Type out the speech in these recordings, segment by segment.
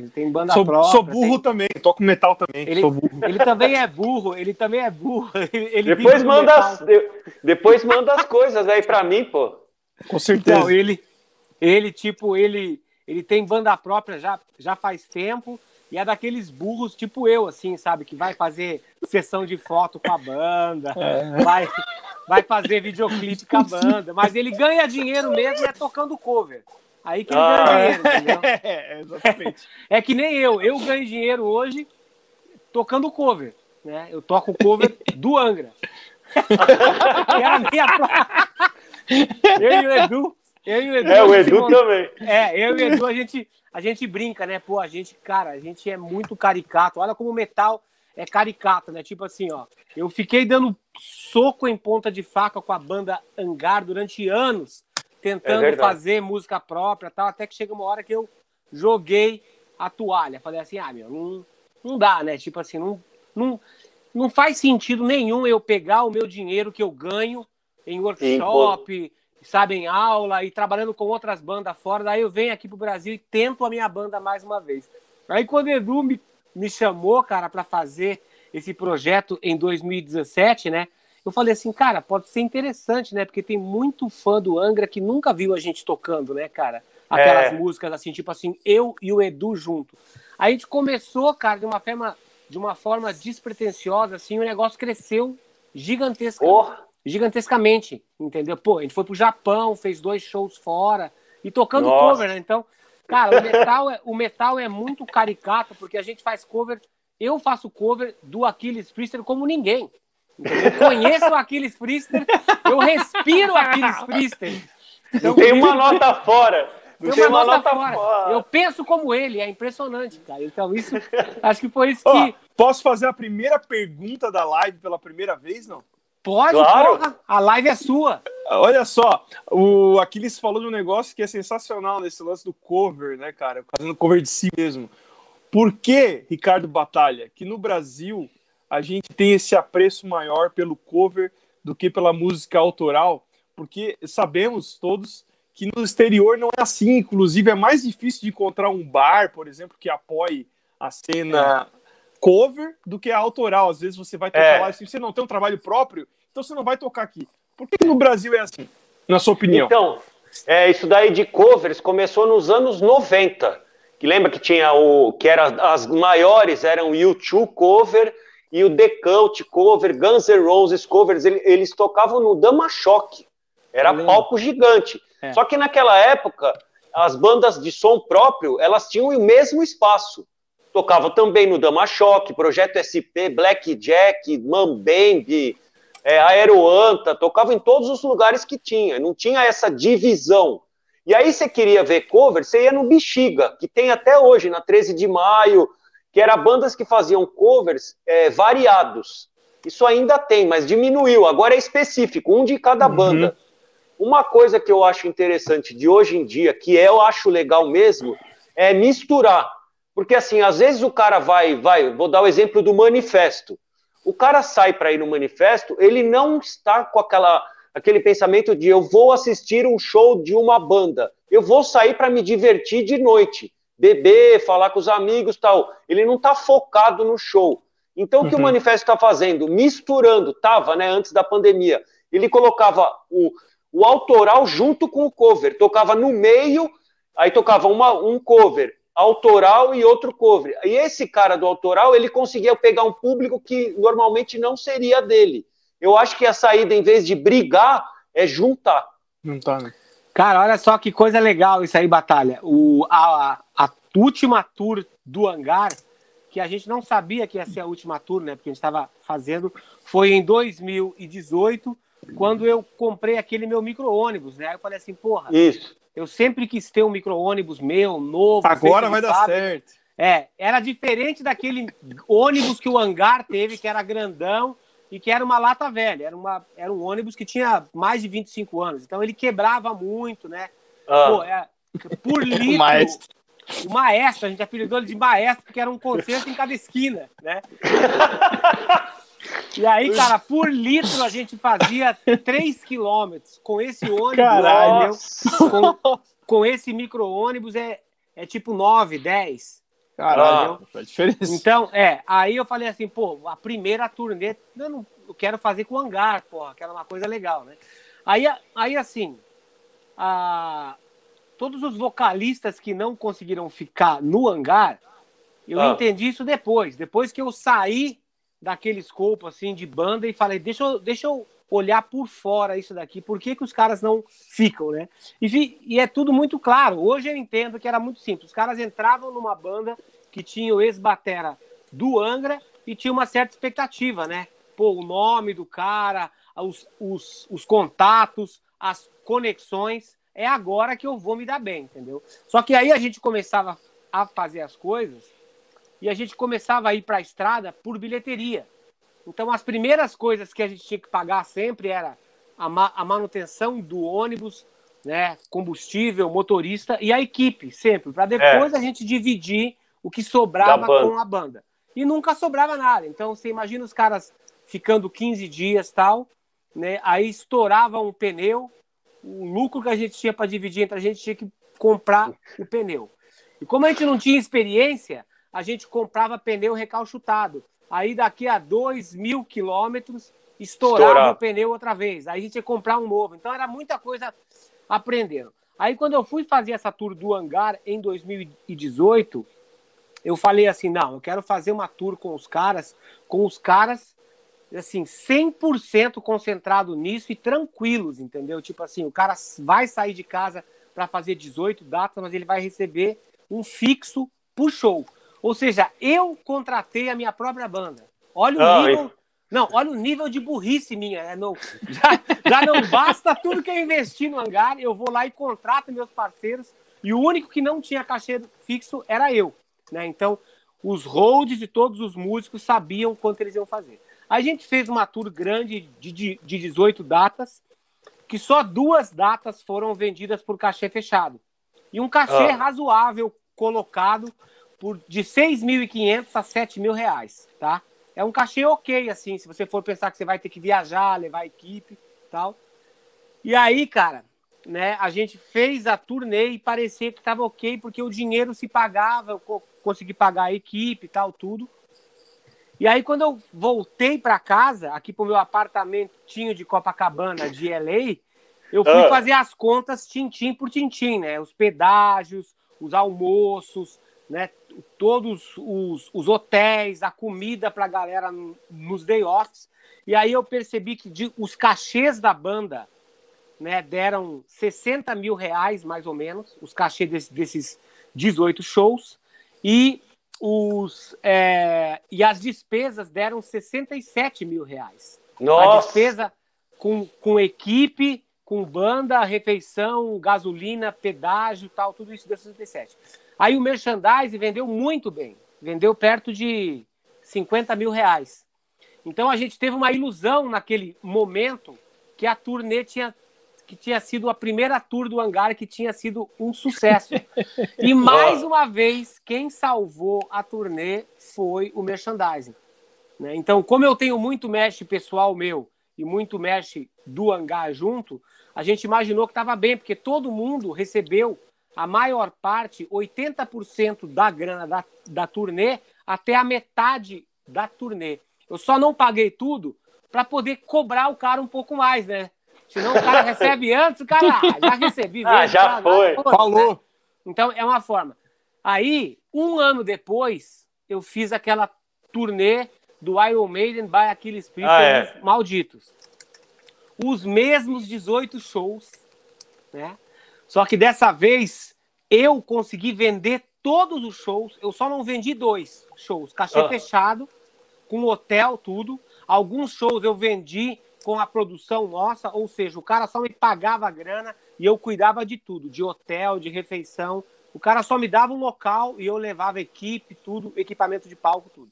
Ele tem banda sou, própria. Sou burro tem... também, toco metal também. Ele, ele também é burro, ele também é burro. Ele depois, manda as, de, depois manda as coisas aí pra mim, pô. Com certeza. Então, ele, ele, tipo, ele, ele tem banda própria já, já faz tempo. E é daqueles burros tipo eu, assim, sabe? Que vai fazer sessão de foto com a banda, é. vai, vai fazer videoclipe com a banda. Mas ele ganha dinheiro mesmo é tocando cover. Aí que ele ah, ganha dinheiro, entendeu? É, exatamente. É, é que nem eu. Eu ganho dinheiro hoje tocando cover. Né? Eu toco cover do Angra. que era a minha... eu e o Edu. Eu e o Edu. É, o Edu também. É, eu e o Edu, a gente, a gente brinca, né? Pô, a gente, cara, a gente é muito caricato. Olha como o metal é caricato, né? Tipo assim, ó. Eu fiquei dando soco em ponta de faca com a banda Angar durante anos tentando é fazer música própria tal, até que chega uma hora que eu joguei a toalha. Falei assim, ah, meu, não, não dá, né? Tipo assim, não, não, não faz sentido nenhum eu pegar o meu dinheiro que eu ganho em workshop, Sim, sabe, em aula e trabalhando com outras bandas fora. Daí eu venho aqui pro Brasil e tento a minha banda mais uma vez. Aí quando o Edu me, me chamou, cara, para fazer esse projeto em 2017, né? Eu falei assim, cara, pode ser interessante, né? Porque tem muito fã do Angra que nunca viu a gente tocando, né, cara? Aquelas é. músicas assim, tipo assim, eu e o Edu junto. Aí a gente começou, cara, de uma forma, de uma forma despretensiosa, assim, o negócio cresceu gigantesca, oh. gigantescamente, entendeu? Pô, a gente foi pro Japão, fez dois shows fora e tocando Nossa. cover, né? Então, cara, o metal, é, o metal é muito caricato, porque a gente faz cover, eu faço cover do Aquiles Priester como ninguém. Eu conheço o Aquiles Priester, eu respiro Aquiles Priester. Então, tem uma nota fora. Tem, tem uma, uma, nota, fora. fora. Eu penso como ele, é impressionante, cara. Então, isso, acho que foi isso que. posso fazer a primeira pergunta da live pela primeira vez, não? Pode, claro. porra. A live é sua. Olha só, o Aquiles falou de um negócio que é sensacional nesse lance do cover, né, cara? Fazendo cover de si mesmo. Por que, Ricardo Batalha, que no Brasil a gente tem esse apreço maior pelo cover do que pela música autoral, porque sabemos todos que no exterior não é assim. Inclusive, é mais difícil de encontrar um bar, por exemplo, que apoie a cena cover do que a autoral. Às vezes você vai tocar é. lá e você não tem um trabalho próprio, então você não vai tocar aqui. Por que no Brasil é assim, na sua opinião? Então, é, isso daí de covers começou nos anos 90. Que lembra que tinha o. que era as maiores eram o YouTube cover e o The Cult cover, Guns N' Roses covers, eles, eles tocavam no Dama Choque. Era palco gigante. É. Só que naquela época, as bandas de som próprio, elas tinham o mesmo espaço. Tocava também no Dama Choque, Projeto SP, Black Jack, Mambembe, é, Aeroanta, tocava em todos os lugares que tinha, não tinha essa divisão. E aí você queria ver cover, você ia no Bexiga, que tem até hoje, na 13 de maio, que era bandas que faziam covers é, variados. Isso ainda tem, mas diminuiu. Agora é específico, um de cada uhum. banda. Uma coisa que eu acho interessante de hoje em dia, que eu acho legal mesmo, é misturar. Porque assim, às vezes o cara vai, vai, vou dar o exemplo do manifesto. O cara sai para ir no manifesto, ele não está com aquela aquele pensamento de eu vou assistir um show de uma banda. Eu vou sair para me divertir de noite beber, falar com os amigos tal. Ele não está focado no show. Então, o que o uhum. manifesto está fazendo? Misturando, tava, né, antes da pandemia. Ele colocava o, o autoral junto com o cover, tocava no meio, aí tocava uma, um cover autoral e outro cover. E esse cara do autoral, ele conseguia pegar um público que normalmente não seria dele. Eu acho que a saída, em vez de brigar, é juntar. Juntar, né? Cara, olha só que coisa legal isso aí, Batalha. O, a, a última tour do hangar, que a gente não sabia que ia ser a última tour, né? Porque a gente estava fazendo, foi em 2018, quando eu comprei aquele meu micro-ônibus, né? Aí eu falei assim, porra, Isso. eu sempre quis ter um micro-ônibus meu, novo. Agora vai dar certo. É, era diferente daquele ônibus que o hangar teve, que era grandão e que era uma lata velha. Era, uma, era um ônibus que tinha mais de 25 anos. Então ele quebrava muito, né? Ah. Pô, é, por litro. o maestro. O maestro, a gente apelidou ele de maestro, porque era um concerto em cada esquina, né? E aí, cara, por litro a gente fazia 3 quilômetros com esse ônibus. Caralho. Com, com esse micro-ônibus é, é tipo 9, 10. Caralho, ah, diferença. Então, é, aí eu falei assim, pô, a primeira turnê, eu, não, eu quero fazer com o hangar, porra, que era uma coisa legal, né? Aí, aí assim, a, todos os vocalistas que não conseguiram ficar no hangar, eu ah. entendi isso depois. Depois que eu saí daquele escopo assim de banda e falei, deixa eu, deixa eu olhar por fora isso daqui, por que, que os caras não ficam, né? E, e é tudo muito claro. Hoje eu entendo que era muito simples. Os caras entravam numa banda que tinha o ex-batera do Angra e tinha uma certa expectativa, né? Pô, o nome do cara, os, os, os contatos, as conexões, é agora que eu vou me dar bem, entendeu? Só que aí a gente começava a fazer as coisas e a gente começava a ir para a estrada por bilheteria. Então as primeiras coisas que a gente tinha que pagar sempre era a, ma a manutenção do ônibus, né, combustível, motorista e a equipe, sempre, para depois é. a gente dividir o que sobrava com a banda. E nunca sobrava nada. Então você imagina os caras ficando 15 dias tal, né? Aí estourava um pneu, o lucro que a gente tinha para dividir entre a gente tinha que comprar o pneu. E como a gente não tinha experiência, a gente comprava pneu recalchutado. Aí daqui a 2 mil quilômetros estourava Estourar. o pneu outra vez. Aí a gente ia comprar um novo. Então era muita coisa aprendendo. Aí quando eu fui fazer essa tour do hangar em 2018, eu falei assim, não, eu quero fazer uma tour com os caras, com os caras assim, 100% concentrado nisso e tranquilos, entendeu? Tipo assim, o cara vai sair de casa para fazer 18 datas, mas ele vai receber um fixo pro show. Ou seja, eu contratei a minha própria banda. Olha o ah, nível. Não, olha o nível de burrice minha. É, não, já, já não basta tudo que eu investi no hangar, eu vou lá e contrato meus parceiros. E o único que não tinha cachê fixo era eu. Né? Então, os holds de todos os músicos sabiam quanto eles iam fazer. A gente fez uma tour grande de, de, de 18 datas, que só duas datas foram vendidas por cachê fechado. E um cachê ah. razoável colocado por de 6.500 a 7 mil reais, tá? É um cachê ok, assim, se você for pensar que você vai ter que viajar, levar equipe tal. E aí, cara, né, a gente fez a turnê e parecia que estava ok, porque o dinheiro se pagava, eu consegui pagar a equipe e tal, tudo. E aí, quando eu voltei para casa, aqui pro meu apartamentinho de Copacabana, de LA, eu fui ah. fazer as contas tintim por tintim, né? Os pedágios, os almoços, né? Todos os, os hotéis, a comida para a galera nos day offs. E aí eu percebi que de, os cachês da banda né, deram 60 mil reais, mais ou menos, os cachês desse, desses 18 shows. E os, é, e as despesas deram 67 mil reais. Nossa. A despesa com, com equipe, com banda, refeição, gasolina, pedágio tal, tudo isso deu 67. Aí o merchandise vendeu muito bem, vendeu perto de 50 mil reais. Então a gente teve uma ilusão naquele momento que a turnê tinha que tinha sido a primeira tour do hangar que tinha sido um sucesso. E mais uma vez, quem salvou a turnê foi o merchandising. Né? Então, como eu tenho muito mesh pessoal meu e muito mesh do hangar junto, a gente imaginou que estava bem, porque todo mundo recebeu a maior parte, 80% da grana da, da turnê, até a metade da turnê. Eu só não paguei tudo para poder cobrar o cara um pouco mais, né? Senão o cara recebe antes, o cara ah, já recebi. ah, já já foi. Já, Falou. Né? Então é uma forma. Aí, um ano depois, eu fiz aquela turnê do Iron Maiden by Achilles Priest, ah, é. malditos. Os mesmos 18 shows, né? Só que dessa vez eu consegui vender todos os shows. Eu só não vendi dois shows, cachê ah. fechado, com hotel, tudo. Alguns shows eu vendi com a produção nossa, ou seja, o cara só me pagava a grana e eu cuidava de tudo, de hotel, de refeição. O cara só me dava um local e eu levava equipe, tudo, equipamento de palco, tudo.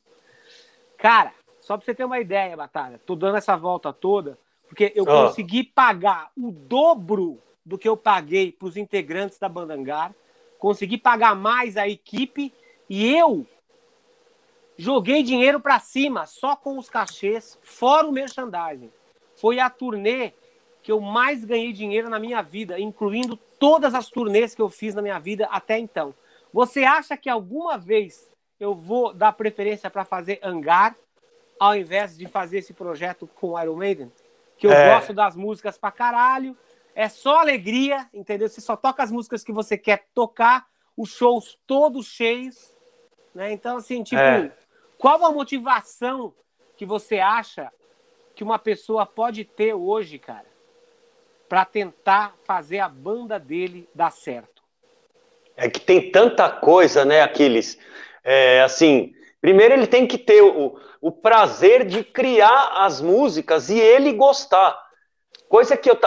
Cara, só pra você ter uma ideia, Batalha, tô dando essa volta toda, porque eu oh. consegui pagar o dobro do que eu paguei para os integrantes da Bandangar, consegui pagar mais a equipe e eu joguei dinheiro para cima, só com os cachês, fora o merchandising foi a turnê que eu mais ganhei dinheiro na minha vida, incluindo todas as turnês que eu fiz na minha vida até então. Você acha que alguma vez eu vou dar preferência para fazer hangar, ao invés de fazer esse projeto com Iron Maiden. Que eu é. gosto das músicas pra caralho. É só alegria, entendeu? Você só toca as músicas que você quer tocar, os shows todos cheios. Né? Então, assim, tipo, é. qual a motivação que você acha que uma pessoa pode ter hoje, cara, para tentar fazer a banda dele dar certo? É que tem tanta coisa, né, Aquiles? É, assim, primeiro ele tem que ter o, o prazer de criar as músicas e ele gostar. Coisa que eu,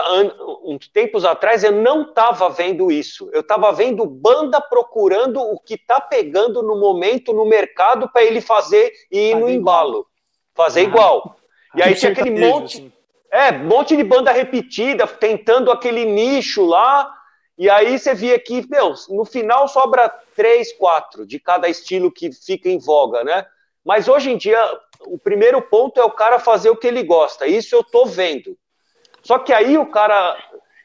uns tempos atrás, eu não estava vendo isso. Eu estava vendo banda procurando o que está pegando no momento no mercado para ele fazer e ir fazer no embalo. Igual. Fazer ah, igual. E aí tinha aquele monte. Assim. É, monte de banda repetida, tentando aquele nicho lá. E aí você via que, meu, no final sobra três, quatro de cada estilo que fica em voga, né? Mas hoje em dia, o primeiro ponto é o cara fazer o que ele gosta. Isso eu tô vendo. Só que aí o cara,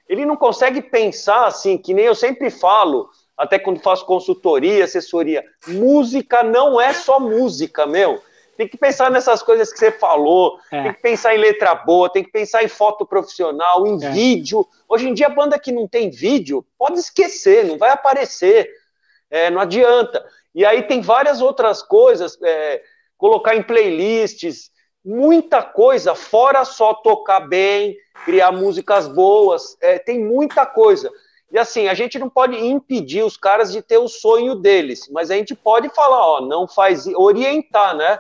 ele não consegue pensar assim, que nem eu sempre falo, até quando faço consultoria, assessoria. Música não é só música, meu. Tem que pensar nessas coisas que você falou, é. tem que pensar em letra boa, tem que pensar em foto profissional, em é. vídeo. Hoje em dia, a banda que não tem vídeo, pode esquecer, não vai aparecer. É, não adianta. E aí tem várias outras coisas, é, colocar em playlists, muita coisa, fora só tocar bem, criar músicas boas, é, tem muita coisa. E assim, a gente não pode impedir os caras de ter o sonho deles, mas a gente pode falar, ó, não faz, orientar, né?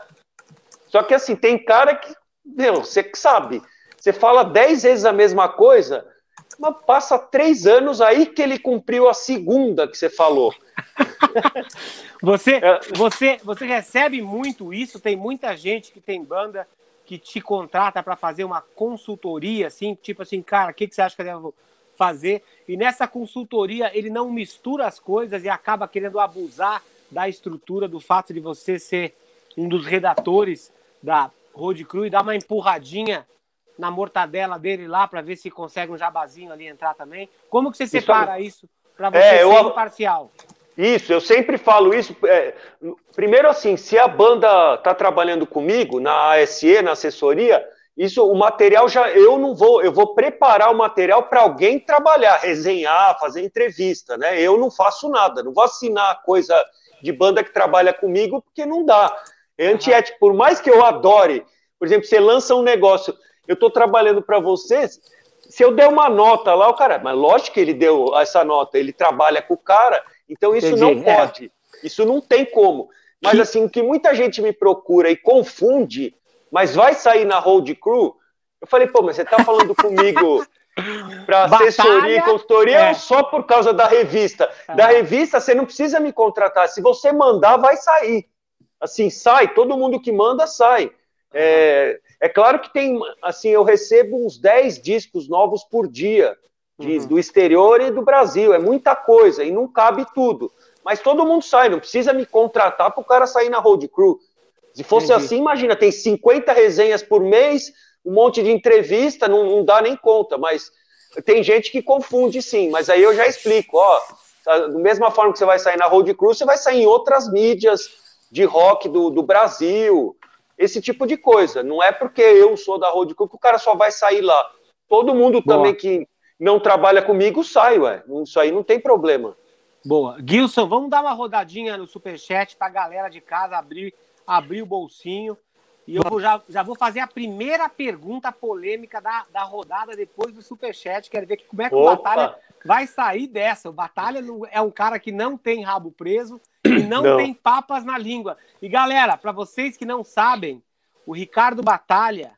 Só que assim, tem cara que, meu, você que sabe, você fala dez vezes a mesma coisa, mas passa três anos aí que ele cumpriu a segunda que você falou. você, é. você, você recebe muito isso? Tem muita gente que tem banda que te contrata para fazer uma consultoria, assim, tipo assim, cara, o que, que você acha que eu devo fazer? E nessa consultoria ele não mistura as coisas e acaba querendo abusar da estrutura, do fato de você ser um dos redatores da Road Crew e dar uma empurradinha na mortadela dele lá para ver se consegue um jabazinho ali entrar também. Como que você separa isso, isso para você é, ser eu... imparcial? Isso, eu sempre falo isso. É, primeiro, assim, se a banda está trabalhando comigo na ASE, na assessoria, isso, o material já eu não vou, eu vou preparar o material para alguém trabalhar, resenhar, fazer entrevista, né? Eu não faço nada, não vou assinar coisa de banda que trabalha comigo porque não dá. É antiético. Por mais que eu adore, por exemplo, você lança um negócio, eu estou trabalhando para vocês, se eu der uma nota lá, o cara, mas lógico que ele deu essa nota, ele trabalha com o cara, então isso Entendi, não é. pode, é. isso não tem como. Mas que... assim, o que muita gente me procura e confunde, mas vai sair na Road Crew, eu falei, pô, mas você está falando comigo para assessoria e consultoria é. só por causa da revista. Da revista, você não precisa me contratar. Se você mandar, vai sair assim, sai, todo mundo que manda sai. É, é claro que tem, assim, eu recebo uns 10 discos novos por dia, de, uhum. do exterior e do Brasil, é muita coisa, e não cabe tudo. Mas todo mundo sai, não precisa me contratar para o cara sair na Road Crew. Se fosse Entendi. assim, imagina, tem 50 resenhas por mês, um monte de entrevista, não, não dá nem conta, mas tem gente que confunde sim, mas aí eu já explico, ó, da mesma forma que você vai sair na Road Crew, você vai sair em outras mídias, de rock do, do Brasil, esse tipo de coisa. Não é porque eu sou da Road Crew que o cara só vai sair lá. Todo mundo Boa. também que não trabalha comigo sai, ué. Isso aí não tem problema. Boa. Gilson, vamos dar uma rodadinha no Superchat para a galera de casa abrir, abrir o bolsinho. E eu vou, já, já vou fazer a primeira pergunta polêmica da, da rodada depois do Superchat. Quero ver que, como é que Opa. o Batalha vai sair dessa. O Batalha é um cara que não tem rabo preso e não, não. tem papas na língua. E galera, para vocês que não sabem, o Ricardo Batalha,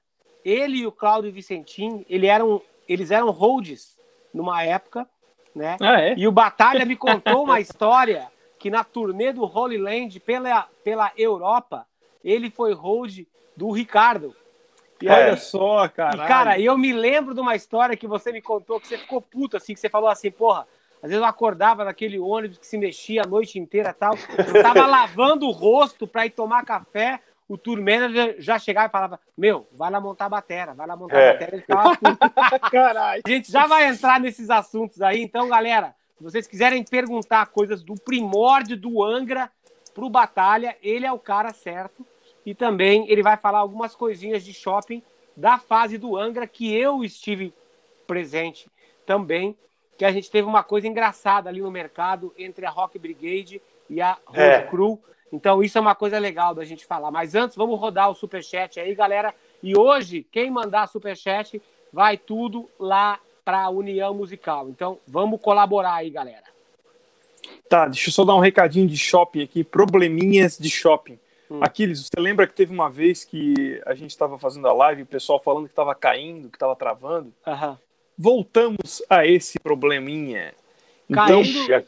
ele e o Cláudio Vicentim, ele eram, eles eram holds numa época, né? Ah, é? E o Batalha me contou uma história que na turnê do Holy Land pela, pela Europa, ele foi hold do Ricardo. E é. olha só, cara. E, cara, eu me lembro de uma história que você me contou que você ficou puto, assim, que você falou assim, porra, às vezes eu acordava naquele ônibus que se mexia a noite inteira tal. Eu tava lavando o rosto para ir tomar café. O tour manager já chegava e falava: Meu, vai lá montar a bateria, vai lá montar é. a bateria. Ele ficava Caralho. A gente já vai entrar nesses assuntos aí. Então, galera, se vocês quiserem perguntar coisas do primórdio do Angra, pro Batalha, ele é o cara certo. E também ele vai falar algumas coisinhas de shopping da fase do Angra que eu estive presente também, que a gente teve uma coisa engraçada ali no mercado entre a Rock Brigade e a Road é. Crew. Então isso é uma coisa legal da gente falar. Mas antes vamos rodar o superchat aí, galera. E hoje quem mandar superchat vai tudo lá para a União Musical. Então vamos colaborar aí, galera. Tá, deixa eu só dar um recadinho de shopping aqui, probleminhas de shopping. Hum. Aquiles, você lembra que teve uma vez que a gente estava fazendo a live, o pessoal falando que estava caindo, que estava travando? Uhum. Voltamos a esse probleminha. Então, caindo, é,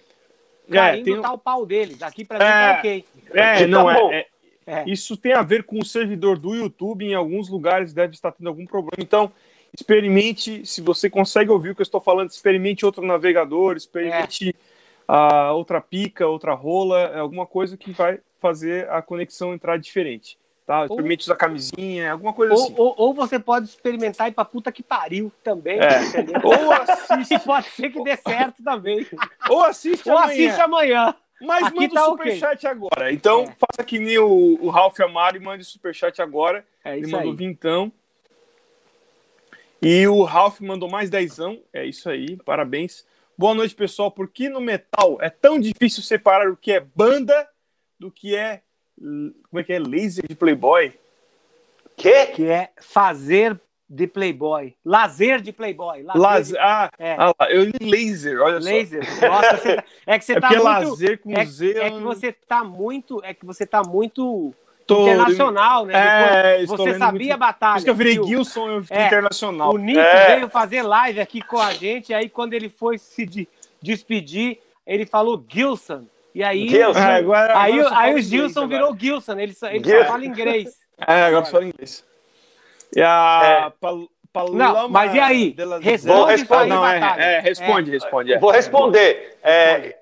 caindo tem... tá o pau deles. Aqui para mim tá ok. É, tá não, é, é, é, Isso tem a ver com o servidor do YouTube. Em alguns lugares deve estar tendo algum problema. Então, experimente, se você consegue ouvir o que eu estou falando, experimente outro navegador, experimente é. a outra pica, outra rola, alguma coisa que vai fazer a conexão entrar diferente. Tá? Experimente usar camisinha, alguma coisa ou, assim. Ou, ou, você pode experimentar ir pra puta que pariu também. É. Ou assiste. pode ser que dê certo também. Ou assiste ou amanhã. assiste amanhã. Mas Aqui manda tá o superchat okay. agora. Então, é. faça que nem o, o Ralph Amaro e mande o superchat agora. É isso Ele mandou aí. vintão. E o Ralph mandou mais dezão. É isso aí, parabéns. Boa noite, pessoal. Por que no metal é tão difícil separar o que é banda do que é. Como é que é? Laser de Playboy? Que? Que é fazer de Playboy. Lazer de Playboy. Lazer. lazer. De... Ah, é. ah, eu li laser, olha laser. só. Nossa, você tá... é que você é tá muito... lazer com é, Z. É que você tá muito. É que você tá muito. Tô... Internacional, né? É, você sabia muito... a batalha. Por isso que eu virei Gilson, eu fiquei é, internacional. O Nico é. veio fazer live aqui com a gente, aí quando ele foi se de... despedir, ele falou Gilson. E aí, Gilson. É, agora, aí, agora aí o Gilson virou Gilson, ele, só, ele só fala inglês. É, agora só fala inglês. E a é. Pal Não, mas e aí? Responde responde, não, é, é, responde, é. responde. Vou responder. É,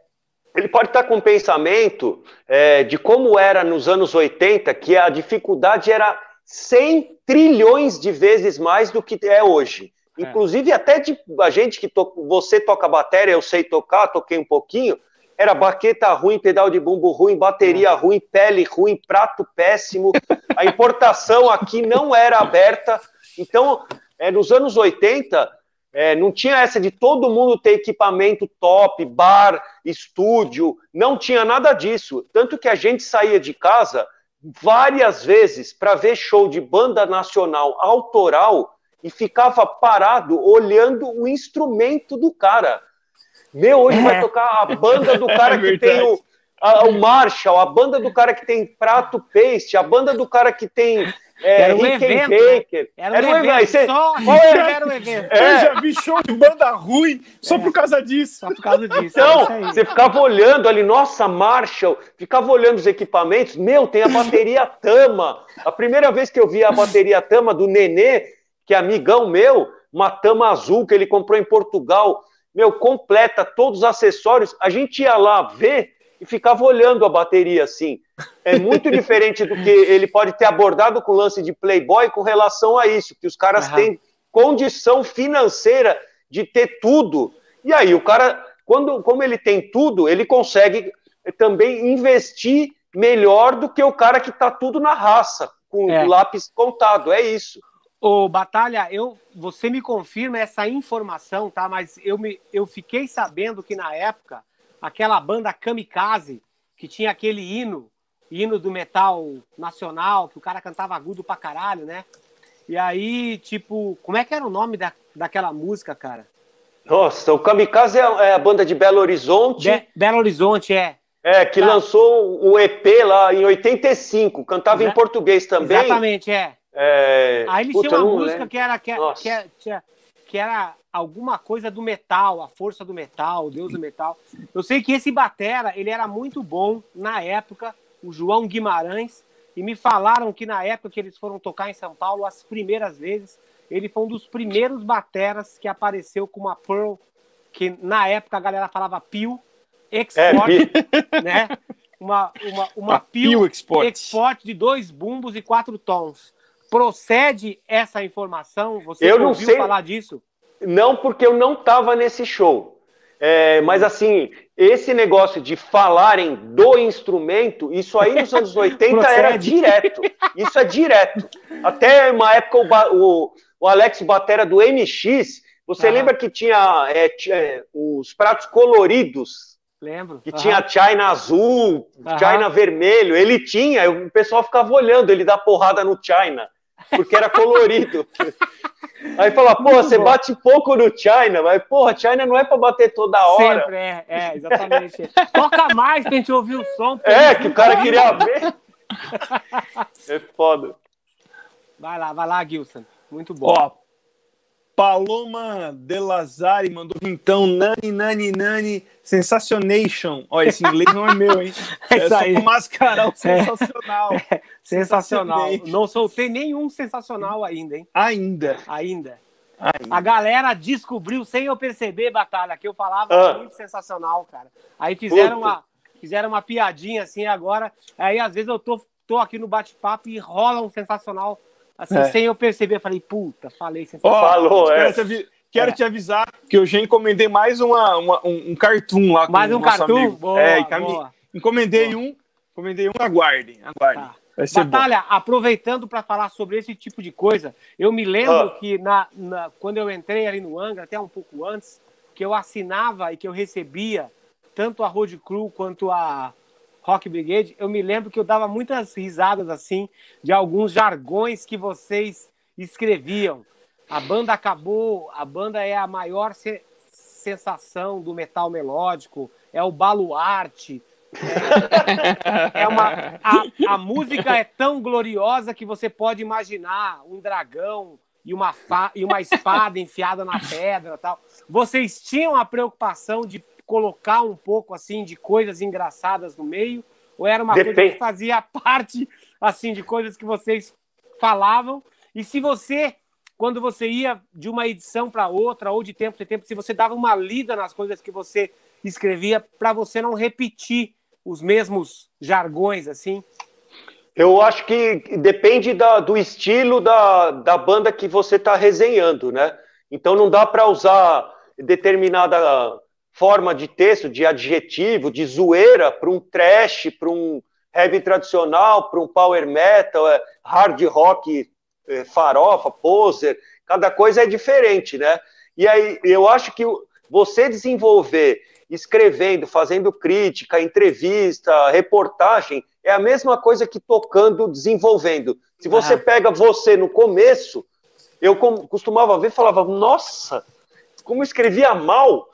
ele pode estar com um pensamento é, de como era nos anos 80, que a dificuldade era 100 trilhões de vezes mais do que é hoje. É. Inclusive, até de a gente que to, você toca bateria, eu sei tocar, toquei um pouquinho, era baqueta ruim, pedal de bumbo ruim, bateria ruim, pele ruim, prato péssimo. A importação aqui não era aberta. Então, é, nos anos 80, é, não tinha essa de todo mundo ter equipamento top, bar, estúdio, não tinha nada disso. Tanto que a gente saía de casa várias vezes para ver show de banda nacional autoral e ficava parado olhando o instrumento do cara. Meu, hoje é. vai tocar a banda do cara é que tem o, a, o Marshall, a banda do cara que tem prato paste, a banda do cara que tem é, era um evento. Né? Era, era um evento. evento. Você, só é? era um evento. É. Eu já vi show de banda ruim só é. por causa disso. Só por causa disso. Então, você ficava olhando ali, nossa, Marshall, ficava olhando os equipamentos. Meu, tem a bateria Tama. A primeira vez que eu vi a bateria Tama do Nenê, que é amigão meu, uma Tama azul que ele comprou em Portugal meu, completa todos os acessórios. A gente ia lá ver e ficava olhando a bateria assim. É muito diferente do que ele pode ter abordado com o lance de Playboy com relação a isso, que os caras uhum. têm condição financeira de ter tudo. E aí, o cara, quando, como ele tem tudo, ele consegue também investir melhor do que o cara que está tudo na raça, com é. o lápis contado. É isso. Ô, Batalha, eu, você me confirma essa informação, tá? Mas eu, me, eu fiquei sabendo que na época, aquela banda Kamikaze, que tinha aquele hino, hino do metal nacional, que o cara cantava agudo pra caralho, né? E aí, tipo, como é que era o nome da, daquela música, cara? Nossa, o Kamikaze é, é a banda de Belo Horizonte. Be Belo Horizonte, é. É, que tá. lançou o EP lá em 85, cantava Exa em português também. Exatamente, é. É... Aí eles tinham uma música que era, que, que, que, que, era alguma coisa do metal, a força do metal, o deus do metal. Eu sei que esse Batera, ele era muito bom na época, o João Guimarães, e me falaram que na época que eles foram tocar em São Paulo, as primeiras vezes, ele foi um dos primeiros bateras que apareceu com uma Pearl, que na época a galera falava Pio, Export, é, né? Uma, uma, uma Pio, Export. Export de dois bumbos e quatro tons. Procede essa informação? Você eu não ouviu sei. falar disso? Não, porque eu não estava nesse show. É, mas assim, esse negócio de falarem do instrumento, isso aí nos anos 80 era direto. Isso é direto. Até uma época o, o, o Alex Batera do MX, você uhum. lembra que tinha é, é, os pratos coloridos? Lembro. Que uhum. tinha China azul, uhum. China vermelho. Ele tinha, o pessoal ficava olhando ele dar porrada no China, porque era colorido. Aí fala, pô, você bom. bate pouco no China, mas, porra, China não é pra bater toda hora. Sempre, é, é exatamente. Toca mais pra gente ouvir o som. É, que o cara queria ver. é foda. Vai lá, vai lá, Gilson. Muito bom. Ó, Paloma De Lazari mandou então Nani, Nani, Nani, Sensacionation. Olha, esse inglês não é meu, hein? É, é isso aí. mascarar o sensacional. É, é, sensacional. Não soltei nenhum sensacional ainda, hein? Ainda. Ainda. ainda. A galera descobriu sem eu perceber, Batalha, que eu falava ah. muito sensacional, cara. Aí fizeram uma, fizeram uma piadinha assim agora. Aí às vezes eu tô, tô aqui no bate-papo e rola um sensacional Assim, é. sem eu perceber, eu falei, puta, falei sem oh, Falou, é. Quero, é. te, avisar que eu já encomendei mais uma, uma um, um, cartoon lá. Mais um cartoon? Boa, é, boa. encomendei boa. um, encomendei um, aguardem, aguardem. Tá. Batalha, bom. aproveitando para falar sobre esse tipo de coisa, eu me lembro ah. que na, na, quando eu entrei ali no Angra, até um pouco antes, que eu assinava e que eu recebia tanto a Road Crew quanto a Rock Brigade, eu me lembro que eu dava muitas risadas assim de alguns jargões que vocês escreviam. A banda acabou, a banda é a maior se sensação do metal melódico, é o baluarte. É, é uma, a, a música é tão gloriosa que você pode imaginar um dragão e uma, e uma espada enfiada na pedra tal. Vocês tinham a preocupação de colocar um pouco assim de coisas engraçadas no meio? Ou era uma Depende. coisa que fazia parte assim de coisas que vocês falavam? E se você, quando você ia de uma edição para outra ou de tempo em tempo, se você dava uma lida nas coisas que você escrevia para você não repetir os mesmos jargões assim? Eu acho que depende da, do estilo da, da banda que você está resenhando, né? Então não dá para usar determinada forma de texto, de adjetivo, de zoeira para um trash, para um heavy tradicional, para um power metal, é, hard rock, farofa, poser, cada coisa é diferente, né? E aí eu acho que você desenvolver escrevendo, fazendo crítica, entrevista, reportagem, é a mesma coisa que tocando, desenvolvendo. Se você ah. pega você no começo, eu costumava ver e falava, nossa, como escrevia mal,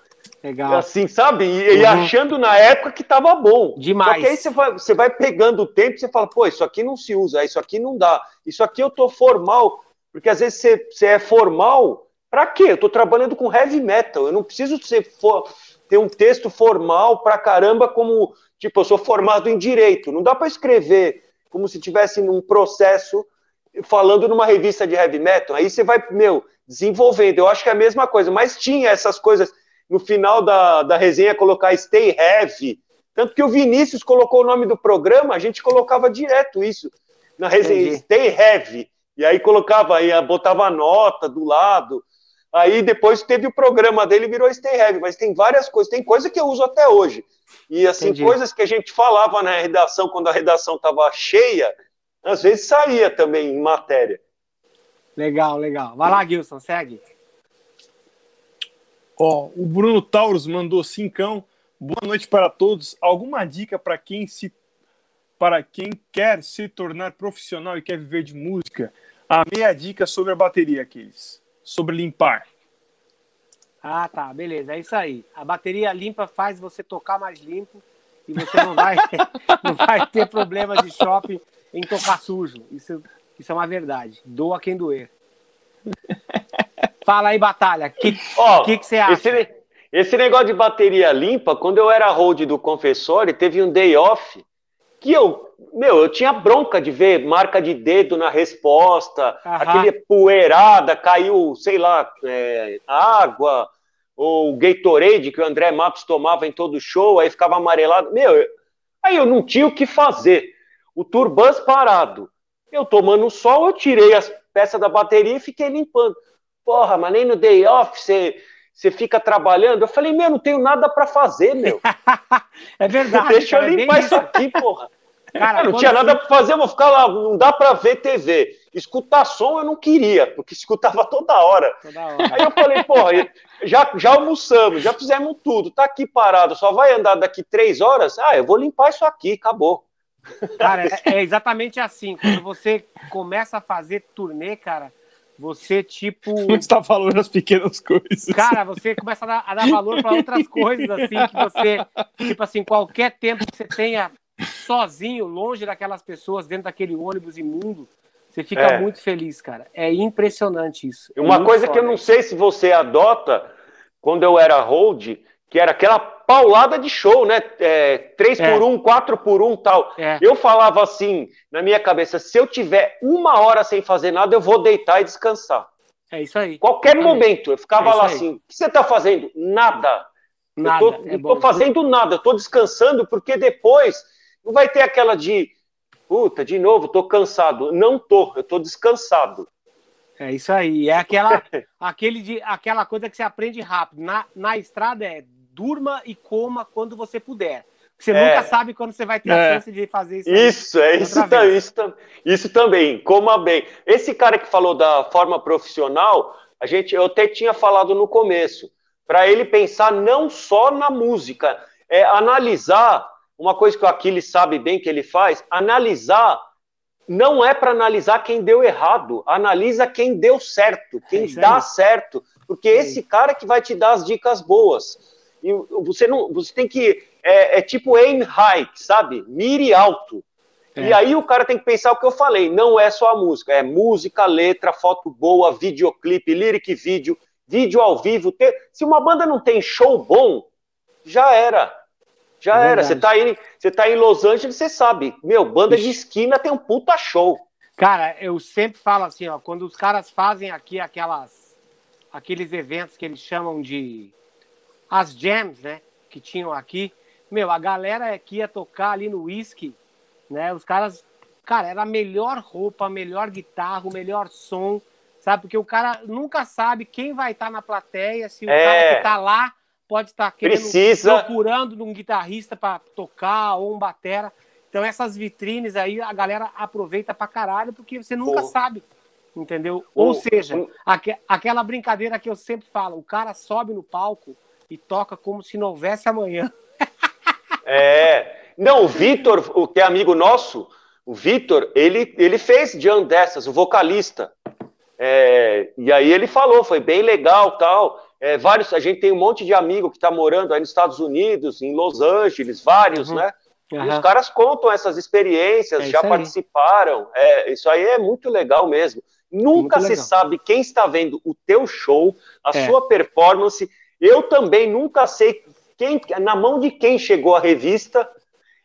Legal. Assim, sabe? E, uhum. e, achando na época que tava bom. Demais. Porque aí você vai, você vai pegando o tempo e você fala, pô, isso aqui não se usa, isso aqui não dá, isso aqui eu tô formal. Porque às vezes você, você é formal, pra quê? Eu tô trabalhando com heavy metal, eu não preciso ser for, ter um texto formal pra caramba, como, tipo, eu sou formado em direito. Não dá para escrever como se tivesse num processo falando numa revista de heavy metal. Aí você vai, meu, desenvolvendo. Eu acho que é a mesma coisa, mas tinha essas coisas no final da, da resenha colocar Stay Heavy. Tanto que o Vinícius colocou o nome do programa, a gente colocava direto isso na resenha, Entendi. Stay Heavy. E aí colocava, aí botava a nota do lado. Aí depois teve o programa dele virou Stay Heavy, mas tem várias coisas, tem coisa que eu uso até hoje. E assim, Entendi. coisas que a gente falava na redação, quando a redação estava cheia, às vezes saía também em matéria. Legal, legal. Vai lá, Gilson, segue. Ó, o Bruno Taurus mandou cincão. Boa noite para todos. Alguma dica para quem se para quem quer se tornar profissional e quer viver de música? A meia dica sobre a bateria, aqueles. Sobre limpar. Ah, tá, beleza. É isso aí. A bateria limpa faz você tocar mais limpo e você não vai, não vai ter problemas de shopping em tocar sujo. Isso, isso é uma verdade. Doa quem doer. Fala aí, Batalha. O que, que, que, você acha? Esse, esse negócio de bateria limpa, quando eu era hold do Confessor, teve um day off que eu, meu, eu tinha bronca de ver marca de dedo na resposta, Aham. aquele poeirada, caiu, sei lá, é, água, ou Gatorade que o André Matos tomava em todo show, aí ficava amarelado. Meu, aí eu não tinha o que fazer. O turbans parado. Eu tomando sol, eu tirei as peças da bateria e fiquei limpando. Porra, mas nem no day off você, você fica trabalhando. Eu falei, meu, não tenho nada para fazer, meu. é verdade. Deixa cara, eu limpar isso aqui, porra. Cara, eu não tinha nada para fazer, eu vou ficar lá, não dá para ver TV. Escutar som eu não queria, porque escutava toda hora. Toda hora. Aí eu falei, porra, já, já almoçamos, já fizemos tudo, tá aqui parado, só vai andar daqui três horas? Ah, eu vou limpar isso aqui, acabou. Cara, é, é exatamente assim. Quando você começa a fazer turnê, cara, você, tipo. Você está falando as pequenas coisas. Cara, você começa a dar, a dar valor para outras coisas, assim, que você. Tipo assim, qualquer tempo que você tenha sozinho, longe daquelas pessoas, dentro daquele ônibus imundo, você fica é. muito feliz, cara. É impressionante isso. É Uma coisa que eu não sei se você adota, quando eu era hold, que era aquela paulada de show, né? É, 3 é. por 1, 4 por 1 tal. É. Eu falava assim, na minha cabeça, se eu tiver uma hora sem fazer nada, eu vou deitar e descansar. É isso aí. Qualquer momento, eu ficava é lá assim, o que você está fazendo? Nada. Nada. Eu tô, é tô fazendo nada, eu tô descansando, porque depois não vai ter aquela de, puta, de novo, tô cansado. Não tô, eu tô descansado. É isso aí. É aquela, aquele de, aquela coisa que você aprende rápido. Na, na estrada é durma e coma quando você puder. Você é. nunca sabe quando você vai ter a é. chance de fazer isso. Isso, é isso, isso, isso também. Coma bem. Esse cara que falou da forma profissional, a gente, eu até tinha falado no começo, para ele pensar não só na música, é analisar uma coisa que o Aquiles sabe bem que ele faz, analisar não é para analisar quem deu errado, analisa quem deu certo, quem é dá certo, porque é esse cara que vai te dar as dicas boas. E você não, você tem que é, é tipo aim high, sabe? Mire alto. É. E aí o cara tem que pensar o que eu falei, não é só a música, é música, letra, foto boa, videoclipe, lyric vídeo, vídeo ao vivo. Se uma banda não tem show bom, já era. Já é era. Você tá, aí, você tá em Los Angeles, você sabe. Meu, banda Ixi. de esquina tem um puta show. Cara, eu sempre falo assim, ó, quando os caras fazem aqui aquelas aqueles eventos que eles chamam de as jams, né, que tinham aqui, meu, a galera que ia tocar ali no whisky, né, os caras, cara, era a melhor roupa, a melhor guitarra, o melhor som, sabe? Porque o cara nunca sabe quem vai estar tá na plateia, se o é... cara que tá lá pode estar querendo, Precisa... procurando um guitarrista para tocar ou um batera. Então essas vitrines aí a galera aproveita pra caralho porque você nunca oh. sabe, entendeu? Oh. Ou seja, oh. aqu aquela brincadeira que eu sempre falo, o cara sobe no palco e toca como se não houvesse amanhã. É, não, o Vitor, o que é amigo nosso, o Vitor, ele, ele fez John dessas, o vocalista. É, e aí ele falou, foi bem legal tal. É, vários, a gente tem um monte de amigo que está morando aí nos Estados Unidos, em Los Angeles, vários, uhum. né? Uhum. E os caras contam essas experiências, é já participaram. É, isso aí é muito legal mesmo. Nunca se sabe quem está vendo o teu show, a é. sua performance. Eu também nunca sei quem, na mão de quem chegou a revista,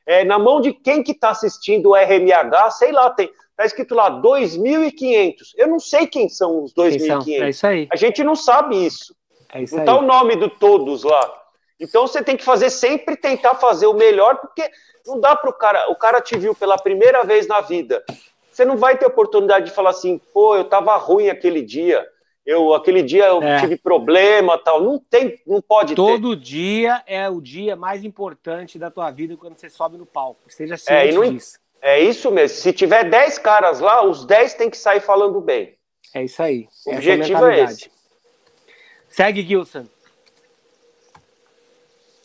é, na mão de quem que está assistindo o RMH, sei lá, tem, tá escrito lá 2.500. Eu não sei quem são os 2.500. É isso aí. A gente não sabe isso. É isso não está o nome do todos lá. Então você tem que fazer sempre tentar fazer o melhor, porque não dá para o cara. O cara te viu pela primeira vez na vida. Você não vai ter oportunidade de falar assim, pô, eu estava ruim aquele dia. Eu aquele dia eu é. tive problema, tal. Não tem, não pode Todo ter. dia é o dia mais importante da tua vida quando você sobe no palco. Seja ciente é, não, disso. É isso mesmo. Se tiver 10 caras lá, os 10 tem que sair falando bem. É isso aí. O objetivo é, é esse. Segue, Gilson.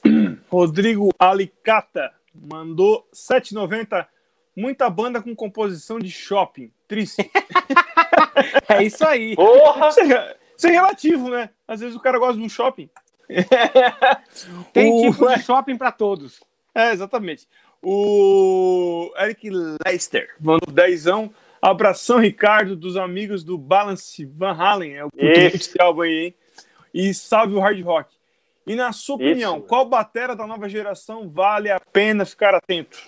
Rodrigo Alicata mandou 7,90. Muita banda com composição de shopping. Triste. é isso aí. Porra! Isso é, isso é, relativo, né? Às vezes o cara gosta de um shopping. Tem o... tipo de shopping para todos. É, exatamente. O Eric Leister mandou dezão. Abração, Ricardo, dos amigos do Balance Van Halen. É o que álbum aí, hein? e salve o hard rock. E na sua opinião, Isso. qual batera da nova geração vale a pena ficar atento?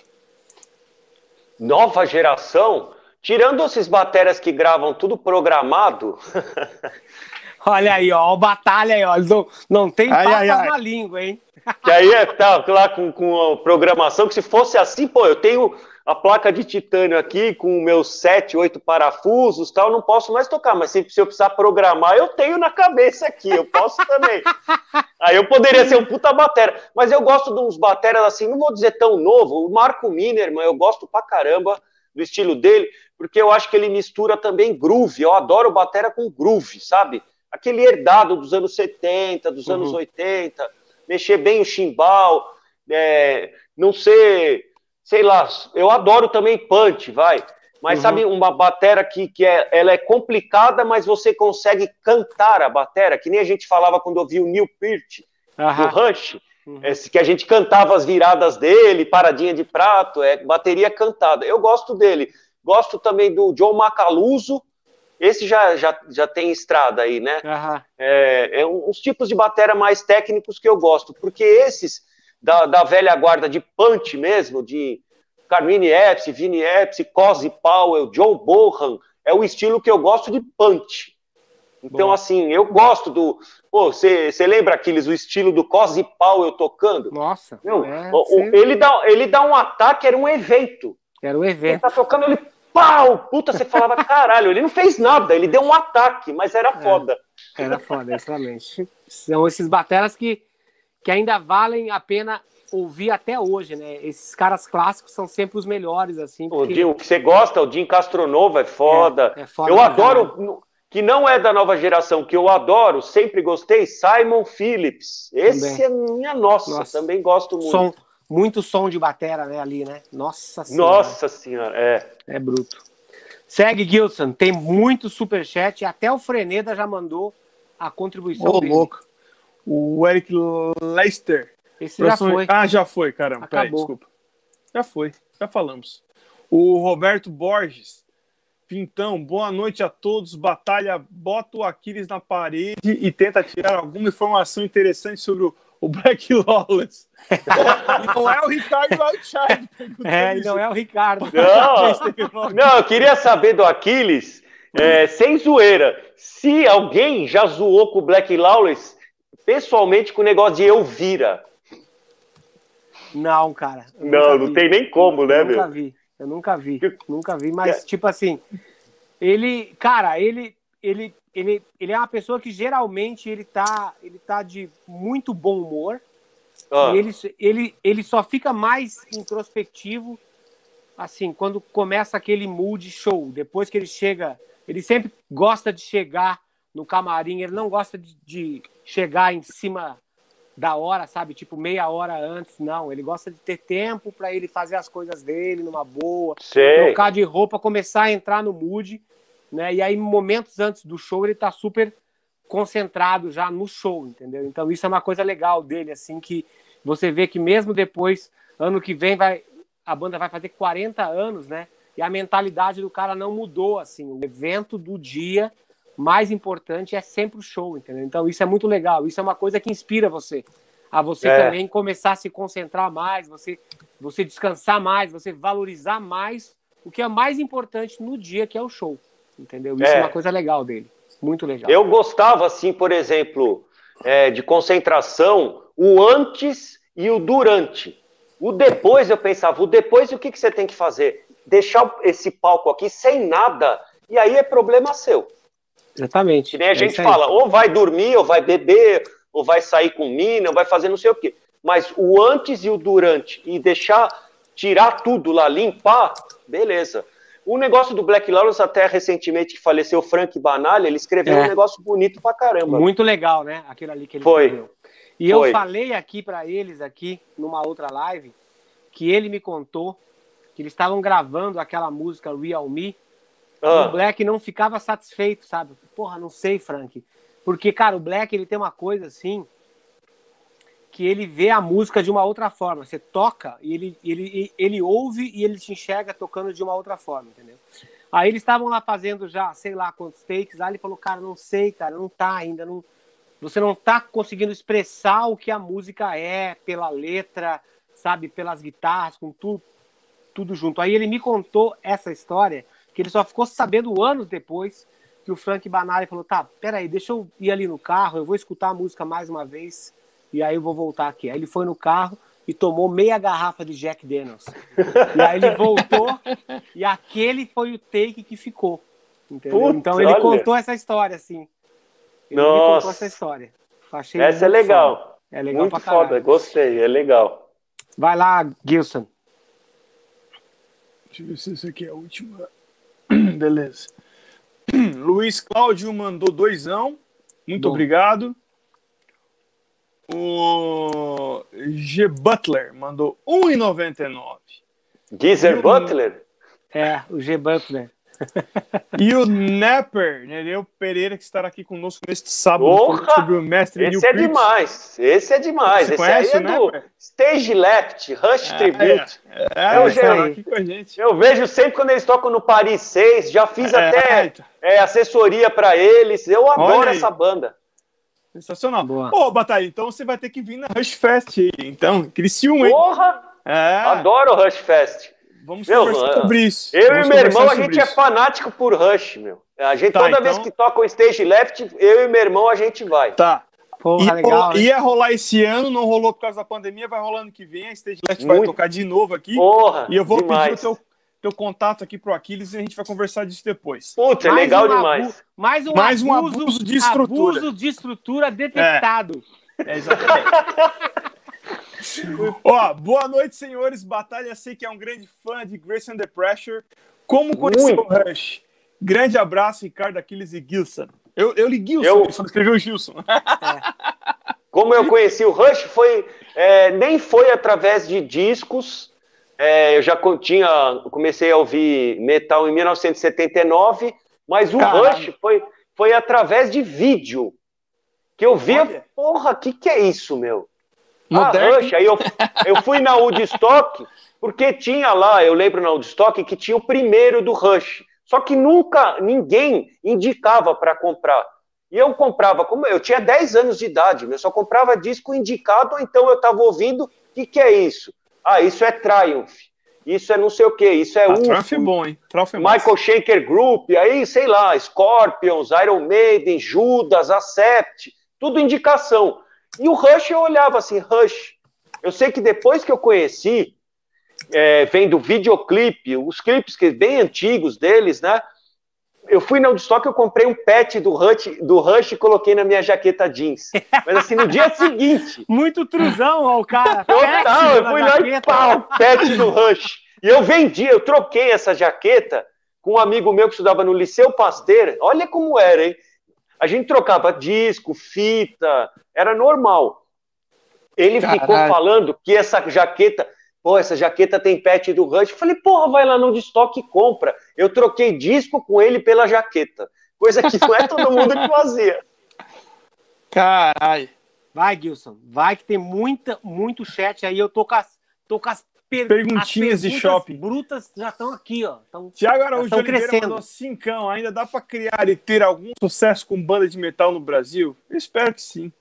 Nova geração? Tirando esses bateras que gravam tudo programado. Olha aí, ó, o batalha aí, ó. Não, não tem ai, papas ai, ai. na língua, hein? Que aí é tá lá com, com a programação, que se fosse assim, pô, eu tenho a placa de titânio aqui com meus sete, oito parafusos, tal, não posso mais tocar, mas se, se eu precisar programar, eu tenho na cabeça aqui, eu posso também. Aí eu poderia ser um puta batera, mas eu gosto de uns bateras assim, não vou dizer tão novo, o Marco Minerman, eu gosto pra caramba do estilo dele, porque eu acho que ele mistura também groove, eu adoro batera com groove, sabe? Aquele herdado dos anos 70, dos uhum. anos 80, mexer bem o chimbal, é, não ser sei lá, eu adoro também punch, vai. Mas uhum. sabe uma batera que, que é, ela é complicada, mas você consegue cantar a batera, que nem a gente falava quando eu vi o Neil Peart uhum. do Rush, uhum. é, que a gente cantava as viradas dele, paradinha de prato, é bateria cantada. Eu gosto dele. Gosto também do John Macaluso, esse já, já, já tem estrada aí, né? É, é uns tipos de batera mais técnicos que eu gosto, porque esses da, da velha guarda de punch mesmo, de Carmine Epps, Vini Epps, Cozy Powell, Joe Bohan, é o estilo que eu gosto de punch. Então, Bom. assim, eu gosto do. Pô, você lembra, Aquiles, o estilo do Cozy Powell tocando? Nossa. Meu, é, o, ele, dá, ele dá um ataque, era um evento. Era um evento. Ele tá tocando, ele pau! Puta, você falava, caralho, ele não fez nada, ele deu um ataque, mas era é, foda. É, era foda, exatamente. São esses bateras que que ainda valem a pena ouvir até hoje, né? Esses caras clássicos são sempre os melhores, assim. Porque... O, que você gosta, o Jim Castronovo é foda. É, é foda eu adoro, que não é da nova geração, que eu adoro, sempre gostei, Simon Phillips. Esse também. é minha nossa, nossa, também gosto muito. Som, muito som de batera, né, ali, né? Nossa senhora. Nossa senhora, é. É bruto. Segue, Gilson. Tem muito superchat. Até o Freneda já mandou a contribuição Ô, dele. louco. O Eric Leicester. Esse já foi. Ah, já foi, caramba. Acabou. Peraí, desculpa. Já foi, já falamos. O Roberto Borges. Pintão, boa noite a todos. Batalha, bota o Aquiles na parede e tenta tirar alguma informação interessante sobre o, o Black Lawless. não é o Ricardo Outchild. É, não é o Ricardo. Não, não eu queria saber do Aquiles, é, sem zoeira, se alguém já zoou com o Black Lawless pessoalmente com o negócio de Elvira. Não, cara. Não, não vi. tem nem como, né, eu meu? Nunca vi. Eu nunca vi. Nunca vi, mas, tipo assim, ele, cara, ele, ele, ele, ele é uma pessoa que geralmente ele tá, ele tá de muito bom humor. Ah. Ele, ele, ele só fica mais introspectivo, assim, quando começa aquele mood show. Depois que ele chega, ele sempre gosta de chegar no camarim, ele não gosta de, de chegar em cima da hora, sabe? Tipo, meia hora antes. Não, ele gosta de ter tempo para ele fazer as coisas dele numa boa, Sei. trocar de roupa, começar a entrar no mood, né? E aí, momentos antes do show, ele tá super concentrado já no show, entendeu? Então, isso é uma coisa legal dele, assim, que você vê que mesmo depois, ano que vem, vai a banda vai fazer 40 anos, né? E a mentalidade do cara não mudou, assim. O evento do dia mais importante é sempre o show, entendeu? Então isso é muito legal, isso é uma coisa que inspira você a você é. também começar a se concentrar mais, você você descansar mais, você valorizar mais o que é mais importante no dia que é o show, entendeu? Isso é, é uma coisa legal dele, muito legal. Eu gostava assim, por exemplo, é, de concentração, o antes e o durante. O depois eu pensava, o depois o que, que você tem que fazer? Deixar esse palco aqui sem nada, e aí é problema seu. Exatamente. Que nem a é gente fala, ou vai dormir, ou vai beber, ou vai sair com mina, ou vai fazer não sei o quê. Mas o antes e o durante, e deixar, tirar tudo lá, limpar, beleza. O negócio do Black Lawrence, até recentemente que faleceu Frank Banalha, ele escreveu é. um negócio bonito pra caramba. Muito legal, né? Aquilo ali que ele Foi. escreveu. E Foi. eu falei aqui para eles, aqui, numa outra live, que ele me contou que eles estavam gravando aquela música Real Me, ah. O Black não ficava satisfeito, sabe? Porra, não sei, Frank. Porque, cara, o Black ele tem uma coisa assim que ele vê a música de uma outra forma. Você toca e ele, ele, ele ouve e ele te enxerga tocando de uma outra forma, entendeu? Aí eles estavam lá fazendo já, sei lá quantos takes. Aí ele falou, cara, não sei, cara, não tá ainda. Não... Você não tá conseguindo expressar o que a música é pela letra, sabe? Pelas guitarras, com tudo, tudo junto. Aí ele me contou essa história que ele só ficou sabendo anos depois que o Frank Banari falou: tá, peraí, deixa eu ir ali no carro, eu vou escutar a música mais uma vez e aí eu vou voltar aqui. Aí ele foi no carro e tomou meia garrafa de Jack Daniels. e aí ele voltou e aquele foi o take que ficou. Putz, então ele olha. contou essa história, assim. Ele Nossa. contou essa história. Achei essa é legal. Foda. É legal muito foda, gostei, é legal. Vai lá, Gilson. Deixa eu ver se essa aqui é a última. Beleza. Luiz Cláudio mandou doisão. Muito Bom. obrigado. O G. Butler mandou 1,99. Geezer Butler? É, o G. Butler. E o Nepper, Nereu Pereira, que estará aqui conosco neste sábado Porra! sobre o mestre Esse é demais, esse é demais. Você esse conhece aí é do Stage Left, Rush é, Tribute. É, é, eu, já, com a gente. eu vejo sempre quando eles tocam no Paris 6, já fiz é, até é, assessoria para eles. Eu adoro essa banda. Sensacional. Boa. Ô, Batalha, então você vai ter que vir na Rush Fest. Então, Criciúma, hein? Porra! É. Adoro o Rush Fest. Vamos meu, conversar sobre isso. Eu Vamos e meu irmão, a gente é isso. é fanático por Rush, meu. A gente, tá, toda então... vez que toca o Stage Left, eu e meu irmão, a gente vai. Tá. Porra, ia, legal, rolar, ia rolar esse ano, não rolou por causa da pandemia, vai rolar ano que vem, a Stage Left Muito. vai tocar de novo aqui. Porra, e eu vou demais. pedir o teu, teu contato aqui pro Aquiles e a gente vai conversar disso depois. Puta, é legal um demais. mais um, mais um abuso, abuso de estrutura. Abuso de estrutura detectado. É, é exatamente. Ó, boa noite, senhores. Batalha, sei que é um grande fã de Grace Under Pressure. Como conheceu o Rush? Grande abraço, Ricardo Aquiles e Gilson. Eu, eu li Gilson, eu... só escreveu Gilson. Como eu conheci o Rush, foi é, nem foi através de discos. É, eu já tinha, comecei a ouvir metal em 1979, mas o Caramba. Rush foi, foi através de vídeo. Que eu via, porra, o que, que é isso, meu? Moderno. A Rush, aí eu, eu fui na Woodstock, porque tinha lá, eu lembro na Woodstock, que tinha o primeiro do Rush. Só que nunca ninguém indicava para comprar. E eu comprava, como eu tinha 10 anos de idade, eu só comprava disco indicado, ou então eu estava ouvindo, o que, que é isso? Ah, isso é Triumph, isso é não sei o que, isso é ah, UFO, Triumph é bom, hein? Triumph é Michael Shaker Group, aí sei lá, Scorpions, Iron Maiden, Judas, Accept, tudo indicação. E o Rush eu olhava assim, Rush. Eu sei que depois que eu conheci, é, vendo o videoclipe, os clipes que, bem antigos deles, né? Eu fui na Woodstock, eu comprei um pet do Rush, do Rush e coloquei na minha jaqueta jeans. Mas assim, no dia seguinte. Muito truzão, ó, o cara. Total, eu fui lá e pau, pet do Rush. E eu vendi, eu troquei essa jaqueta com um amigo meu que estudava no Liceu Pasteur. Olha como era, hein? A gente trocava disco, fita, era normal. Ele Caralho. ficou falando que essa jaqueta, pô, essa jaqueta tem pet do Rush. Eu falei, porra, vai lá no estoque e compra. Eu troquei disco com ele pela jaqueta. Coisa que não é todo mundo que fazia. Caralho. Vai, Gilson. Vai que tem muita, muito chat aí. Eu tô com as, tô com as per... Perguntinhas de shopping. brutas já estão aqui, ó. Tão, Tiago Araújo Oliveira crescendo. mandou cincão. Ainda dá para criar e ter algum sucesso com banda de metal no Brasil? Eu espero que sim.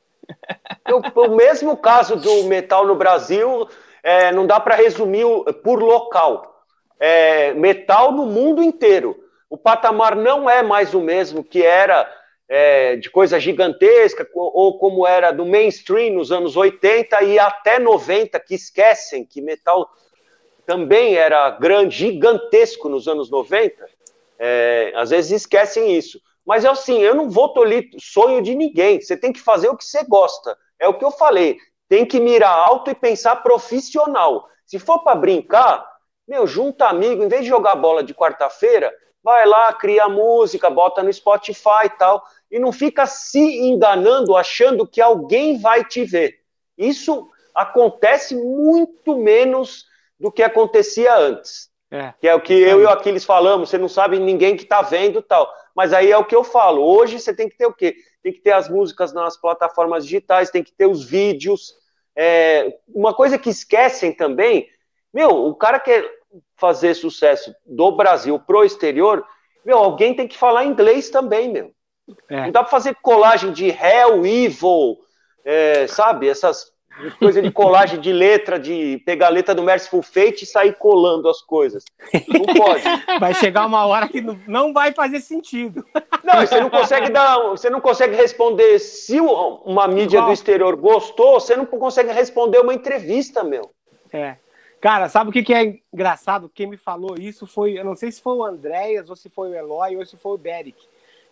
O, o mesmo caso do metal no Brasil, é, não dá para resumir por local. É, metal no mundo inteiro. O patamar não é mais o mesmo que era é, de coisa gigantesca, ou como era do mainstream nos anos 80 e até 90, que esquecem que metal também era grande, gigantesco nos anos 90, é, às vezes esquecem isso. Mas é assim, eu não vou tolir sonho de ninguém, você tem que fazer o que você gosta, é o que eu falei, tem que mirar alto e pensar profissional. Se for para brincar, meu, junta amigo, em vez de jogar bola de quarta-feira, vai lá, cria música, bota no Spotify e tal, e não fica se enganando achando que alguém vai te ver. Isso acontece muito menos do que acontecia antes. É, que é o que eu e o Aquiles falamos, você não sabe ninguém que está vendo tal. Mas aí é o que eu falo. Hoje você tem que ter o quê? Tem que ter as músicas nas plataformas digitais, tem que ter os vídeos. É, uma coisa que esquecem também, meu, o cara quer fazer sucesso do Brasil pro exterior, meu, alguém tem que falar inglês também, meu. É. Não dá pra fazer colagem de Hell, Evil, é, sabe? Essas coisas de colagem de letra, de pegar a letra do Merciful Fate e sair colando as coisas. Não pode. Vai chegar uma hora que não vai fazer sentido. Não, você não consegue dar, você não consegue responder se uma mídia Igual. do exterior gostou, você não consegue responder uma entrevista, meu. É. Cara, sabe o que, que é engraçado? Quem me falou isso foi, eu não sei se foi o Andréas, ou se foi o Eloy, ou se foi o Derek,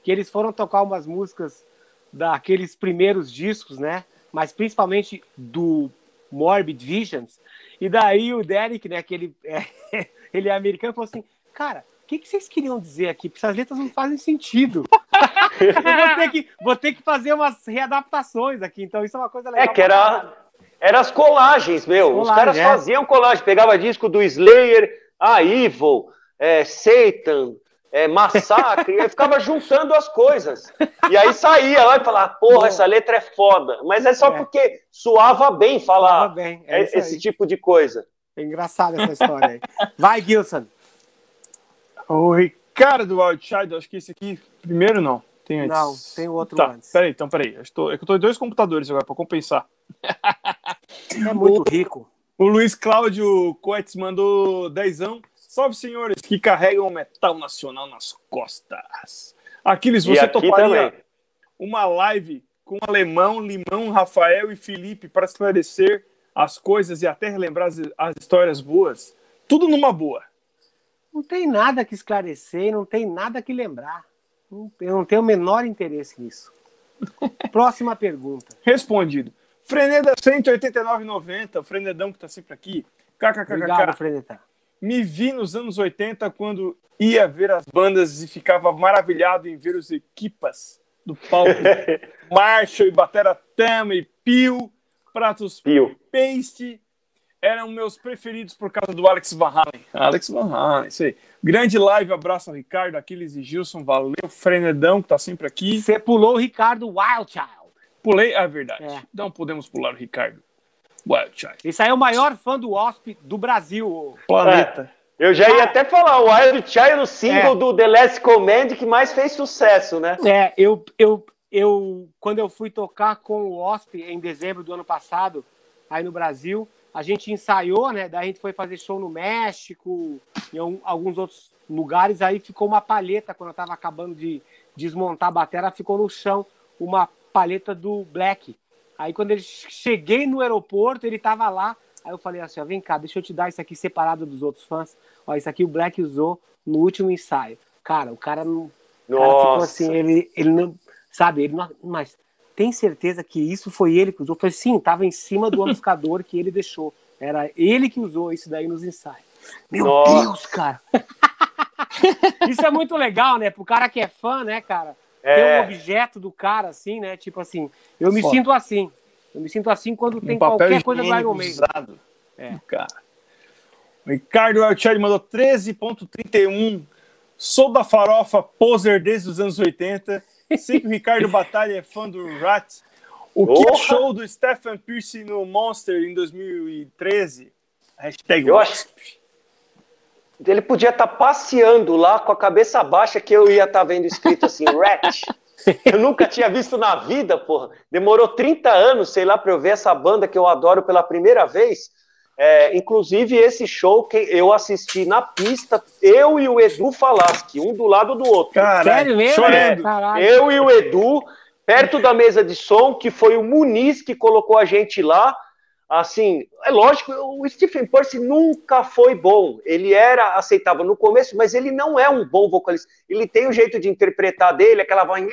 que eles foram tocar umas músicas daqueles primeiros discos, né? Mas principalmente do Morbid Visions. E daí o Derek, né, que ele é, ele é americano, falou assim, cara, o que, que vocês queriam dizer aqui? Porque essas letras não fazem sentido. eu vou ter, que, vou ter que fazer umas readaptações aqui, então isso é uma coisa legal. É que era, era as colagens, meu. Os caras é. faziam colagem, pegava disco do Slayer, a Evil, é, Satan, é, Massacre, e ficava juntando as coisas. E aí saía lá e falava, porra, essa letra é foda. Mas é só é. porque suava bem falar suava bem. É esse tipo de coisa. É engraçada essa história aí. Vai, Gilson. O Ricardo Wildchild, acho que esse aqui, primeiro não. Tem antes. Não, tem outro tá, antes. Peraí, então peraí. Eu estou, é que eu tô em dois computadores agora para compensar. É muito o, rico. O Luiz Cláudio Coetes mandou dezão. Salve, senhores que carregam o metal nacional nas costas. Aquiles, você toparia também. uma live com Alemão, Limão, Rafael e Felipe para esclarecer as coisas e até relembrar as, as histórias boas? Tudo numa boa. Não tem nada que esclarecer, não tem nada que lembrar. Eu não tenho o menor interesse nisso. Próxima pergunta. Respondido. Freneda 189,90, o Frenedão que tá sempre aqui. KKKK. Obrigado, Freneda. Me vi nos anos 80 quando ia ver as bandas e ficava maravilhado em ver os equipas do palco. Marshall e Batera Tama e Pio, Pratos Pio. Paste, eram meus preferidos por causa do Alex Van Halen. Alex Van Halen, isso aí. Grande live, abraço ao Ricardo, Aquiles e Gilson, valeu. Frenedão, que tá sempre aqui. Você pulou o Ricardo Wildchild. Pulei, é verdade. É. Não podemos pular o Ricardo. Wildchild. Esse aí é o maior fã do Wasp do Brasil. Planeta. É. Eu já ia até falar, o Wild Child, o single é. do The Last Command que mais fez sucesso, né? É, eu, eu, eu, quando eu fui tocar com o Wasp em dezembro do ano passado, aí no Brasil, a gente ensaiou, né? Daí a gente foi fazer show no México, em alguns outros lugares, aí ficou uma palheta, quando eu tava acabando de desmontar a bateria, ficou no chão uma paleta do Black. Aí quando eu cheguei no aeroporto, ele tava lá. Aí eu falei assim, ó, vem cá, deixa eu te dar isso aqui separado dos outros fãs. Ó, isso aqui o Black usou no último ensaio. Cara, o cara não. O cara ficou assim, ele, ele não. Sabe, ele não. Mas tem certeza que isso foi ele que usou? Falei, sim, tava em cima do amplificador que ele deixou. Era ele que usou isso daí nos ensaios. Meu Nossa. Deus, cara! isso é muito legal, né? Pro cara que é fã, né, cara? É. ter um objeto do cara, assim, né? Tipo assim, eu me Foda. sinto assim. Eu me sinto assim quando um tem qualquer coisa do Iron Maiden. Usado. É. Cara. O Ricardo Altieri mandou 13.31. Sou da farofa, poser desde os anos 80. Sei que o Ricardo Batalha é fã do Rat. O que achou do Stephen Pierce no Monster em 2013? Hashtag eu acho, ele podia estar tá passeando lá com a cabeça baixa que eu ia estar tá vendo escrito assim, Rat. Eu nunca tinha visto na vida, porra. Demorou 30 anos, sei lá, para eu ver essa banda que eu adoro pela primeira vez. É, inclusive, esse show que eu assisti na pista, eu e o Edu Falaschi, um do lado do outro. Caralho, Sério mesmo? É, eu e o Edu, perto da mesa de som, que foi o Muniz que colocou a gente lá. Assim, é lógico, o Stephen Percy nunca foi bom. Ele era aceitável no começo, mas ele não é um bom vocalista. Ele tem o um jeito de interpretar dele, aquela voz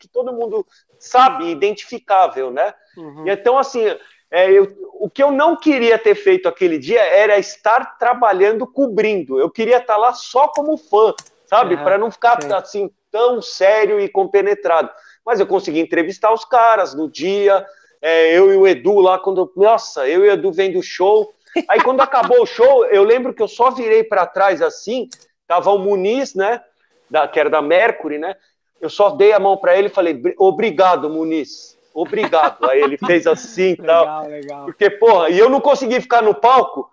que todo mundo sabe, identificável, né? Uhum. Então, assim, é, eu, o que eu não queria ter feito aquele dia era estar trabalhando cobrindo. Eu queria estar lá só como fã, sabe? Uhum, Para não ficar sim. assim tão sério e compenetrado. Mas eu consegui entrevistar os caras no dia é, eu e o Edu lá, quando. Nossa, eu e o Edu vendo o show. Aí quando acabou o show, eu lembro que eu só virei para trás assim, tava o Muniz, né? Da, que era da Mercury, né? Eu só dei a mão para ele e falei, obrigado, Muniz. Obrigado. Aí ele fez assim e tal. Legal. Porque, porra, e eu não consegui ficar no palco,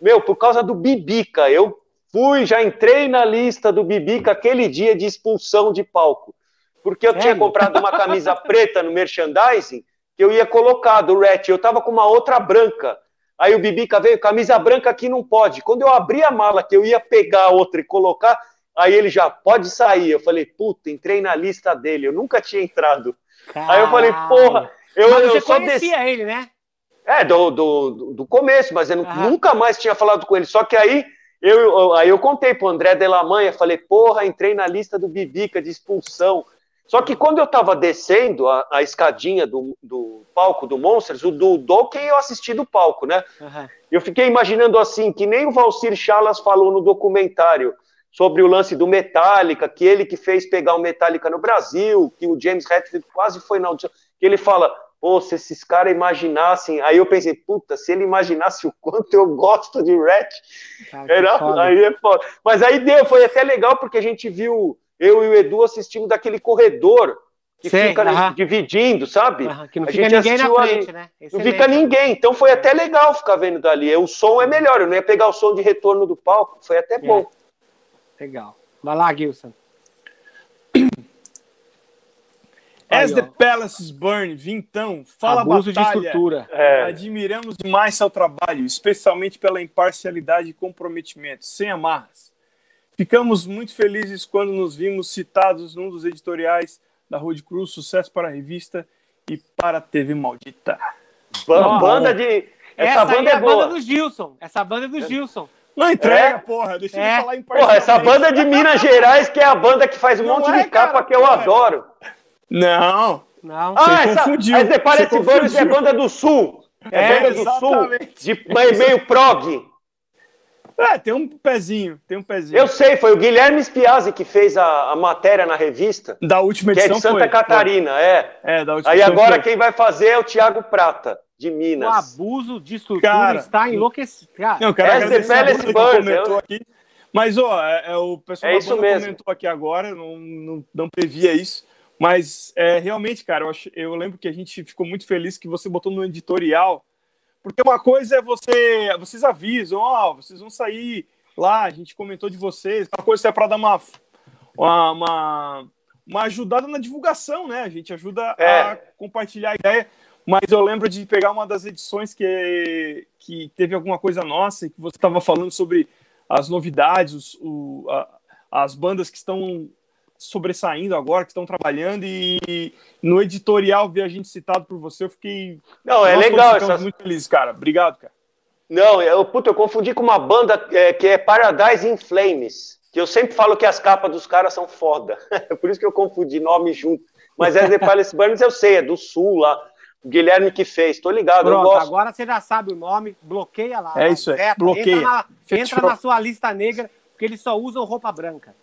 meu, por causa do Bibica. Eu fui, já entrei na lista do Bibica aquele dia de expulsão de palco. Porque eu é, tinha comprado uma camisa preta no merchandising que eu ia colocar do Rat. Eu tava com uma outra branca. Aí o Bibica veio, camisa branca aqui não pode. Quando eu abri a mala que eu ia pegar a outra e colocar, aí ele já pode sair. Eu falei, puta, entrei na lista dele. Eu nunca tinha entrado. Caralho. Aí eu falei, porra, eu, Mas eu você só conhecia desci... ele, né? É, do, do, do começo, mas eu nunca mais tinha falado com ele. Só que aí eu, aí eu contei pro André Delamanha, falei, porra, entrei na lista do Bibica de expulsão. Só que quando eu tava descendo a, a escadinha do, do, palco do Monsters, o do Dokken eu assisti do palco, né? Uhum. Eu fiquei imaginando assim, que nem o Valcir Chalas falou no documentário sobre o lance do Metallica, que ele que fez pegar o Metallica no Brasil, que o James Hetfield quase foi na audição, que ele fala, pô, se esses caras imaginassem. Aí eu pensei, puta, se ele imaginasse o quanto eu gosto de Rat, era, aí é foda. Mas aí deu, foi até legal, porque a gente viu, eu e o Edu assistimos daquele corredor que Sei, fica uh -huh. dividindo, sabe? Uh -huh, que não fica ninguém na frente, ali, né? Não fica ninguém, então foi até legal ficar vendo dali. O som é melhor, eu não ia pegar o som de retorno do palco, foi até bom. É. Legal. Vai lá, Gilson. As the Palaces Burn, Vintão, fala Abuso batalha. de estrutura. É. Admiramos demais seu trabalho, especialmente pela imparcialidade e comprometimento, sem amarras. Ficamos muito felizes quando nos vimos citados num dos editoriais da Road Cruz, sucesso para a revista e para a TV Maldita. banda de... Essa, essa banda é, é boa. banda do Gilson. Essa banda é do Gilson. Não entrega, é? porra. Deixa é. eu falar em Porra, essa banda de Minas Gerais, que é a banda que faz um Não monte é, de capa cara, que eu porra. adoro. Não. Não. Ah, você essa, confundiu. Essa parece banda é banda do Sul. É, é banda do exatamente. Sul. De meio prog. É, tem um pezinho, tem um pezinho. Eu sei, foi o Guilherme Spiazzi que fez a, a matéria na revista. Da última edição Que é de Santa foi, Catarina, foi. é. É, da última Aí agora foi. quem vai fazer é o Thiago Prata, de Minas. O abuso de estrutura cara, está enlouquecido. Cara, não, cara, agradecer comentou aqui. Mas, ó, é, é o pessoal é da banda comentou aqui agora, não, não, não previa isso. Mas é, realmente, cara, eu, acho, eu lembro que a gente ficou muito feliz que você botou no editorial. Porque uma coisa é você. Vocês avisam, ó, oh, vocês vão sair lá, a gente comentou de vocês. Uma coisa é para dar uma, uma, uma, uma, ajudada na divulgação, né? A gente ajuda é. a compartilhar a ideia. Mas eu lembro de pegar uma das edições que, que teve alguma coisa nossa e que você estava falando sobre as novidades, os, o, a, as bandas que estão sobressaindo agora, que estão trabalhando, e no editorial ver a gente citado por você, eu fiquei. Não, é legal. Essas... muito feliz, cara. Obrigado, cara. Não, eu, puta, eu confundi com uma banda é, que é Paradise in Flames, que eu sempre falo que as capas dos caras são foda. por isso que eu confundi nome junto. Mas é The Palace Burns, eu sei, é do Sul lá. O Guilherme que fez, tô ligado, Pronto, eu gosto. agora você já sabe o nome, bloqueia lá. É isso aí, bloqueia. Entra na, entra na sua lista negra, porque eles só usam roupa branca.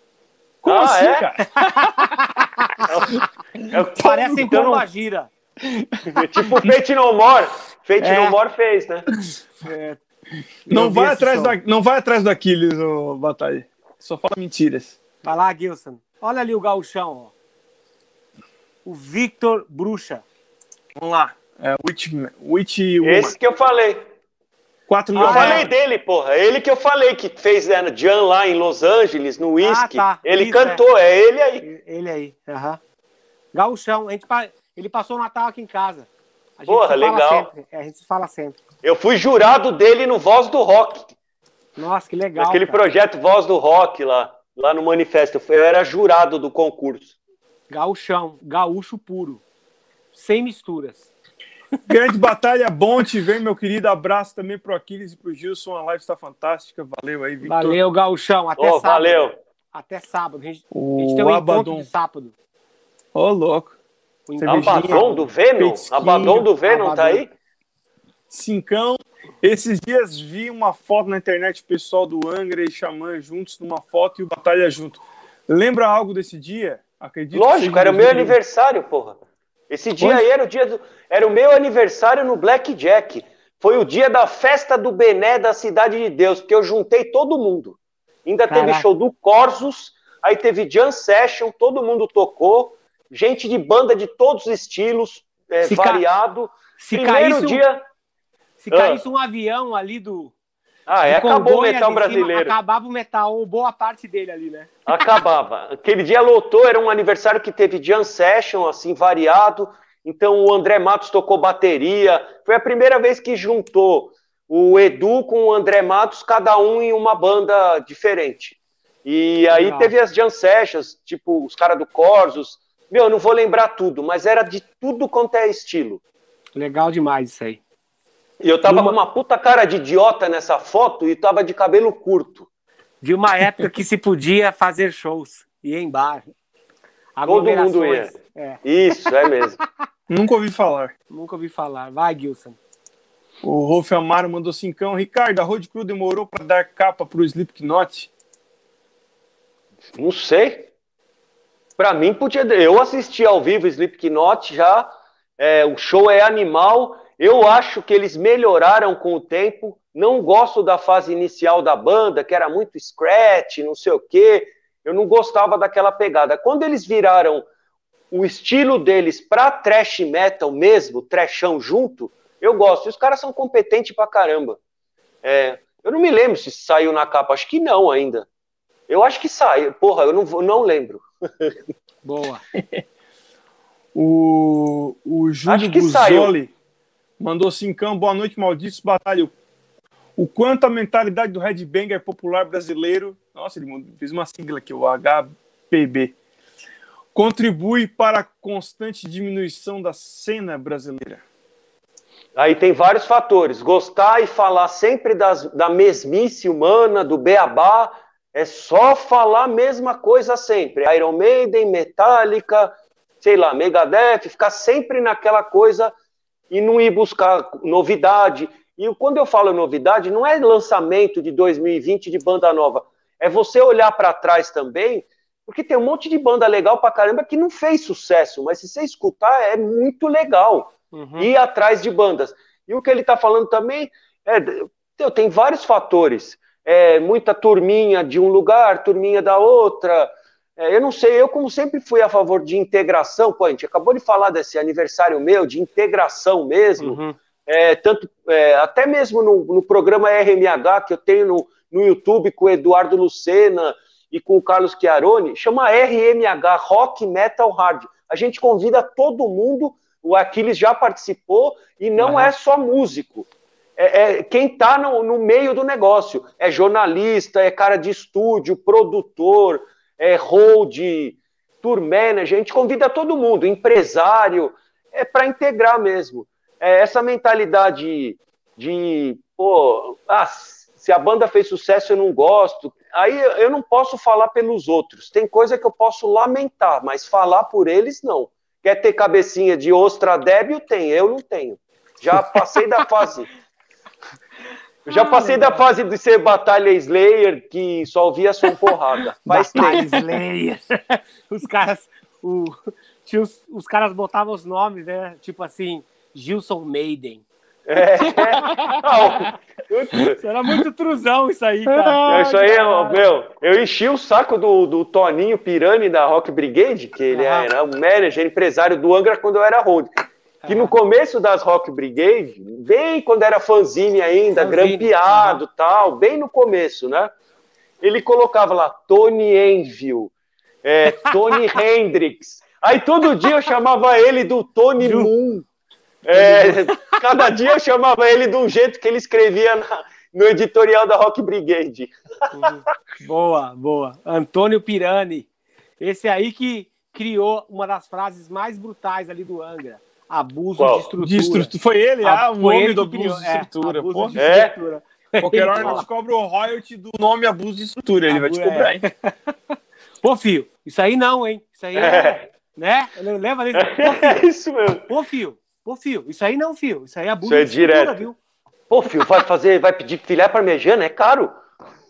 Como ah, assim, é? cara? é, Parecem então, pomba gira. É tipo Fate No More. Fate é. No More fez, né? É. Não, vai atrás da, não vai atrás do Aquiles, ô, Batalha. Só fala mentiras. Vai lá, Gilson. Olha ali o gauchão, ó. O Victor Bruxa. Vamos lá. É, Witch, Witch Esse que eu falei. Quatro eu falei dele, porra. Ele que eu falei que fez né, Jan lá em Los Angeles, no Whisky. Ah, tá. Ele Isso, cantou, é. é. ele aí. Ele aí, aham. Uhum. Gauchão, a gente, ele passou o Natal aqui em casa. A gente porra, legal. Sempre. É, a gente se fala sempre. Eu fui jurado dele no Voz do Rock. Nossa, que legal. Aquele cara. projeto Voz do Rock lá, lá no Manifesto. Eu era jurado do concurso. Gauchão, gaúcho puro. Sem misturas. Grande batalha, bom te ver, meu querido. Abraço também pro Aquiles e pro Gilson. A live está fantástica. Valeu aí, Victor. Valeu, Gauchão. Até oh, sábado. Valeu. Até sábado. A gente, o a gente tem um Abaddon. encontro de sábado. Ô, oh, louco. Abaddon do Venom? Abaddon do Venom tá aí? Cincão. Esses dias vi uma foto na internet, pessoal do Angra e Xamã juntos numa foto e o Batalha junto. Lembra algo desse dia? Acredito Lógico, era o meu aniversário, porra. Esse dia aí era o dia do, era o meu aniversário no Blackjack. Foi o dia da festa do Bené da Cidade de Deus, porque eu juntei todo mundo. Ainda Caraca. teve show do Corsos, aí teve Jam Session, todo mundo tocou, gente de banda de todos os estilos, é, se variado. Ca... Se Primeiro caísse dia. Um... Se caísse ah. um avião ali do, ah, é, acabou o metal brasileiro. Acabava o metal, ou boa parte dele ali, né? Acabava. Aquele dia lotou, era um aniversário que teve jam session, assim, variado. Então o André Matos tocou bateria. Foi a primeira vez que juntou o Edu com o André Matos, cada um em uma banda diferente. E aí Legal. teve as jam sessions, tipo os caras do Corsos. Meu, eu não vou lembrar tudo, mas era de tudo quanto é estilo. Legal demais isso aí. E eu tava uma... com uma puta cara de idiota nessa foto e tava de cabelo curto. De uma época que se podia fazer shows, ir em bar. Todo mundo ia. É. Isso, é mesmo. Nunca ouvi falar. Nunca ouvi falar. Vai, Gilson. O Rolf Amaro mandou cincão. Ricardo, a Road Crew demorou para dar capa pro Slipknot? Não sei. Para mim, podia. Eu assisti ao vivo Slipknot já. É, o show é animal. Eu acho que eles melhoraram com o tempo. Não gosto da fase inicial da banda, que era muito scratch, não sei o quê. Eu não gostava daquela pegada. Quando eles viraram o estilo deles para trash metal mesmo, trashão junto, eu gosto. E os caras são competentes pra caramba. É, eu não me lembro se saiu na capa, acho que não ainda. Eu acho que saiu. Porra, eu não, não lembro. Boa. o, o Júlio Buzoli mandou cincão, boa noite, malditos batalha. O quanto a mentalidade do headbanger popular brasileiro, nossa, ele fez uma sigla aqui, o HPB, contribui para a constante diminuição da cena brasileira. Aí tem vários fatores. Gostar e falar sempre das, da mesmice humana, do beabá, é só falar a mesma coisa sempre. Iron Maiden, Metallica, sei lá, Megadeth, ficar sempre naquela coisa e não ir buscar novidade. E quando eu falo novidade, não é lançamento de 2020 de banda nova. É você olhar para trás também, porque tem um monte de banda legal pra caramba que não fez sucesso, mas se você escutar, é muito legal uhum. ir atrás de bandas. E o que ele está falando também é, tem vários fatores. É, muita turminha de um lugar, turminha da outra. É, eu não sei, eu como sempre fui a favor de integração, pô, a gente acabou de falar desse aniversário meu, de integração mesmo, uhum. é, tanto, é, até mesmo no, no, programa RMH que eu tenho no, no YouTube com o Eduardo Lucena e com o Carlos Chiarone, chama RMH, Rock Metal Hard. A gente convida todo mundo o Aquiles já participou e não uhum. é só músico. É, é quem está no, no, meio do negócio. É jornalista, é cara de estúdio, produtor, é hold, tour manager. A gente convida todo mundo, empresário, é para integrar mesmo. É essa mentalidade de, pô, ah, se a banda fez sucesso eu não gosto. Aí eu não posso falar pelos outros. Tem coisa que eu posso lamentar, mas falar por eles não. Quer ter cabecinha de ostra débil? Tem, eu não tenho. Já passei da fase. Já passei da fase de ser Batalha Slayer, que só ouvia som porrada. Faz Batalha Slayer. Os caras, o, os, os caras botavam os nomes, né? Tipo assim, Gilson Maiden. É. Isso era muito truzão isso aí, cara. Isso aí, meu, eu enchi o saco do, do Toninho Pirani da Rock Brigade, que ele ah. era um manager, empresário do Angra quando eu era road. Que no começo das Rock Brigade, bem quando era fanzine ainda, fanzine. grampeado tal, bem no começo, né? Ele colocava lá Tony Enville, é, Tony Hendrix. Aí todo dia eu chamava ele do Tony Moon. É, cada dia eu chamava ele de um jeito que ele escrevia na, no editorial da Rock Brigade. boa, boa. Antônio Pirani. Esse aí que criou uma das frases mais brutais ali do Angra. Abuso Qual? de estrutura. De estrutura. Foi ele, ah, o nome do abuso de estrutura. É, abuso de é? estrutura. Qualquer hora a gente cobra o royalty do nome abuso de estrutura. Ele vai te cobrar, hein? Pô, filho, isso aí não, hein? Isso aí é. é né? Leva desse. É isso mesmo. Pô, filho, Pô, fio, isso aí não, fio. Isso aí é abuso isso é direto. viu? Pô, fio, vai fazer, vai pedir filé parmejana, é caro.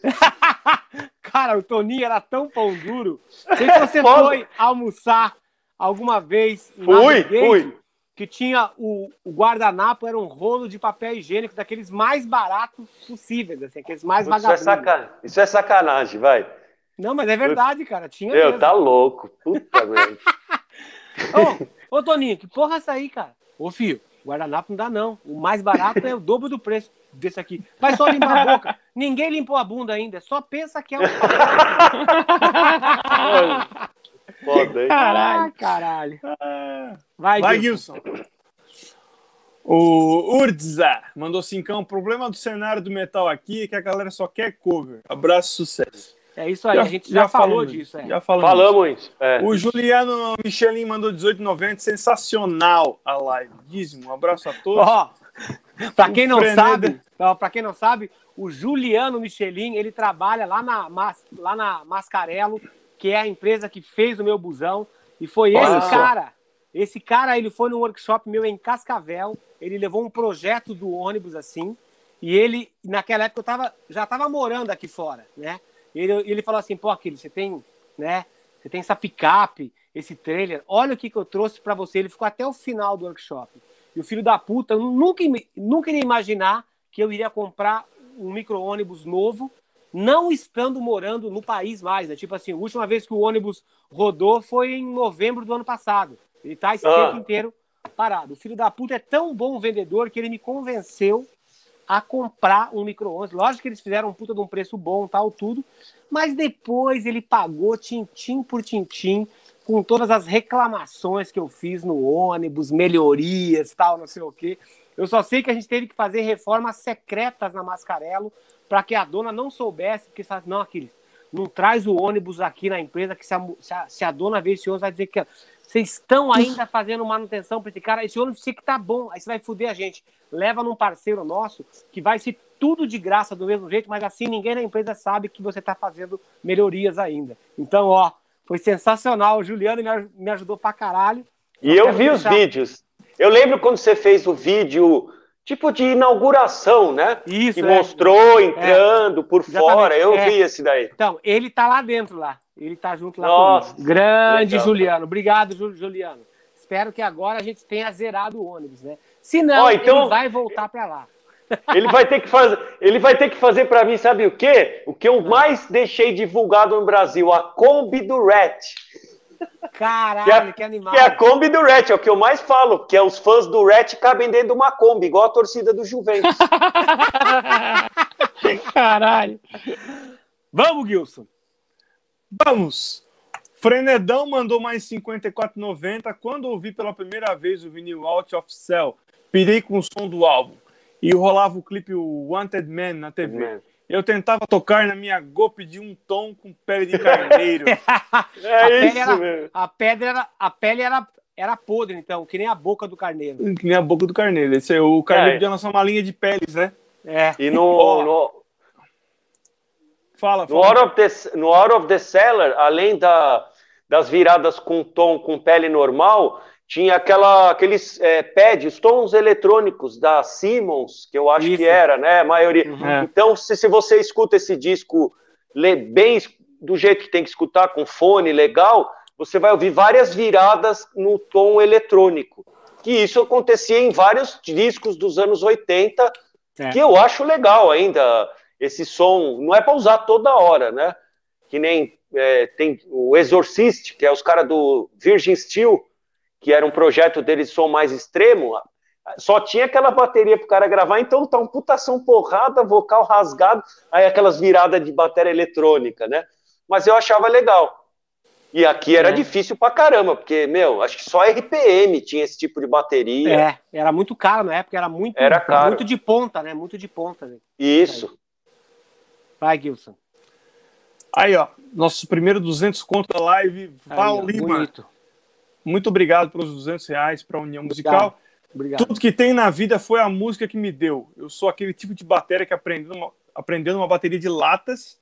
Cara, o Toninho era tão pão duro. Não sei se você foi almoçar alguma vez. Fui, fui. Que tinha o, o, guardanapo, era um rolo de papel higiênico daqueles mais baratos possíveis, assim, aqueles mais Isso é, sacan... Isso é sacanagem, vai. Não, mas é verdade, cara. Tinha Meu, mesmo. tá louco. Puta merda. ô, ô, Toninho, que porra é essa aí, cara? Ô, filho, guardanapo não dá não. O mais barato é o dobro do preço desse aqui. Vai só limpar a boca. Ninguém limpou a bunda ainda. Só pensa que é um. Foda, hein? Caralho, caralho. Vai, Vai Gilson. O Urdza mandou cincão. O problema do cenário do metal aqui é que a galera só quer cover. Abraço, sucesso. É isso aí, já, a gente já, já falou disso. É. Já falamos, falamos isso. É. O Juliano Michelin mandou 18,90. Sensacional a live. Dízimo, um abraço a todos. Ó, para quem não sabe, para quem não sabe, o Juliano Michelin, ele trabalha lá na, lá na Mascarello, que é a empresa que fez o meu busão, e foi Olha esse só. cara. Esse cara, ele foi no workshop meu em Cascavel, ele levou um projeto do ônibus assim, e ele, naquela época, eu tava, já estava morando aqui fora, né? E ele, ele falou assim, pô, Aquiles, você tem, né? Você tem essa picape, esse trailer, olha o que, que eu trouxe para você. Ele ficou até o final do workshop. E o filho da puta nunca, nunca iria imaginar que eu iria comprar um micro-ônibus novo, não estando morando no país mais. Né? Tipo assim, a última vez que o ônibus rodou foi em novembro do ano passado. Ele tá esse ah. tempo inteiro parado. O filho da puta é tão bom vendedor que ele me convenceu a comprar um micro-ônibus. Lógico que eles fizeram um puta de um preço bom, tal, tudo. Mas depois ele pagou tintim por tintim com todas as reclamações que eu fiz no ônibus, melhorias, tal, não sei o quê. Eu só sei que a gente teve que fazer reformas secretas na Mascarello para que a dona não soubesse, porque sabe, não, Aquiles, não traz o ônibus aqui na empresa, que se a, se a, se a dona ver esse ônibus, vai dizer que vocês estão ainda fazendo manutenção para esse cara, esse ônibus tinha que tá bom, aí você vai foder a gente. Leva num parceiro nosso, que vai ser tudo de graça do mesmo jeito, mas assim ninguém na empresa sabe que você está fazendo melhorias ainda. Então, ó, foi sensacional. O Juliano me, ajudou pra caralho. E eu vi deixar... os vídeos. Eu lembro quando você fez o vídeo tipo de inauguração, né? Isso. Que é. mostrou entrando é. por Exatamente. fora. Eu é. vi esse daí. Então, ele tá lá dentro lá. Ele tá junto lá Nossa, comigo. Grande legal. Juliano. Obrigado, Juliano. Espero que agora a gente tenha zerado o ônibus, né? Se não, oh, então... ele vai voltar para lá. Ele vai ter que fazer, ele vai ter que fazer para mim, sabe o quê? O que eu mais deixei divulgado no Brasil, a Kombi do Rat. Caralho, que, é, que animal. Que é a Kombi do Rat, é o que eu mais falo, que é os fãs do Rat cabem dentro de uma Kombi, igual a torcida do Juventus. Caralho. Vamos, Gilson. Vamos. Frenedão mandou mais 54,90. Quando ouvi pela primeira vez o vinil Out of Cell, pirei com o som do álbum e rolava o clipe Wanted Man na TV. Man. Eu tentava tocar na minha golpe de um tom com pele de carneiro. é a isso, era, A, pedra era, a pele era, era podre, então, que nem a boca do carneiro. Que nem a boca do carneiro. Esse, o carneiro é. podia lançar uma linha de peles, né? É. E no, oh. no... Fala, fala. No, Out of the, no Out of the Cellar, além da, das viradas com tom com pele normal, tinha aquela, aqueles é, pads, tons eletrônicos da Simmons, que eu acho Isso. que era, né? A maioria. Uhum. É. Então, se, se você escuta esse disco bem do jeito que tem que escutar, com fone legal, você vai ouvir várias viradas no tom eletrônico. Que isso acontecia em vários discos dos anos 80, é. que eu acho legal ainda. Esse som não é para usar toda hora, né? Que nem é, tem o Exorcist, que é os caras do Virgin Steel, que era um projeto deles som mais extremo, só tinha aquela bateria pro cara gravar, então tá um putação porrada, vocal rasgado, aí aquelas viradas de bateria eletrônica, né? Mas eu achava legal. E aqui era é. difícil pra caramba, porque, meu, acho que só RPM tinha esse tipo de bateria. É, era muito caro na época, era muito, era caro. muito de ponta, né? Muito de ponta. Né? Isso. Vai, Gilson. Aí, ó, nosso primeiro 200 conto da live, Val Lima. Bonito. Muito obrigado pelos 200 reais para a União Musical. Obrigado. Tudo que tem na vida foi a música que me deu. Eu sou aquele tipo de bateria que aprendeu uma, aprendeu uma bateria de latas.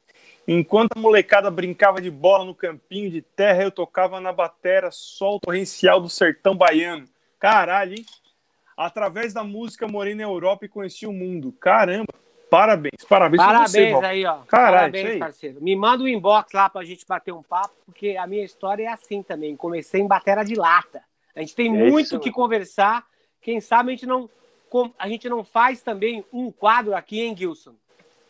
Enquanto a molecada brincava de bola no campinho de terra, eu tocava na batera sol torrencial do sertão baiano. Caralho, hein? Através da música morei na Europa e conheci o mundo. Caramba! Parabéns, parabéns. Parabéns você, aí, ó. Caralho, parabéns, aí. parceiro. Me manda um inbox lá pra gente bater um papo, porque a minha história é assim também. Comecei em batera de lata. A gente tem é muito que conversar. Quem sabe a gente não a gente não faz também um quadro aqui, hein, Gilson?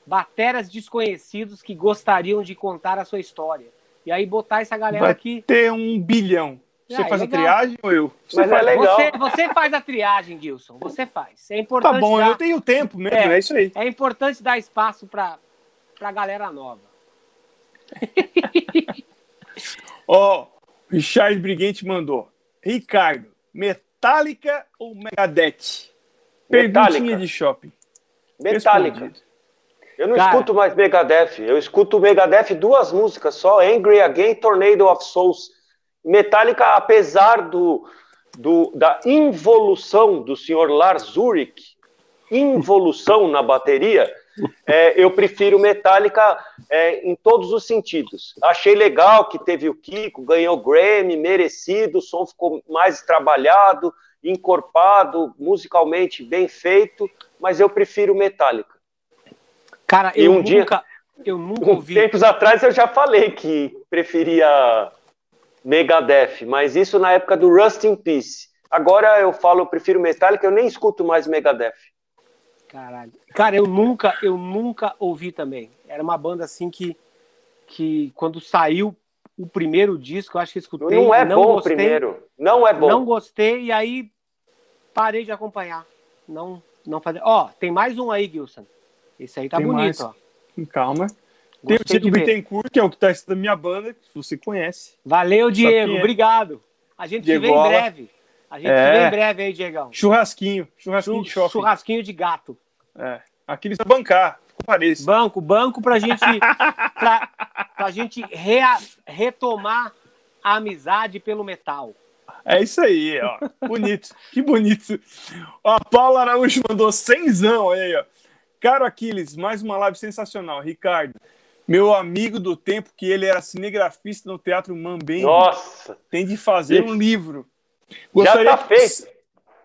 Bateras desconhecidos que gostariam de contar a sua história. E aí botar essa galera Vai aqui. Ter um bilhão. Você ah, faz legal. a triagem ou eu? Você Mas é faz... é legal. Você, você, faz a triagem, Gilson. Você faz. É importante. Tá bom, dar... eu tenho tempo mesmo, é, é isso aí. É importante dar espaço para a galera nova. Ó, oh, Richard Briguente mandou. Ricardo, Metallica ou Megadeth? Perguntinha de shopping. Metallica. Respondido. Eu não Cara, escuto mais Megadeth. Eu escuto Megadeth duas músicas só: Angry Again, Tornado of Souls. Metallica, apesar do, do, da involução do senhor Lars Ulrich, involução na bateria, é, eu prefiro Metallica é, em todos os sentidos. Achei legal que teve o Kiko, ganhou Grammy, merecido, o som ficou mais trabalhado, encorpado, musicalmente bem feito, mas eu prefiro Metallica. Cara, eu um nunca, dia, eu nunca ouvi. Tempos atrás eu já falei que preferia Megadeth, mas isso na época do Rust in Peace. Agora eu falo, eu prefiro Metallica, eu nem escuto mais Megadeth. Caralho. Cara, eu nunca, eu nunca ouvi também. Era uma banda assim que, que quando saiu o primeiro disco, eu acho que escutei. Não é não bom gostei, o primeiro. Não é bom. Não gostei e aí parei de acompanhar. Não, não fazer. Ó, tem mais um aí, Gilson. Esse aí tá tem bonito, mais. ó. Calma. Tem o Tito Bittencourt, que é o que tá da minha banda, que você conhece. Valeu, Diego. É. Obrigado. A gente Diego se vê em breve. A gente é. se vê em breve aí, Diegão. Churrasquinho. Churrasquinho de shopping. Churrasquinho de gato. É. Aqui eles bancar. Parece. Banco, banco pra gente, pra, pra gente rea, retomar a amizade pelo metal. É isso aí, ó. Bonito. que bonito. Ó, a Paula Araújo mandou cenzão aí, ó. Caro Aquiles, mais uma live sensacional. Ricardo, meu amigo do tempo que ele era cinegrafista no Teatro Mambembe. Nossa! Tem de fazer um livro. Gostaria Já tá feito. Que,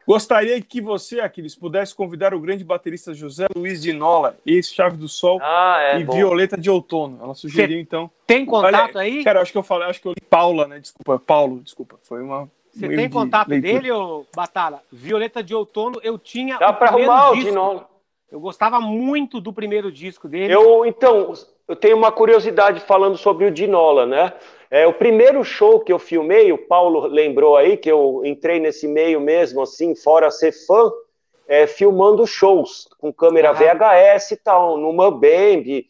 gostaria que você, Aquiles, pudesse convidar o grande baterista José Luiz de Nola, ex-chave do Sol ah, é, e bom. Violeta de Outono. Ela sugeriu, Cê então. Tem contato aí? Cara, acho que eu falei, acho que eu li Paula, né? Desculpa, Paulo, desculpa. Foi uma. Você tem contato dele, ô Batala? Violeta de Outono, eu tinha. Dá para arrumar o de Nola. Eu gostava muito do primeiro disco dele. Eu, então, eu tenho uma curiosidade falando sobre o Dinola, né? É, o primeiro show que eu filmei, o Paulo lembrou aí, que eu entrei nesse meio mesmo, assim, fora ser fã, é, filmando shows com câmera VHS e tal, no Mambembe.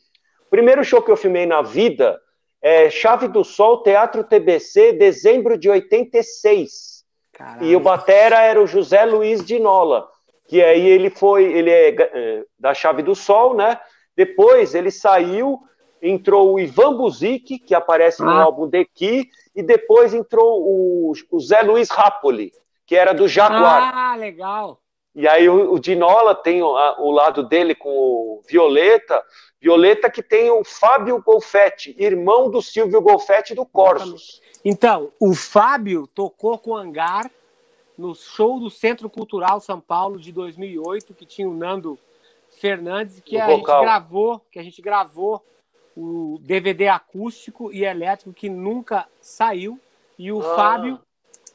O primeiro show que eu filmei na vida é Chave do Sol, Teatro TBC, dezembro de 86. Caralho. E o batera era o José Luiz Dinola que aí ele foi, ele é, é da Chave do Sol, né? Depois ele saiu, entrou o Ivan Buzik, que aparece no ah. álbum The Key, e depois entrou o, o Zé Luiz Rapoli, que era do Jaguar. Ah, legal. E aí o, o Dinola tem o, a, o, lado dele com o Violeta, Violeta que tem o Fábio Golfetti, irmão do Silvio Golfetti do Corsos. Então, o Fábio tocou com o Hangar no show do Centro Cultural São Paulo de 2008, que tinha o Nando Fernandes, que a gente gravou, que a gente gravou o DVD acústico e elétrico que nunca saiu e o ah. Fábio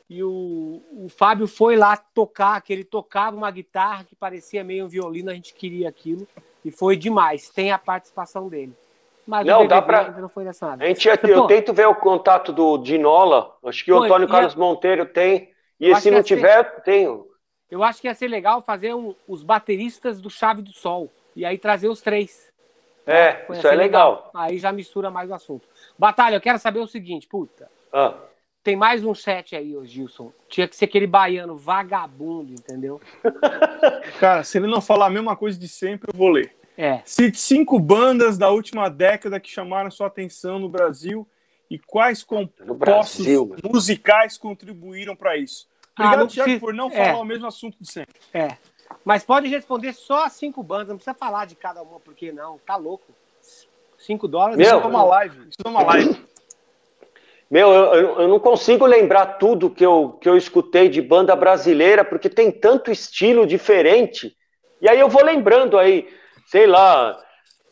e o, o Fábio foi lá tocar, que ele tocava uma guitarra que parecia meio um violino, a gente queria aquilo e foi demais. Tem a participação dele. Mas não, dá pra... não foi nada. A gente, eu, eu tento ver o contato do Dinola. Acho que o Antônio Carlos Monteiro tem. E se não tiver, ser... tenho. Eu acho que ia ser legal fazer um, os bateristas do Chave do Sol. E aí trazer os três. É, isso é legal. legal. Aí já mistura mais o assunto. Batalha, eu quero saber o seguinte, puta. Ah. Tem mais um set aí, ô Gilson. Tinha que ser aquele baiano vagabundo, entendeu? Cara, se ele não falar a mesma coisa de sempre, eu vou ler. É. Cite cinco bandas da última década que chamaram sua atenção no Brasil e quais compostos musicais contribuíram para isso. Obrigado, ah, Thiago, por não falar é. o mesmo assunto de sempre. É. Mas pode responder só as cinco bandas, não precisa falar de cada uma, porque não, tá louco. Cinco dólares. Meu, isso é uma live. Isso é uma live. Meu, eu, eu, não consigo lembrar tudo que eu, que eu escutei de banda brasileira, porque tem tanto estilo diferente. E aí eu vou lembrando aí, sei lá,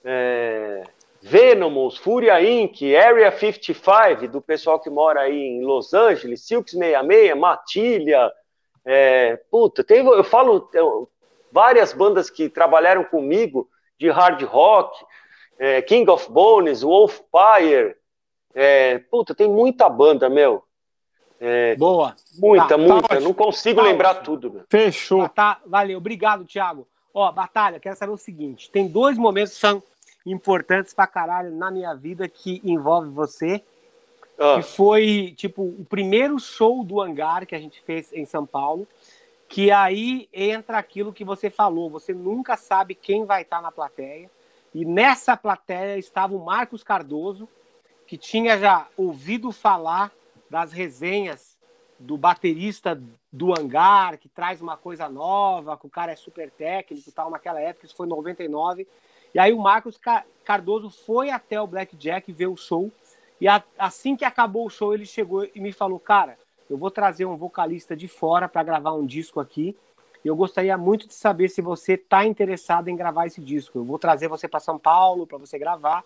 é, Venomous, Fúria Inc., Area 55, do pessoal que mora aí em Los Angeles, Silks 66, Matilha, é, puta, tem, eu falo eu, várias bandas que trabalharam comigo de hard rock, é, King of Bones, Wolfpire, é, puta, tem muita banda, meu. É, Boa. Muita, tá, muita. Tá não consigo tá lembrar ótimo. tudo. Meu. Fechou. Tá, valeu, obrigado, Thiago. Ó, Batalha, quero saber o seguinte: tem dois momentos que são importantes pra caralho na minha vida que envolve você. Ah. Que foi, tipo, o primeiro show do hangar que a gente fez em São Paulo. Que aí entra aquilo que você falou. Você nunca sabe quem vai estar na plateia. E nessa plateia estava o Marcos Cardoso, que tinha já ouvido falar das resenhas do baterista do hangar, que traz uma coisa nova, que o cara é super técnico e tal, naquela época, isso foi em 99. E aí o Marcos Cardoso foi até o Blackjack ver o show, e a, assim que acabou o show, ele chegou e me falou, cara, eu vou trazer um vocalista de fora para gravar um disco aqui, e eu gostaria muito de saber se você está interessado em gravar esse disco. Eu vou trazer você para São Paulo para você gravar,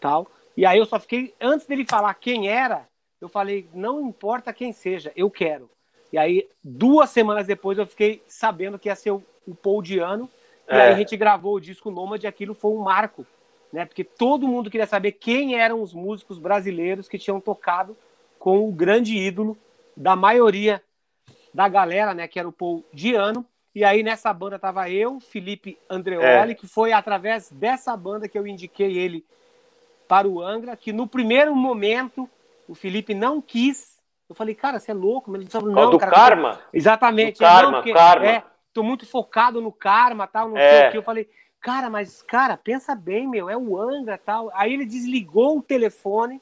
tal. E aí eu só fiquei, antes dele falar quem era, eu falei, não importa quem seja, eu quero. E aí, duas semanas depois, eu fiquei sabendo que ia ser o, o Paul. E é. aí a gente gravou o disco Nômade e aquilo foi um marco, né? Porque todo mundo queria saber quem eram os músicos brasileiros que tinham tocado com o grande ídolo da maioria da galera, né? Que era o Paul Diano. E aí nessa banda tava eu, Felipe Andreoli, é. que foi através dessa banda que eu indiquei ele para o Angra, que no primeiro momento o Felipe não quis. Eu falei, cara, você é louco, mas ele falou, não, do cara, karma? Exatamente. Do karma, não, porque, karma. É, tô muito focado no karma, tal, não é. sei o que. Eu falei, cara, mas, cara, pensa bem, meu, é o Angra, tal. Aí ele desligou o telefone.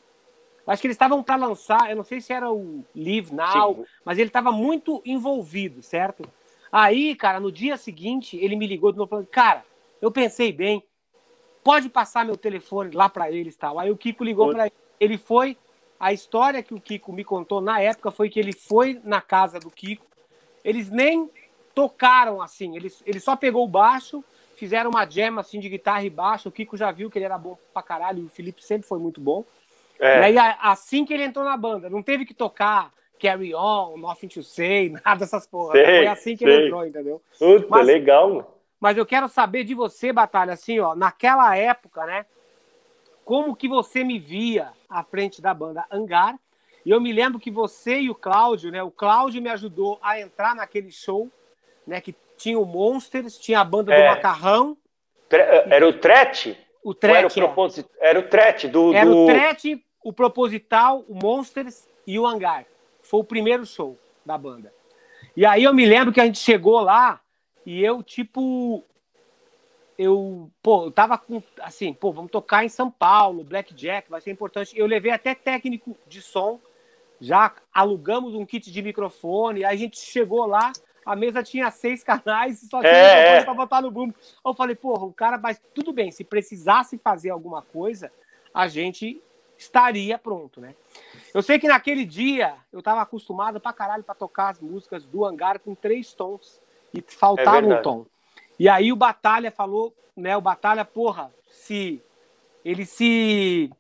Acho que eles estavam para lançar, eu não sei se era o Live Now, Sim. mas ele estava muito envolvido, certo? Aí, cara, no dia seguinte, ele me ligou de novo falando, cara, eu pensei bem, pode passar meu telefone lá para eles tal. Aí o Kiko ligou para ele. Ele foi, a história que o Kiko me contou na época foi que ele foi na casa do Kiko, eles nem tocaram assim, eles, ele só pegou o baixo, fizeram uma jam assim de guitarra e baixo, o Kiko já viu que ele era bom pra caralho, e o Felipe sempre foi muito bom. É. E aí, assim que ele entrou na banda, não teve que tocar Carry On, Nothing to Say, nada dessas porra. Sei, foi assim que sei. ele entrou, entendeu? Puta, mas, legal. Mas eu quero saber de você, Batalha, assim, ó, naquela época, né? como que você me via à frente da banda Angar. E eu me lembro que você e o Cláudio, né? O Cláudio me ajudou a entrar naquele show, né? Que tinha o Monsters, tinha a banda é. do Macarrão. Era o Tret? O Tret. Era o, proposit... é. era o Tret do. Era do... o Tret, o Proposital, o Monsters e o Hangar. Foi o primeiro show da banda. E aí eu me lembro que a gente chegou lá e eu, tipo, eu, pô, eu tava com, assim, pô, vamos tocar em São Paulo, Blackjack, vai ser importante. Eu levei até técnico de som, já alugamos um kit de microfone, aí a gente chegou lá, a mesa tinha seis canais e só tinha é, é. para botar no boom. Eu falei, porra, o cara, mas tudo bem, se precisasse fazer alguma coisa, a gente estaria pronto, né? Eu sei que naquele dia eu tava acostumado pra caralho pra tocar as músicas do hangar com três tons e faltava é um tom. E aí o Batalha falou, né? O Batalha, porra, se ele se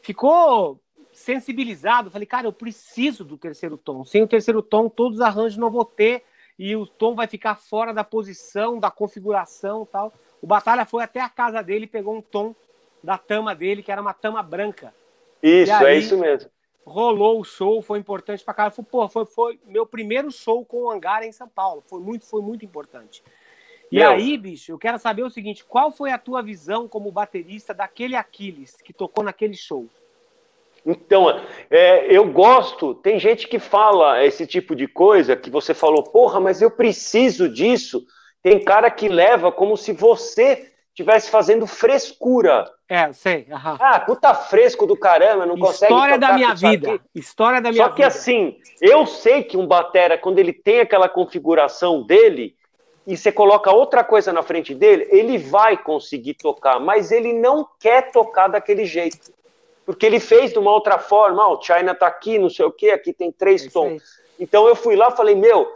ficou sensibilizado. Falei, cara, eu preciso do terceiro tom. Sem o terceiro tom, todos os arranjos não vou ter e o tom vai ficar fora da posição, da configuração, tal. O Batalha foi até a casa dele e pegou um tom da tama dele, que era uma tama branca. Isso, aí, é isso mesmo. Rolou o show, foi importante pra caralho. Foi, pô, foi, foi meu primeiro show com o Hangar em São Paulo. Foi muito, foi muito importante. E Meu. aí, bicho, eu quero saber o seguinte: qual foi a tua visão como baterista daquele Aquiles que tocou naquele show? Então, é, eu gosto. Tem gente que fala esse tipo de coisa que você falou, porra, mas eu preciso disso. Tem cara que leva como se você estivesse fazendo frescura. É, sei. Uhum. Ah, puta fresco do caramba, não História consegue. História da minha vida. Aqui. História da minha Só que assim, eu sei que um batera, quando ele tem aquela configuração dele, e você coloca outra coisa na frente dele, ele vai conseguir tocar, mas ele não quer tocar daquele jeito. Porque ele fez de uma outra forma, ó, oh, o China tá aqui, não sei o que, aqui tem três é tons. Então eu fui lá e falei, meu,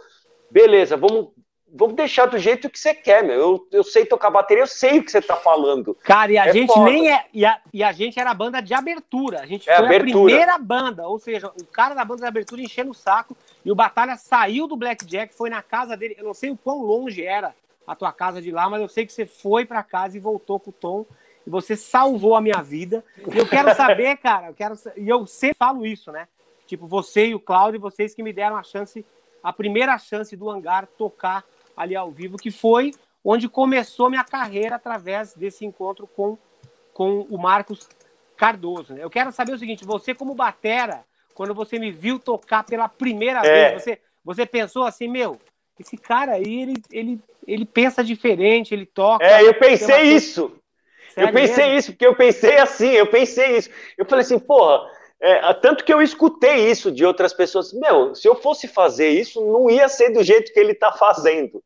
beleza, vamos vamos deixar do jeito que você quer, meu. Eu, eu sei tocar bateria, eu sei o que você tá falando. Cara, e a é gente foda. nem é. E a, e a gente era a banda de abertura. A gente é foi abertura. a primeira banda. Ou seja, o cara da banda de abertura enchendo o saco. E o Batalha saiu do Blackjack, foi na casa dele. Eu não sei o quão longe era a tua casa de lá, mas eu sei que você foi para casa e voltou com o Tom. E você salvou a minha vida. E eu quero saber, cara, eu quero. E eu sempre falo isso, né? Tipo, você e o Cláudio, vocês que me deram a chance, a primeira chance do hangar tocar ali ao vivo, que foi onde começou minha carreira através desse encontro com, com o Marcos Cardoso. Né? Eu quero saber o seguinte: você, como batera, quando você me viu tocar pela primeira é. vez, você, você pensou assim, meu, esse cara aí, ele, ele, ele pensa diferente, ele toca. É, eu pensei isso. Sério eu pensei mesmo? isso, porque eu pensei assim, eu pensei isso. Eu falei assim, porra, É, tanto que eu escutei isso de outras pessoas. Meu, se eu fosse fazer isso, não ia ser do jeito que ele tá fazendo.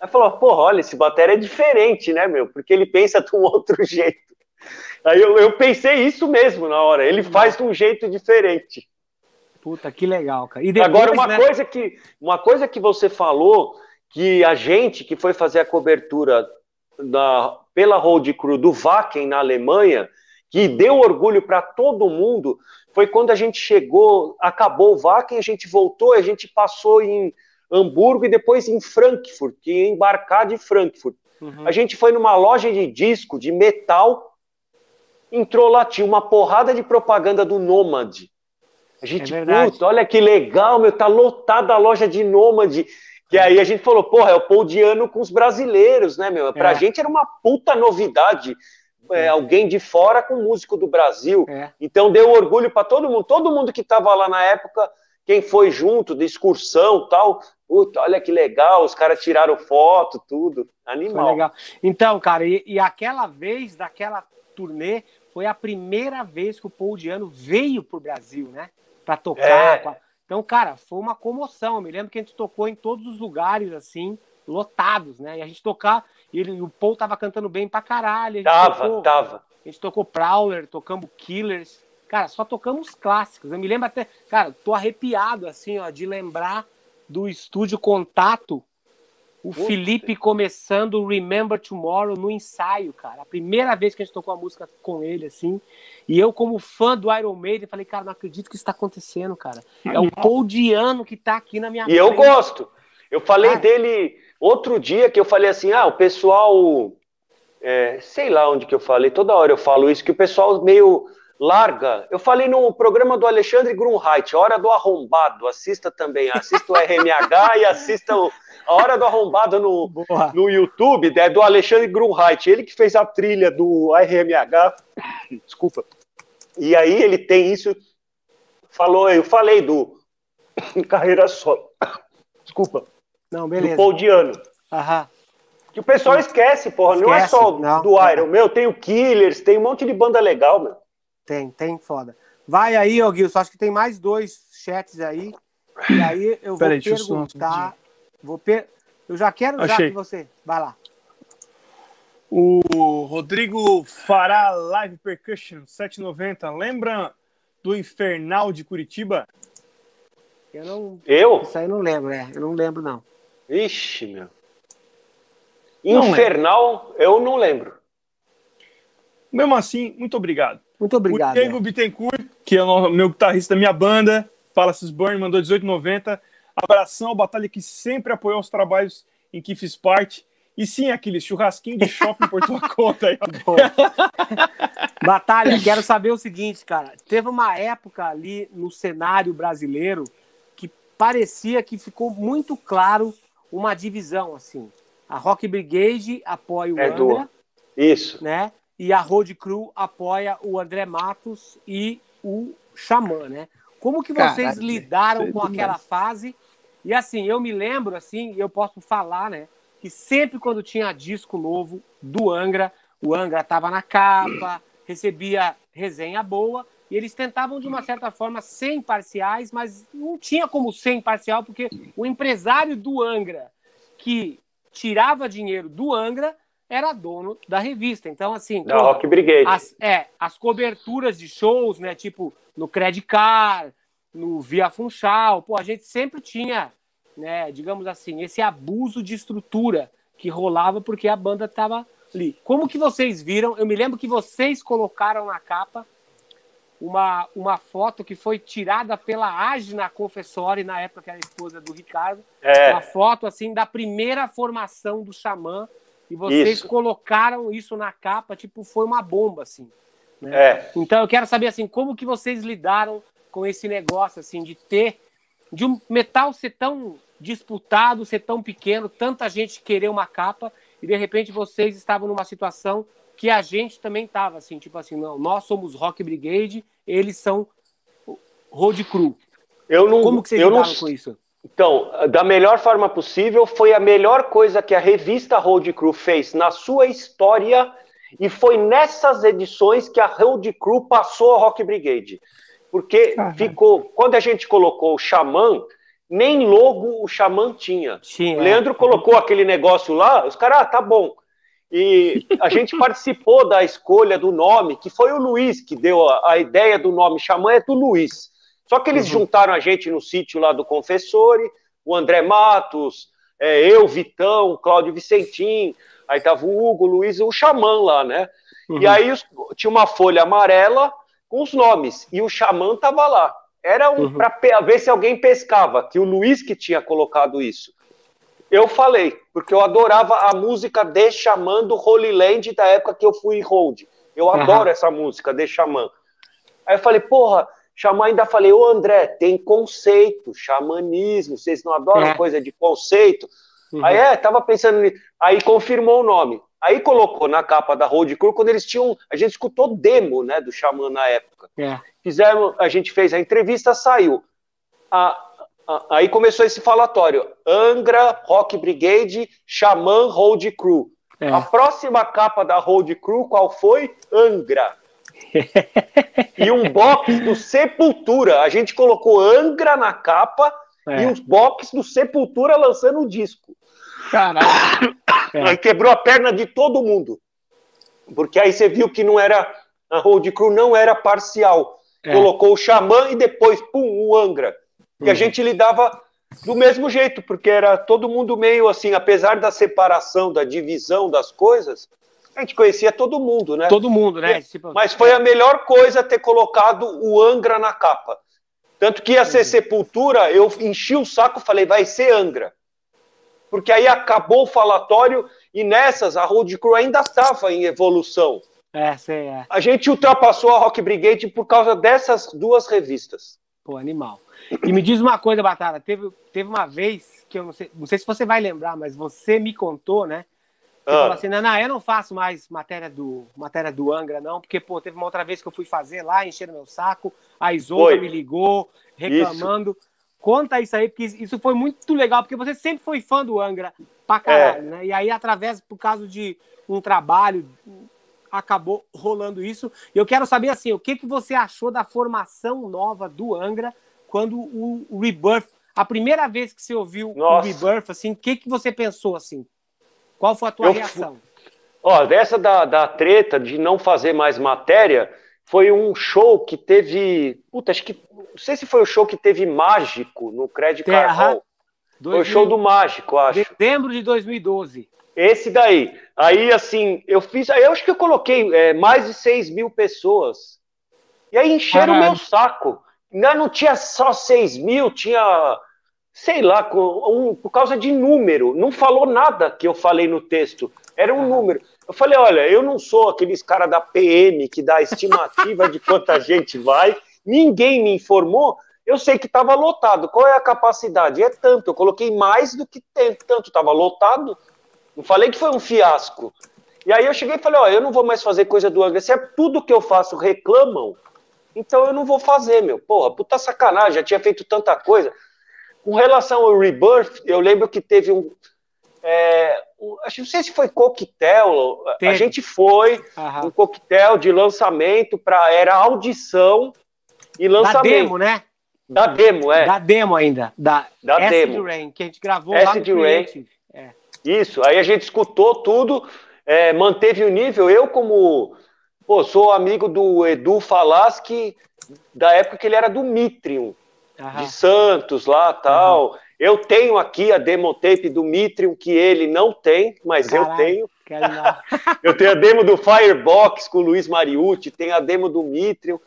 Aí falou, porra, olha, esse bateria é diferente, né, meu? Porque ele pensa de um outro jeito. Aí eu, eu pensei isso mesmo na hora. Ele faz de um jeito diferente. Puta, que legal, cara. Depois, Agora, uma, né? coisa que, uma coisa que você falou, que a gente que foi fazer a cobertura da, pela Road Crew do Wacken na Alemanha, que deu orgulho para todo mundo, foi quando a gente chegou, acabou o Wacken, a gente voltou, a gente passou em Hamburgo e depois em Frankfurt, que ia embarcar de Frankfurt. Uhum. A gente foi numa loja de disco, de metal, entrou lá, tinha uma porrada de propaganda do Nomad. A gente, é puta, olha que legal, meu, tá lotada a loja de Nomad. Que aí a gente falou, porra, é o Poldiano com os brasileiros, né, meu? Pra é. gente era uma puta novidade. É, alguém de fora com músico do Brasil. É. Então deu orgulho para todo mundo. Todo mundo que estava lá na época, quem foi junto, de excursão tal. Puta, olha que legal, os caras tiraram foto, tudo. Animal. Então, cara, e, e aquela vez, daquela turnê, foi a primeira vez que o Paul Diano veio pro Brasil, né? Para tocar. É. Então, cara, foi uma comoção. Eu me lembro que a gente tocou em todos os lugares, assim, lotados, né? E a gente tocar, e ele, o Paul tava cantando bem pra caralho. tava, tocou, tava. A gente tocou Prowler, tocamos Killers. Cara, só tocamos clássicos. Eu me lembro até, cara, tô arrepiado, assim, ó, de lembrar do estúdio Contato o Puta. Felipe começando o Remember Tomorrow no ensaio, cara. A primeira vez que a gente tocou a música com ele, assim. E eu, como fã do Iron Maiden, falei, cara, não acredito que isso tá acontecendo, cara. É o Paul Diano que tá aqui na minha E frente. eu gosto. Eu falei ah. dele outro dia que eu falei assim, ah, o pessoal. É, sei lá onde que eu falei, toda hora eu falo isso, que o pessoal meio larga. Eu falei no programa do Alexandre Grunheit, Hora do Arrombado, assista também, assista o RMH e assista o, a Hora do Arrombado no, no YouTube, é do Alexandre Grunheit, ele que fez a trilha do RMH, desculpa. E aí ele tem isso, falou, eu falei do carreira solo, desculpa, Não, beleza. do Paul Diano. Aham. Que o pessoal esquece, porra, esquece. não é só não, do Iron, é. meu, tem o Killers, tem um monte de banda legal, meu. Tem, tem foda. Vai aí, ô Gilson, acho que tem mais dois chats aí. E aí eu vou perguntar. Eu vou per... Eu já quero Achei. já que você. Vai lá. O Rodrigo Fará Live Percussion 790. Lembra do Infernal de Curitiba? Eu não. Eu? Isso aí eu não lembro, é. Eu não lembro, não. Ixi, meu. Infernal, não eu não lembro. Mesmo assim, muito obrigado. Muito obrigado. O Diego é. Bittencourt, que é o meu guitarrista da minha banda, Palaces Burn, mandou 18,90. Abração, Batalha que sempre apoiou os trabalhos em que fiz parte. E sim, aquele churrasquinho de shopping por tua conta aí. Batalha, quero saber o seguinte, cara. Teve uma época ali no cenário brasileiro que parecia que ficou muito claro uma divisão, assim. A Rock Brigade apoia o é Angra. Do... Isso. Né? E a Road Crew apoia o André Matos e o Xamã, né? Como que vocês Caraca, lidaram com aquela fase? E assim, eu me lembro, assim, eu posso falar, né? Que sempre quando tinha disco novo do Angra, o Angra estava na capa, recebia resenha boa, e eles tentavam, de uma certa forma, ser imparciais, mas não tinha como ser imparcial, porque o empresário do Angra, que tirava dinheiro do Angra, era dono da revista. Então, assim. Da Rock Brigade. As, é, as coberturas de shows, né? Tipo, no Credit Card, no Via Funchal, pô, a gente sempre tinha, né, digamos assim, esse abuso de estrutura que rolava porque a banda estava ali. Como que vocês viram? Eu me lembro que vocês colocaram na capa uma, uma foto que foi tirada pela Agna Confessori, na época que era esposa do Ricardo. É. Uma foto, assim, da primeira formação do Xamã e vocês isso. colocaram isso na capa, tipo, foi uma bomba, assim. Né? É. Então eu quero saber, assim, como que vocês lidaram com esse negócio, assim, de ter, de um metal ser tão disputado, ser tão pequeno, tanta gente querer uma capa, e de repente vocês estavam numa situação que a gente também estava, assim, tipo assim, não, nós somos Rock Brigade, eles são Road Crew. Eu não, Como que vocês lidaram não, com isso? Então, da melhor forma possível, foi a melhor coisa que a revista Road Crew fez na sua história e foi nessas edições que a Road Crew passou a Rock Brigade. Porque uhum. ficou. Quando a gente colocou o Xamã, nem logo o Xamã tinha. Sim, o Leandro é. colocou aquele negócio lá, os caras, ah, tá bom. E a gente participou da escolha do nome, que foi o Luiz que deu a, a ideia do nome Xamã, é do Luiz. Só que eles uhum. juntaram a gente no sítio lá do Confessore, o André Matos, é, eu, Vitão, Cláudio Vicentim, aí tava o Hugo, o Luiz, o Xamã lá, né? Uhum. E aí tinha uma folha amarela com os nomes, e o Xamã tava lá. Era um, uhum. para ver se alguém pescava, que o Luiz que tinha colocado isso. Eu falei, porque eu adorava a música de Xamã do Holy Land da época que eu fui hold. Eu adoro essa música, de Xamã. Aí eu falei, porra, Xamã ainda falei, ô André, tem conceito, xamanismo, vocês não adoram é. coisa de conceito? Uhum. Aí é, tava pensando nisso. Aí confirmou o nome. Aí colocou na capa da Road Crew, quando eles tinham. A gente escutou demo, né, do Xamã na época. É. Fizemos, a gente fez a entrevista, saiu. A, a, aí começou esse falatório: Angra, Rock Brigade, Xamã, Road Crew. É. A próxima capa da Road Crew, qual foi? Angra. e um box do Sepultura. A gente colocou Angra na capa é. e os box do Sepultura lançando o disco. Caralho. É. Quebrou a perna de todo mundo. Porque aí você viu que não era. A Road Crew não era parcial. É. Colocou o Xamã e depois, pum, o Angra. E a uhum. gente lidava do mesmo jeito, porque era todo mundo meio assim, apesar da separação, da divisão das coisas, a gente conhecia todo mundo, né? Todo mundo, né? Tipo, Mas foi a melhor coisa ter colocado o Angra na capa. Tanto que ia ser. Sepultura, eu enchi o saco falei, vai ser Angra. Porque aí acabou o falatório e nessas a Road Crew ainda estava em evolução. É, sei, é. A gente ultrapassou a Rock Brigade por causa dessas duas revistas. Pô, animal. E me diz uma coisa, Batata, teve, teve uma vez que eu não sei, não sei se você vai lembrar, mas você me contou, né? Você ah. falou assim, não, eu não faço mais matéria do, matéria do Angra, não, porque, pô, teve uma outra vez que eu fui fazer lá, encheram meu saco, a Isolda me ligou, reclamando. Isso. Conta isso aí, porque isso foi muito legal, porque você sempre foi fã do Angra pra caralho, é. né? E aí, através, por causa de um trabalho, acabou rolando isso. E eu quero saber, assim, o que, que você achou da formação nova do Angra quando o Rebirth, a primeira vez que você ouviu Nossa. o Rebirth, assim, o que, que você pensou, assim? Qual foi a tua eu, reação? Ó, dessa da, da treta de não fazer mais matéria, foi um show que teve. Puta, acho que. Não sei se foi o show que teve Mágico no Credit Card Foi o show do Mágico, acho. Dezembro de 2012. Esse daí. Aí, assim, eu fiz. Eu acho que eu coloquei é, mais de 6 mil pessoas. E aí encheram o meu saco. Não, não tinha só 6 mil, tinha sei lá, um, por causa de número. Não falou nada que eu falei no texto. Era um número. Eu falei, olha, eu não sou aqueles cara da PM que dá estimativa de quanta gente vai. Ninguém me informou. Eu sei que estava lotado. Qual é a capacidade? É tanto. Eu coloquei mais do que tanto. Estava lotado. Não falei que foi um fiasco. E aí eu cheguei e falei, ó, eu não vou mais fazer coisa do Angra. Se é tudo que eu faço reclamam, então eu não vou fazer, meu. Porra, puta sacanagem, já tinha feito tanta coisa. Com relação ao Rebirth, eu lembro que teve um. É, um acho, não sei se foi coquetel, teve. a gente foi, Aham. um coquetel de lançamento para era audição e lançamento. Da demo, né? Da demo, é. Da demo ainda. Da, da Acid demo. Rain, que a gente gravou Acid lá no Creative. É. Isso, aí a gente escutou tudo, é, manteve o nível. Eu, como pô, sou amigo do Edu Falaschi, da época que ele era do Mitrium de Santos lá tal. Uhum. Eu tenho aqui a demo tape do Mitrium, que ele não tem, mas Caralho, eu tenho. eu tenho a demo do Firebox com o Luiz Mariucci, tenho a demo do Mitrium.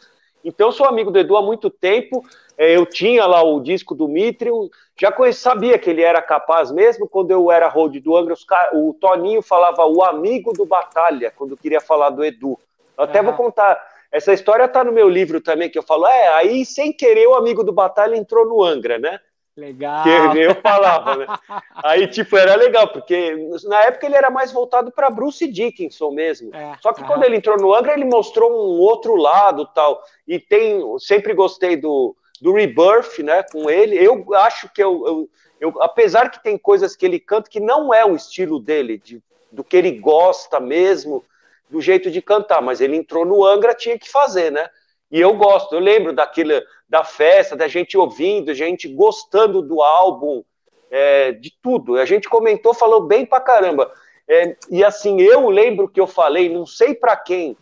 Então, eu sou amigo do Edu há muito tempo. É, eu tinha lá o disco do Mitrium, já conhecia, sabia que ele era capaz mesmo. Quando eu era road do Angra, o Toninho falava o amigo do Batalha, quando queria falar do Edu. Eu até uhum. vou contar essa história tá no meu livro também, que eu falo, é, aí sem querer o amigo do Batalha entrou no Angra, né? Legal. Que eu falava, né? Aí, tipo, era legal, porque na época ele era mais voltado para Bruce Dickinson mesmo. É, Só que quando ele entrou no Angra, ele mostrou um outro lado tal. E tem, sempre gostei do, do Rebirth, né, com ele. Eu acho que eu, eu, eu, apesar que tem coisas que ele canta que não é o estilo dele, de, do que ele gosta mesmo, do jeito de cantar, mas ele entrou no Angra, tinha que fazer, né? E eu gosto, eu lembro daquele, da festa, da gente ouvindo, gente gostando do álbum, é, de tudo. A gente comentou, falou bem pra caramba. É, e assim, eu lembro que eu falei, não sei para quem,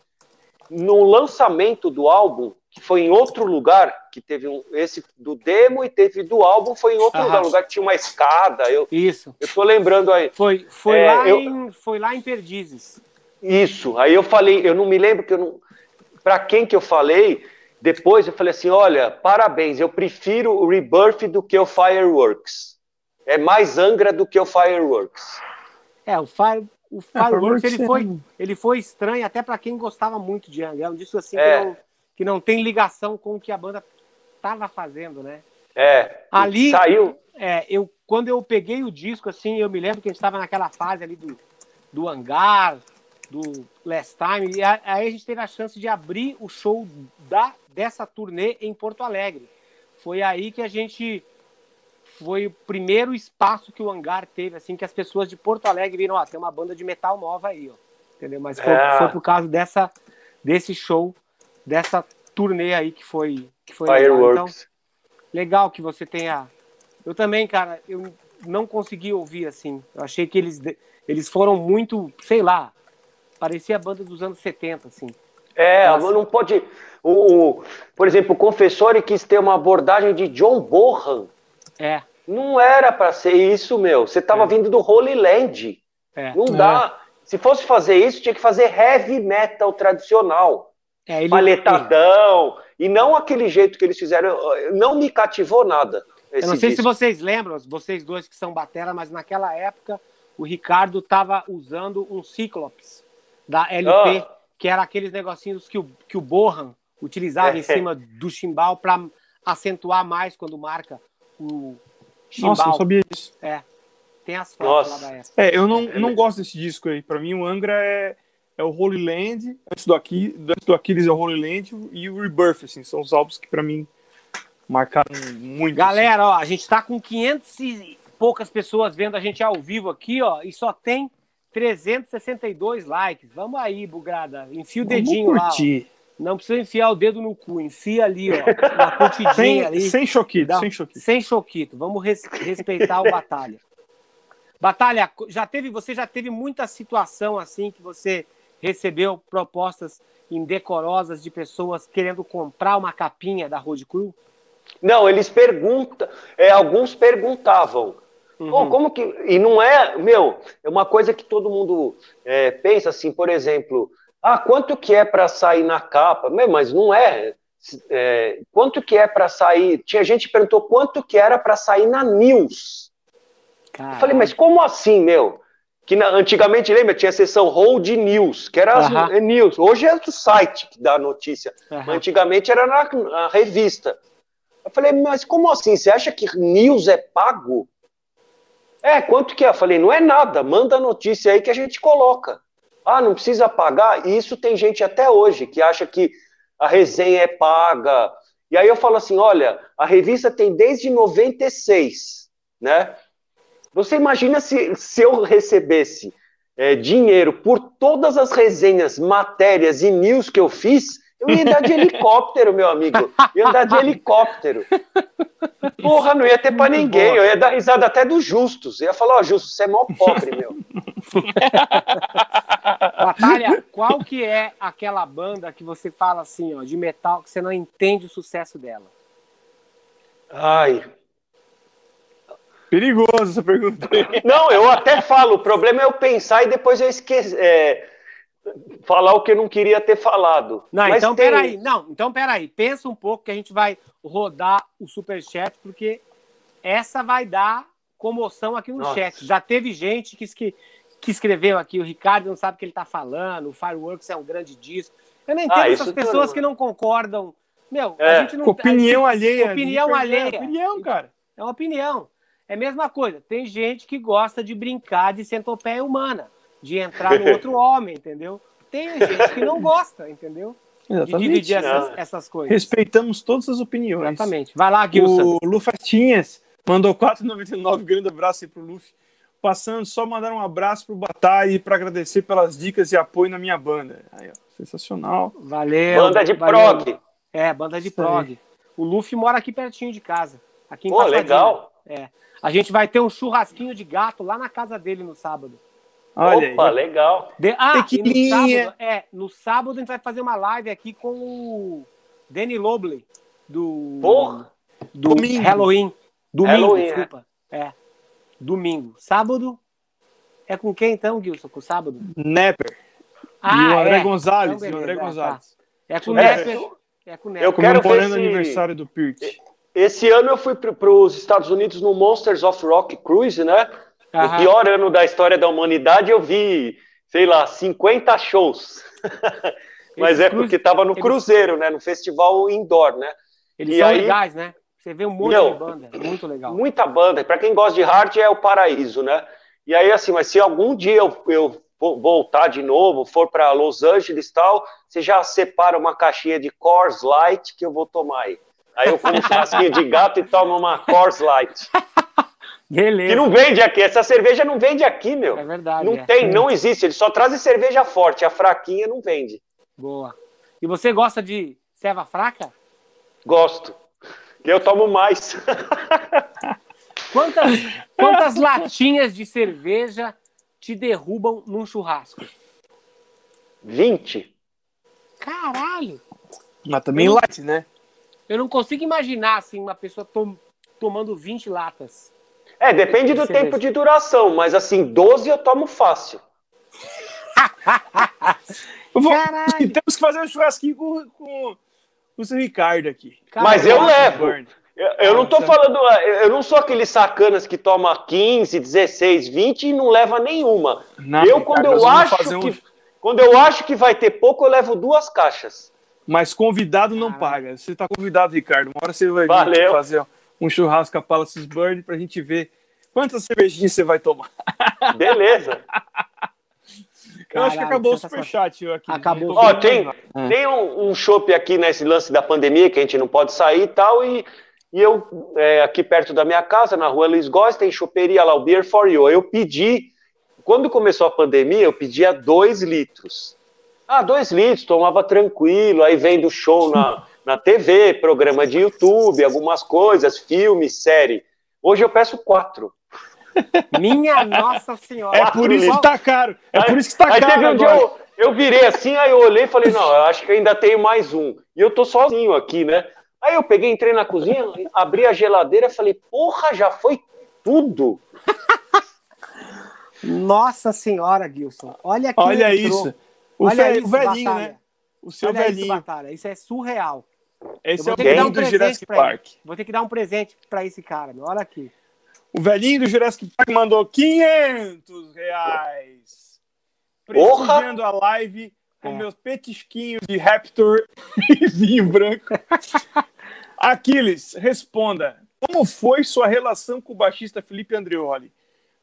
no lançamento do álbum, que foi em outro lugar, que teve um, esse do demo e teve do álbum, foi em outro lugar, lugar que tinha uma escada. Eu, Isso. Eu tô lembrando aí. Foi, foi, é, lá, eu, em, foi lá em Perdizes. Isso. Aí eu falei, eu não me lembro que eu não. Para quem que eu falei, depois eu falei assim: olha, parabéns, eu prefiro o Rebirth do que o Fireworks. É mais Angra do que o Fireworks. É, o, Fire, o é, Fireworks ele, foi, ele foi estranho até para quem gostava muito de Angra. É um disco assim é. que, não, que não tem ligação com o que a banda estava fazendo, né? É. Ali. Saiu. É, eu, quando eu peguei o disco, assim, eu me lembro que a gente estava naquela fase ali do, do hangar, do Last Time, e aí a gente teve a chance de abrir o show da, dessa turnê em Porto Alegre. Foi aí que a gente foi o primeiro espaço que o hangar teve, assim, que as pessoas de Porto Alegre viram, ó, tem uma banda de metal nova aí, ó. Entendeu? Mas foi, é. foi por causa dessa, desse show, dessa turnê aí que foi, que foi Fireworks. Legal. Então, legal que você tenha. Eu também, cara, eu não consegui ouvir assim. Eu achei que eles, eles foram muito, sei lá, parecia a banda dos anos 70, assim. É, Nossa. não pode. O, o, por exemplo, o Confessori quis ter uma abordagem de John Bohan. É. Não era para ser isso, meu. Você tava é. vindo do Holy Land. É. Não dá. É. Se fosse fazer isso, tinha que fazer heavy metal tradicional. É, ele... Paletadão. E não aquele jeito que eles fizeram. Não me cativou nada. Eu não sei disco. se vocês lembram, vocês dois que são batera, mas naquela época o Ricardo tava usando um Cyclops da LP, ah. que era aqueles negocinhos que o, que o Bohan utilizava é. em cima do chimbal para acentuar mais quando marca o chimbal. Nossa, não sabia disso. É. Tem as fotos lá da época. É, eu não, não gosto desse disco aí. Para mim, o Angra é, é o Holy Land, antes do, Aqui, antes do Aquiles é o Holy Land e o Rebirth, assim, são os álbuns que para mim marcaram muito. Galera, assim. ó, a gente tá com 500 e poucas pessoas vendo a gente ao vivo aqui, ó, e só tem 362 likes. Vamos aí, Bugrada. Enfia o Vamos dedinho curtir. lá. Ó. Não precisa enfiar o dedo no cu, enfia ali, ó. Uma curtidinha sem, ali. Sem choquito, sem choquito. Sem choquito. Vamos res, respeitar o Batalha. Batalha, já teve, você já teve muita situação assim que você recebeu propostas indecorosas de pessoas querendo comprar uma capinha da Road Crew? Não, eles perguntam, é, alguns perguntavam. Uhum. como que. E não é, meu, é uma coisa que todo mundo é, pensa assim, por exemplo, ah, quanto que é para sair na capa? Meu, mas não é. é quanto que é para sair? Tinha gente que perguntou quanto que era para sair na News. Caramba. Eu falei, mas como assim, meu? Que na, antigamente, lembra, tinha a seção Hold News, que era uhum. as, news. Hoje é o site que dá a notícia. Uhum. Antigamente era na, na revista. Eu falei, mas como assim? Você acha que news é pago? É, quanto que é? Eu falei, não é nada, manda a notícia aí que a gente coloca. Ah, não precisa pagar? E isso tem gente até hoje que acha que a resenha é paga. E aí eu falo assim, olha, a revista tem desde 96, né? Você imagina se, se eu recebesse é, dinheiro por todas as resenhas, matérias e news que eu fiz, eu ia andar de helicóptero, meu amigo. Eu ia andar de helicóptero. Porra, não ia ter pra ninguém. Eu ia dar risada até dos justos. Eu ia falar, ó, oh, justo, você é mó pobre, meu. Batalha, qual que é aquela banda que você fala assim, ó, de metal, que você não entende o sucesso dela? Ai. Perigoso essa pergunta. Não, eu até falo. O problema é eu pensar e depois eu esquecer. É falar o que eu não queria ter falado. Não, Mas então tem... peraí. Não, então peraí. Pensa um pouco que a gente vai rodar o superchat, porque essa vai dar comoção aqui no Nossa. chat. Já teve gente que, que, que, escreveu aqui, o Ricardo não sabe o que ele está falando, o Fireworks é um grande disco. Eu não entendo ah, essas pessoas que não concordam. Meu, é. a gente não Opinião gente, alheia. Opinião alheia. É opinião, cara. É uma opinião. É a mesma coisa. Tem gente que gosta de brincar de centopeia humana de entrar no outro homem, entendeu? Tem gente que não gosta, entendeu? Exatamente. De dividir essas, essas, coisas. Respeitamos todas as opiniões. Exatamente. Vai lá, Gilson. O Lufatinhas mandou 4,99. Grande abraço aí pro Luffy. Passando, só mandar um abraço pro Batalha e para agradecer pelas dicas e apoio na minha banda. Aí, ó, sensacional. Valeu. Banda de valeu. prog. É, banda de prog. O Luffy mora aqui pertinho de casa. Aqui em Pô, Passadinha. legal. É. A gente vai ter um churrasquinho de gato lá na casa dele no sábado. Olha Opa, aí. legal. De... Ah, no sábado, é, no sábado a gente vai fazer uma live aqui com o Danny Lobley do Porra. do Domingo. Halloween. Domingo, Halloween, desculpa. É. Domingo. Sábado é com quem então, Gilson? Com sábado? Nepper. e o André é. Gonzalez. Então, e o André beleza, Gonzalez. É com o É. Nepper. É com o Eu Nepper. quero ver Comemorando o se- aniversário do Pirt. Esse ano eu fui para os Estados Unidos no Monsters of Rock Cruise, né? Aham. O pior ano da história da humanidade, eu vi, sei lá, 50 shows. Mas é porque estava no eles- cruzeiro, né? No festival indoor, né? Eles E são aí- legais, né? Você vê um monte Meu, de banda. é Muito legal. Muita banda. Para quem gosta de hard, é o paraíso, né? E aí, assim, mas se algum dia eu, eu vo- voltar de novo, for para Los Angeles e tal, você já separa uma caixinha de Coors Light que eu vou tomar aí. Aí eu como um churrasquinho de gato e tomo uma Coors Light. Beleza. Que não vende aqui. Essa cerveja não vende aqui, meu. É verdade. Não é. tem, não existe. Eles só trazem cerveja forte. A fraquinha não vende. Boa. E você gosta de ceva fraca? Gosto. Que eu tomo mais. Quantas, quantas latinhas de cerveja te derrubam num churrasco? 20? Caralho! Mas também light, né? Eu não consigo imaginar assim uma pessoa tom- tomando 20 latas. É, depende do tempo de duração, mas assim, 12 eu tomo fácil. Eu vou- Caralho! Temos que fazer um churrasquinho com, com o seu Ricardo aqui. Mas eu levo. Eu, eu não tô falando, eu não sou aqueles sacanas que toma 15, 16, 20 e não leva nenhuma. Não, eu, quando eu acho um- que. Quando eu acho que vai ter pouco, eu levo duas caixas. Mas convidado não Caralho. paga. Você tá convidado, Ricardo. Uma hora você vai Valeu. fazer um churrasco a Palaces Burn pra gente ver quantas cervejinhas você vai tomar. Beleza. Eu acho que Caralho, acabou o superchat aqui. Acabou. Ó, tem, nada. tem um, um chopp aqui nesse lance da pandemia, que a gente não pode sair e tal, e, e eu, é, aqui perto da minha casa, na rua Luiz Góes, tem choperia lá, o Beer for You. Eu pedi, quando começou a pandemia, eu pedia dois litros. Ah, dois litros, tomava tranquilo, aí vem do show na, na TV, programa de YouTube, algumas coisas, filme, série. Hoje eu peço quatro. Minha Nossa Senhora! É por isso que tá caro. É por isso que tá aí caro teve um dia eu, eu virei assim, aí eu olhei e falei, não, eu acho que ainda tenho mais um. E eu tô sozinho aqui, né? Aí eu peguei, entrei na cozinha, abri a geladeira e falei, porra, já foi tudo. Nossa Senhora, Gilson. Olha aqui. Olha isso. O, Olha velho- isso, o velhinho, Batalha. né? O seu Olha isso, velhinho. Batalha. Isso é surreal. Esse é o velhinho um do presente Jurassic. Park. Vou ter que dar um presente pra esse cara. meu. Olha aqui. O velhinho do Jurassic Park mandou 500 reais. Porra! Prestigiando a live com É. meus petisquinhos de Raptor e vinho branco. Aquiles, responda. Como foi sua relação com o baixista Felipe Andreoli?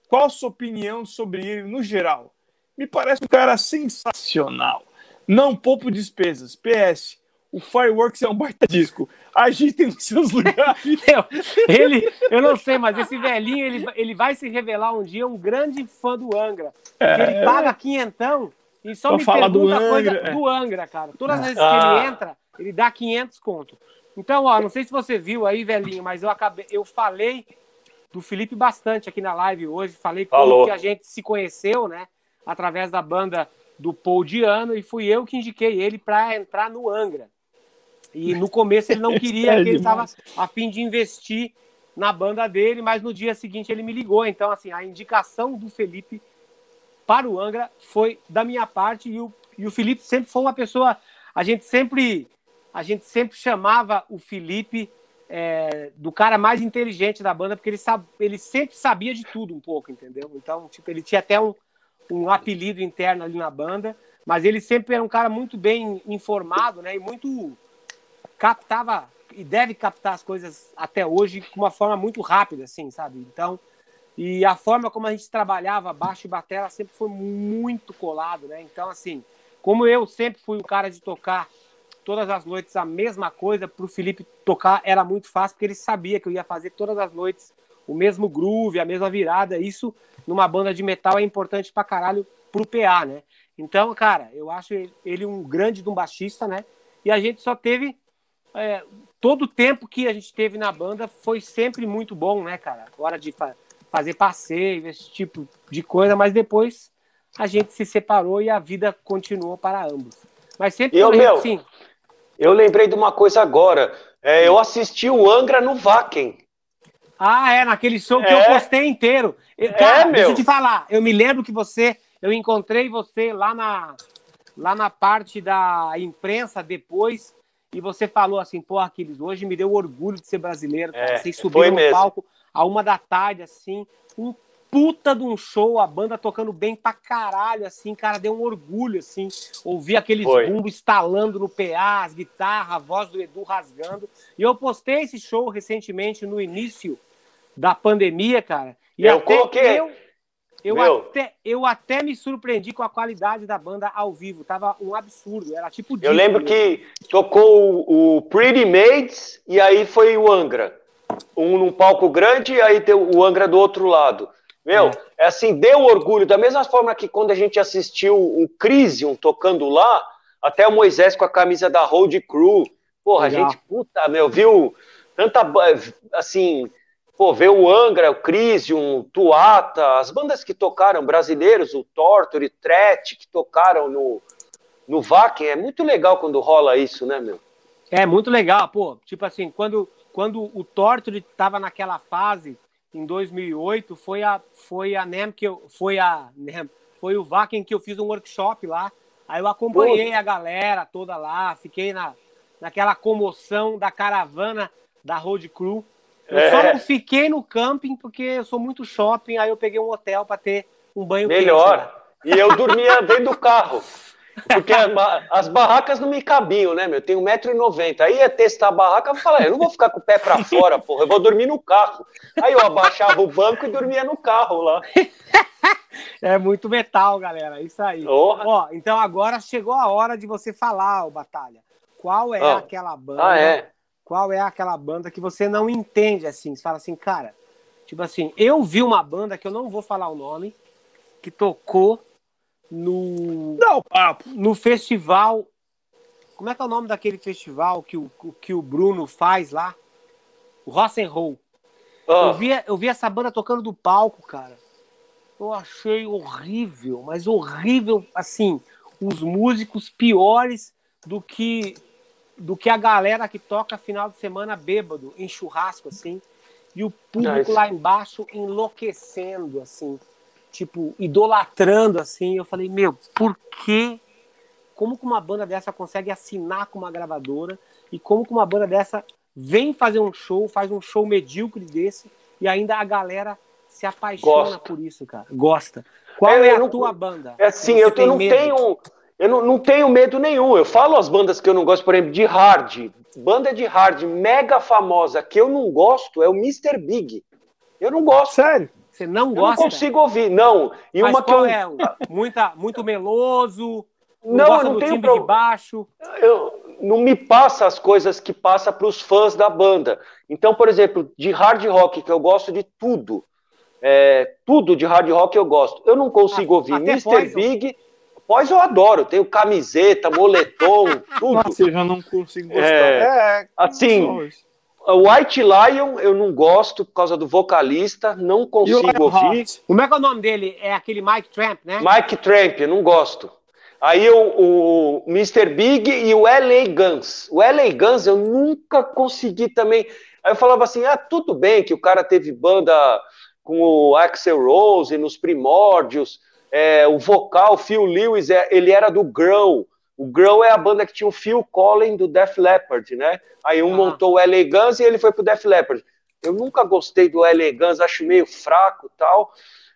Qual sua opinião sobre ele no geral? Me parece um cara sensacional. Não poupo despesas. PS. O Fireworks é um baita disco. Agitem nos seus lugares. Ele, eu não sei, mas esse velhinho, ele, ele vai se revelar um dia um grande fã do Angra. Porque ele paga quinhentão e só É. Pra me falar do pergunta coisa Angra, é. do Angra, cara. Todas as vezes Ah. que ele entra, ele dá 500 conto. Então, ó, não sei se você viu aí, velhinho, mas eu acabei, eu falei do Felipe bastante aqui na live hoje. Falei como que a gente se conheceu, né? Através da banda do Paul Diano e fui eu que indiquei ele para entrar no Angra. E no começo ele não queria, É que ele estava a fim de investir na banda dele, mas no dia seguinte ele me ligou. Então, assim, a indicação do Felipe para o Angra foi da minha parte e o, e o Felipe sempre foi uma pessoa. A gente sempre, a gente sempre chamava o Felipe é, do cara mais inteligente da banda, porque ele, sabe, ele sempre sabia de tudo um pouco, entendeu? Então, tipo, ele tinha até um, um apelido interno ali na banda, mas ele sempre era um cara muito bem informado, né? E muito captava e deve captar as coisas até hoje com uma forma muito rápida, assim, sabe? Então, e a forma como a gente trabalhava baixo e batera sempre foi muito colado, né? Então, assim, como eu sempre fui o cara de tocar todas as noites a mesma coisa, para o Felipe tocar era muito fácil, porque ele sabia que eu ia fazer todas as noites o mesmo groove, a mesma virada. Isso, numa banda de metal, é importante pra caralho pro PA, né? Então, cara, eu acho ele um grande de um baixista, né? E a gente só teve é, todo o tempo que a gente teve na banda foi sempre muito bom, né, cara? Hora de fa fazer passeio, esse tipo de coisa, mas depois a gente se separou e a vida continuou para ambos. Mas sempre eu, meu, sim. Eu lembrei de uma coisa agora. É, eu assisti o Angra no Vaken. Ah, é, naquele show que eu é. postei inteiro. É, cara, é, meu. deixa eu te falar. Eu me lembro que você, eu encontrei você lá na, lá na parte da imprensa depois e você falou assim, pô, Aquiles, hoje me deu orgulho de ser brasileiro. Cara. É, Vocês subiram no mesmo. palco a uma da tarde, assim, um puta de um show, a banda tocando bem pra caralho, assim, cara, deu um orgulho, assim, ouvir aqueles Foi. bumbo estalando no PA, as guitarras, a voz do Edu rasgando. E eu postei esse show recentemente no início da pandemia, cara. E eu coloquei. Eu, eu, até, eu até me surpreendi com a qualidade da banda ao vivo. Tava um absurdo. Era tipo. Eu lembro mesmo. que tocou o, o Pretty Maids e aí foi o Angra. Um num palco grande e aí tem o Angra do outro lado. Meu, é. é assim, deu orgulho. Da mesma forma que quando a gente assistiu o Crisium tocando lá, até o Moisés com a camisa da Road Crew. Porra, Legal. a gente, puta, meu, viu tanta, assim, pô, ver o Angra, o Crisium, o Tuata, as bandas que tocaram, brasileiros, o Torture, Tret, que tocaram no, no Vakin, é muito legal quando rola isso, né, meu? É, muito legal, pô, tipo assim, quando, quando o Torture tava naquela fase em 2008 foi a foi a NEM que eu foi a NEM, foi o Vaken que eu fiz um workshop lá. Aí eu acompanhei Pô. a galera toda lá, fiquei na naquela comoção da caravana da Road Crew. Eu é. só não fiquei no camping porque eu sou muito shopping, aí eu peguei um hotel para ter um banho Melhor. Quente, e eu dormia dentro do carro. Porque as barracas não me cabiam, né, meu? Eu tenho 1,90m. Aí ia testar a barraca, eu falei, eu não vou ficar com o pé pra fora, porra, eu vou dormir no carro. Aí eu abaixava o banco e dormia no carro lá. É muito metal, galera. Isso aí. Ó, então agora chegou a hora de você falar, o Batalha. Qual é ah. aquela banda? Ah, é? Qual é aquela banda que você não entende assim? Você fala assim, cara, tipo assim, eu vi uma banda que eu não vou falar o nome, que tocou no. Não, papo. No festival. Como é que é o nome daquele festival que o, que o Bruno faz lá? O Rock'n'Roll. Oh. Eu, vi, eu vi essa banda tocando do palco, cara. Eu achei horrível, mas horrível, assim, os músicos piores do que do que a galera que toca final de semana bêbado, em churrasco, assim, e o público nice. lá embaixo enlouquecendo, assim tipo, idolatrando, assim. Eu falei, meu, por que? Como que uma banda dessa consegue assinar com uma gravadora? E como que uma banda dessa vem fazer um show, faz um show medíocre desse, e ainda a galera se apaixona Gosto. por isso, cara. Gosta. Qual é, é a não, tua banda? É assim, eu, eu não medo? tenho. Eu não, não tenho medo nenhum. Eu falo as bandas que eu não gosto, por exemplo, de hard. Banda de hard mega famosa que eu não gosto é o Mr. Big. Eu não gosto. Sério? Você não gosta? Eu não consigo ouvir, não. E Mas uma que eu... é? Muita, muito meloso? Não, não eu não tenho pro... de baixo? Eu, não me passa as coisas que passa para os fãs da banda. Então, por exemplo, de hard rock, que eu gosto de tudo. É, tudo de hard rock eu gosto. Eu não consigo ah, ouvir Mr. Poison. Big. Pois eu adoro, tenho camiseta, moletom, tudo. Nossa, eu já não consigo gostar. É, é assim, White Lion eu não gosto por causa do vocalista, não consigo ouvir. Como é que é o nome dele? É aquele Mike Tramp, né? Mike Tramp, eu não gosto. Aí o, o Mr. Big e o LA Guns. O LA Guns eu nunca consegui também. Aí eu falava assim: ah, tudo bem que o cara teve banda com o Axel Rose nos primórdios, é, o vocal, Phil Lewis, é, ele era do Grow. O Grow é a banda que tinha o Phil Collins do Def Leppard, né? Aí um ah. montou o Elegance e ele foi pro Def Leppard. Eu nunca gostei do Elegance, acho meio fraco tal.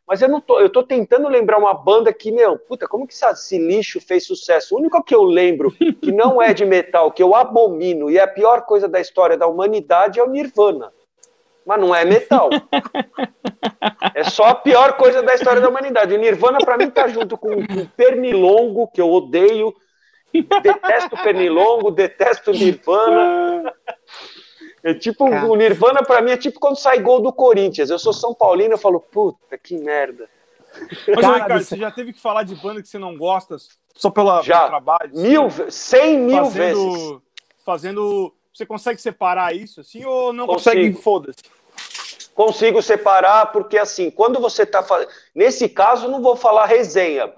Mas eu não tô, eu tô tentando lembrar uma banda que, meu, puta, como que esse lixo fez sucesso? O único que eu lembro que não é de metal, que eu abomino e é a pior coisa da história da humanidade é o Nirvana. Mas não é metal. É só a pior coisa da história da humanidade. O Nirvana, para mim, tá junto com o Pernilongo, que eu odeio, Detesto Pernilongo, detesto Nirvana. É tipo, Cara. o Nirvana para mim é tipo quando sai gol do Corinthians. Eu sou São Paulino, eu falo, puta, que merda. Mas, Cara, Ricardo, você já teve que falar de banda que você não gosta só pela, já. pelo trabalho? Mil, cem mil fazendo, vezes. Fazendo Você consegue separar isso assim ou não Consigo. consegue? Foda-se. Consigo separar porque assim, quando você está fazendo, nesse caso não vou falar resenha.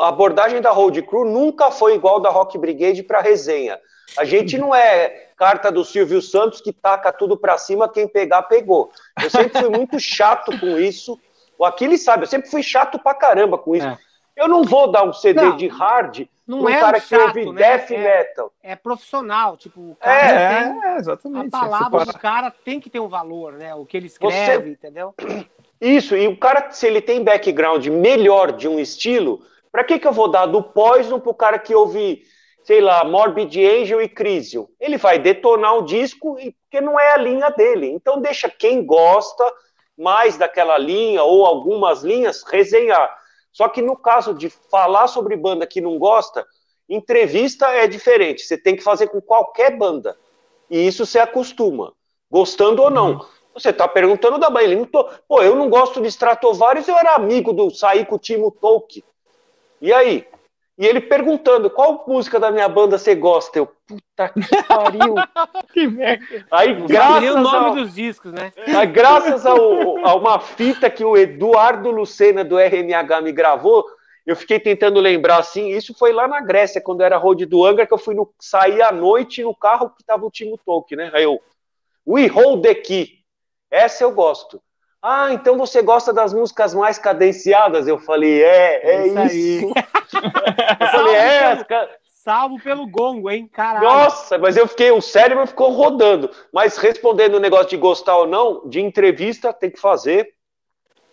A abordagem da Road Crew nunca foi igual da Rock Brigade para resenha. A gente não é carta do Silvio Santos que taca tudo para cima, quem pegar, pegou. Eu sempre fui muito chato com isso. O Aquiles sabe, eu sempre fui chato pra caramba com isso. É. Eu não vou dar um CD não, de hard não um é cara chato, que ouve né? death é, metal. É profissional, tipo, o cara é, tem, é, exatamente. A palavra do cara tem que ter um valor, né? O que ele escreve, Você... entendeu? Isso, e o cara, se ele tem background melhor de um estilo, para que, que eu vou dar do Poison pro cara que ouve, sei lá, Morbid Angel e Crisium? Ele vai detonar o disco porque não é a linha dele. Então deixa quem gosta mais daquela linha ou algumas linhas resenhar. Só que no caso de falar sobre banda que não gosta, entrevista é diferente. Você tem que fazer com qualquer banda. E isso você acostuma, gostando ou não. Uhum. Você está perguntando da banda. Tô... Pô, eu não gosto de Stratovarius, eu era amigo do sair com o Timo Tolkien. E aí? E ele perguntando qual música da minha banda você gosta. Eu, puta que pariu. que merda. Aí, graças o nome ao, dos discos, né? Aí, graças ao, a uma fita que o Eduardo Lucena do RMH me gravou, eu fiquei tentando lembrar assim. Isso foi lá na Grécia, quando era Road do Angra, que eu fui no, sair à noite no carro que tava o Timo Tolkien, né? Aí eu, We Hold the Key. Essa eu gosto. Ah, então você gosta das músicas mais cadenciadas? Eu falei, é, é, isso. isso. eu falei, é. Pelo, salvo pelo gongo, hein? Caralho. Nossa, mas eu fiquei, o cérebro ficou rodando. Mas respondendo o negócio de gostar ou não, de entrevista tem que fazer,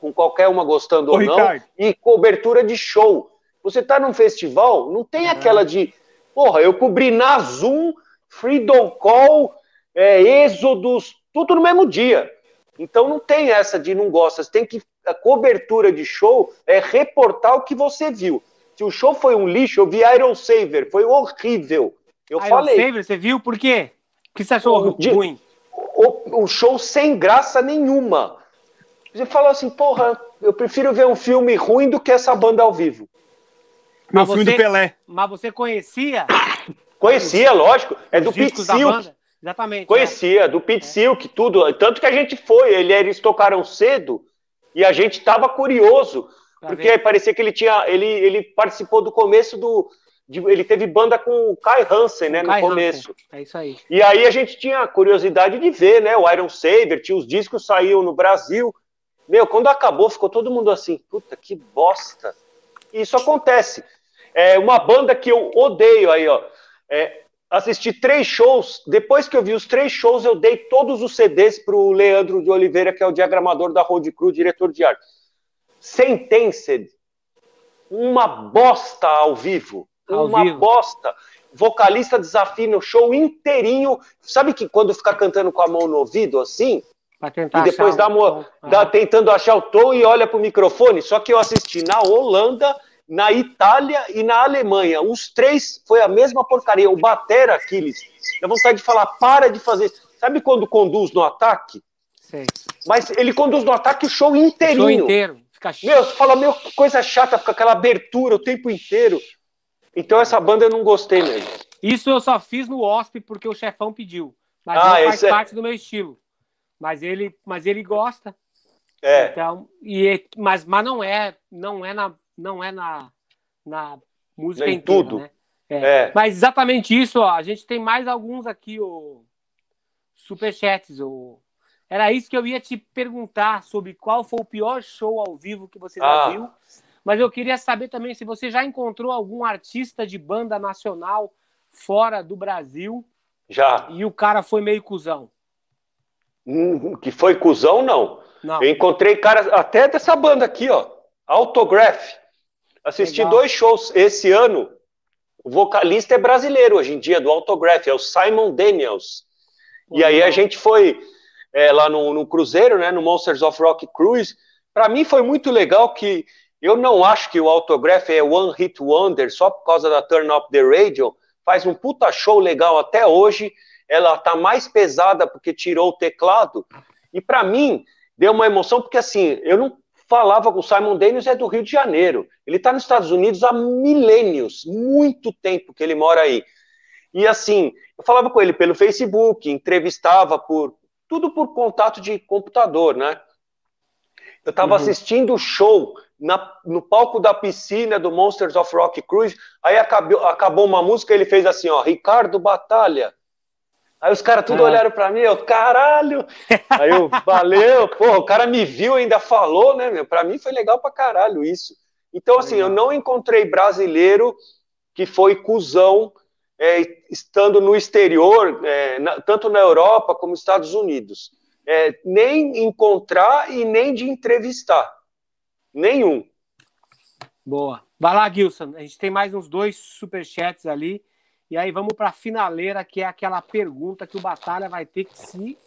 com qualquer uma gostando Ô, ou Ricardo. não, e cobertura de show. Você tá num festival, não tem aquela de, porra, eu cobri na Zoom, Freedom Call, é, Êxodos, tudo no mesmo dia. Então não tem essa de não gosta. Você tem que. A cobertura de show é reportar o que você viu. Se o show foi um lixo, eu vi Iron Saver, foi horrível. Eu Iron falei. Saver, você viu por quê? O que você achou o, ruim? O, o, show sem graça nenhuma. Você falou assim, porra, eu prefiro ver um filme ruim do que essa banda ao vivo. Meu filme do Pelé. Mas você conhecia? Conhecia, lógico. É do Silk. Exatamente. Conhecia, é. do Pete é. Silk, tudo. Tanto que a gente foi, ele, eles tocaram cedo e a gente estava curioso, tá porque vendo? parecia que ele tinha. Ele, ele participou do começo do. De, ele teve banda com o Kai Hansen, né? no Kai começo. Hansen. É isso aí. E aí a gente tinha curiosidade de ver, né? O Iron Saber, tinha os discos saíam no Brasil. Meu, quando acabou, ficou todo mundo assim, puta que bosta. E isso acontece. É uma banda que eu odeio aí, ó. É, assisti três shows. Depois que eu vi os três shows, eu dei todos os CDs para o Leandro de Oliveira, que é o diagramador da Road Crew, diretor de arte. Sentenced. Uma bosta ao vivo. Ao uma vivo. bosta. Vocalista desafina o show inteirinho. Sabe que quando fica cantando com a mão no ouvido, assim? e depois dá, uma, dá tentando achar o tom e olha pro microfone. Só que eu assisti na Holanda na Itália e na Alemanha. Os três foi a mesma porcaria. O Batera, Aquiles, dá vontade de falar, para de fazer. Sabe quando conduz no ataque? Sei. Mas ele conduz no ataque o show inteirinho. O show inteiro. Fica meu, você fala, meu, que coisa chata, fica aquela abertura o tempo inteiro. Então essa banda eu não gostei mesmo. Isso eu só fiz no OSP porque o chefão pediu. Mas ah, não faz é... parte do meu estilo. Mas ele, mas ele gosta. É. Então, e, mas, mas não é, não é na, não é na, na música Nem inteira, tudo. né? É. é. Mas exatamente isso, ó. A gente tem mais alguns aqui, o superchats, o era isso que eu ia te perguntar sobre qual foi o pior show ao vivo que você já ah. viu. Mas eu queria saber também se você já encontrou algum artista de banda nacional fora do Brasil. Já. E o cara foi meio cuzão. Hum, que foi cuzão, não. não. Eu encontrei caras até dessa banda aqui, ó. Autograph. Assisti Legal. dois shows esse ano. O vocalista é brasileiro hoje em dia, do Autograph, é o Simon Daniels. e aí a gente foi é, lá no, no, Cruzeiro, né, no Monsters of Rock Cruise. Para mim foi muito legal que eu não acho que o Autograph é One Hit Wonder só por causa da Turn Up the Radio. Faz um puta show legal até hoje. Ela tá mais pesada porque tirou o teclado. E para mim deu uma emoção porque assim, eu não falava com o Simon Daniels é do Rio de Janeiro. Ele está nos Estados Unidos há milênios, muito tempo que ele mora aí. E assim, eu falava com ele pelo Facebook, entrevistava por tudo por contato de computador, né? Eu estava uhum. assistindo o show na, no palco da piscina do Monsters of Rock Cruise, aí acabou, acabou uma música ele fez assim, ó, Ricardo Batalha. Aí os caras tudo ah. olharam para mim, eu, caralho! Aí eu, valeu, pô, o cara me viu, ainda falou, né, meu? Pra mim foi legal pra caralho isso. Então, assim, eu não encontrei brasileiro que foi cuzão é, estando no exterior, é, na, tanto na Europa como nos Estados Unidos. É, nem encontrar e nem de entrevistar. Nenhum. Boa. Vai lá, Gilson. A gente tem mais uns dois superchats ali. E aí vamos para a finaleira, que é aquela pergunta que o Batalha vai ter que se,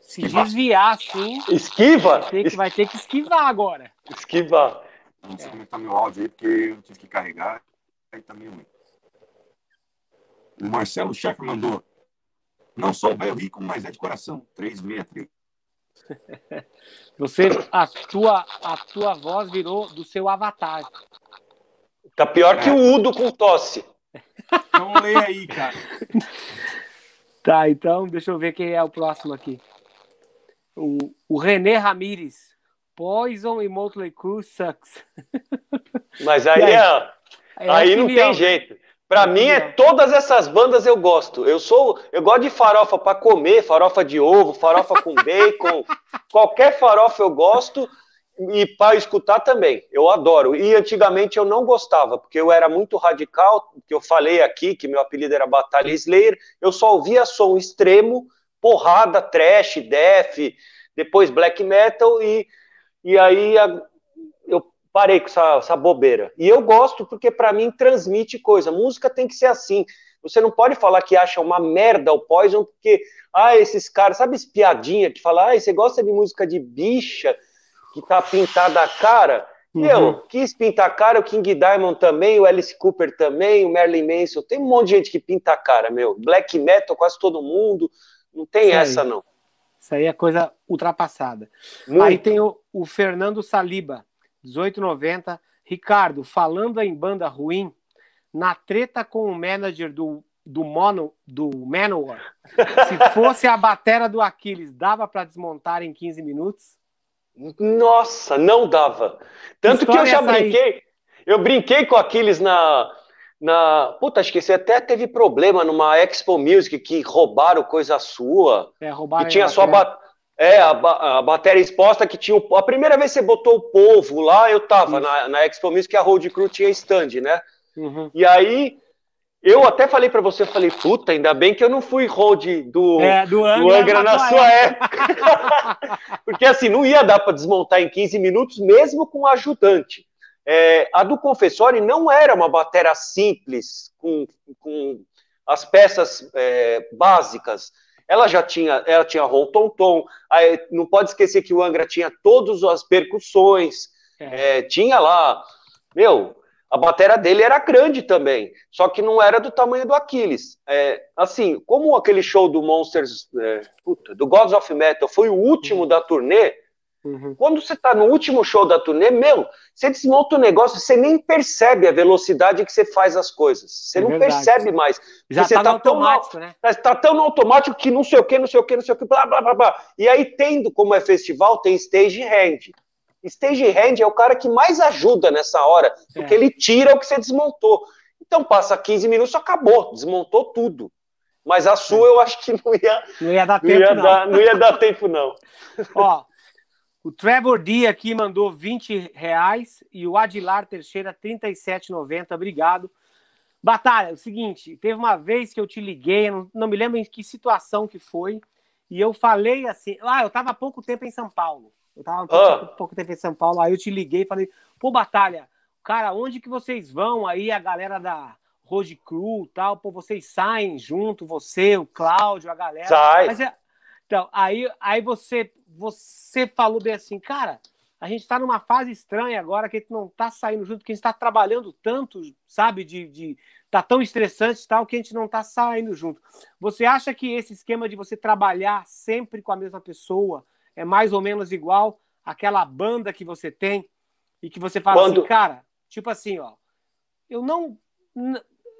se desviar, assim. Esquiva? Vai ter, que, vai ter que esquivar agora. Esquivar. Não sei como está meu áudio aí, porque eu tive que carregar. Aí tá meio ruim. O Marcelo Chefe mandou. Não sou velho rico, mas é de coração. 363. Você, a tua, a tua voz virou do seu avatar. Tá pior que o Udo com tosse. Então lê aí, cara. Tá, então deixa eu ver quem é o próximo aqui. O, o René Ramires. Poison e Motley Crue sucks. Mas aí, aí, é, é aí não tem jeito. Para mim é todas essas bandas eu gosto. Eu sou, eu gosto de farofa para comer, farofa de ovo, farofa com bacon, qualquer farofa eu gosto e para escutar também. Eu adoro. E antigamente eu não gostava, porque eu era muito radical, que eu falei aqui que meu apelido era Batalha Slayer, eu só ouvia som extremo, porrada, trash, death, depois black metal e e aí eu parei com essa, essa bobeira. E eu gosto porque para mim transmite coisa. Música tem que ser assim. Você não pode falar que acha uma merda o Poison porque, ah, esses caras, sabe espiadinha que fala, ah, você gosta de música de bicha que tá pintada a cara? Uhum. Eu quis pintar a cara, o King Diamond também, o Alice Cooper também, o Marilyn Manson, tem um monte de gente que pinta a cara, meu. Black metal, quase todo mundo, não tem Isso essa aí. não. Isso aí é coisa ultrapassada. Muito. Aí tem o, o Fernando Saliba. 1890. Ricardo, falando em banda ruim, na treta com o manager do, do, Mono, do Manowar, se fosse a batera do Aquiles, dava para desmontar em 15 minutos? Nossa, não dava. Tanto que, que eu já brinquei. Eu brinquei com Aquiles na, na. Puta, você até teve problema numa Expo Music que roubaram coisa sua. É, roubaram. Que tinha sua batera. É, a, a bateria exposta que tinha. O, a primeira vez que você botou o povo lá, eu tava na, na Expo Music que a Road Crew tinha stand, né? Uhum. E aí, eu até falei para você, eu falei, puta, ainda bem que eu não fui road do, é, do Angra, do Angra na sua época. Porque assim, não ia dar para desmontar em 15 minutos, mesmo com ajudante. É, a do Confessori não era uma bateria simples, com, com as peças é, básicas ela já tinha, ela tinha rom-tom-tom, não pode esquecer que o Angra tinha todas as percussões, é. É, tinha lá, meu, a bateria dele era grande também, só que não era do tamanho do Aquiles. É, assim, como aquele show do Monsters, é, puta, do Gods of Metal foi o último uhum. da turnê, Uhum. Quando você está no último show da turnê, meu, você desmonta o negócio, você nem percebe a velocidade que você faz as coisas. Você é não verdade. percebe mais. Já você tá, tá tão automático, né? Está tão no automático que não sei o que, não sei o que, não sei o que, blá, blá, blá, blá. E aí, tendo como é festival, tem stage hand. Stage hand é o cara que mais ajuda nessa hora, porque é. ele tira o que você desmontou. Então passa 15 minutos, acabou, desmontou tudo. Mas a sua é. eu acho que não ia, não ia dar tempo, não. Ia não. Dar, não ia dar tempo, não. Ó, o Trevor D aqui mandou 20 reais e o Adilar Teixeira 37,90. Obrigado. Batalha, é o seguinte, teve uma vez que eu te liguei, não, não me lembro em que situação que foi, e eu falei assim, ah, eu estava há pouco tempo em São Paulo. Eu pouco, ah. pouco, tempo em São Paulo, aí eu te liguei e falei, pô, Batalha, cara, onde que vocês vão aí, a galera da Road Crew tal, pô, vocês saem junto, você, o Cláudio, a galera. Sai. Mas, é, então, aí, aí você você falou bem assim, cara, a gente está numa fase estranha agora que a gente não está saindo junto, que a gente está trabalhando tanto, sabe, de, de tá tão estressante tal que a gente não está saindo junto. Você acha que esse esquema de você trabalhar sempre com a mesma pessoa é mais ou menos igual àquela banda que você tem e que você fala assim, Quando... assim, cara, tipo assim, ó, eu não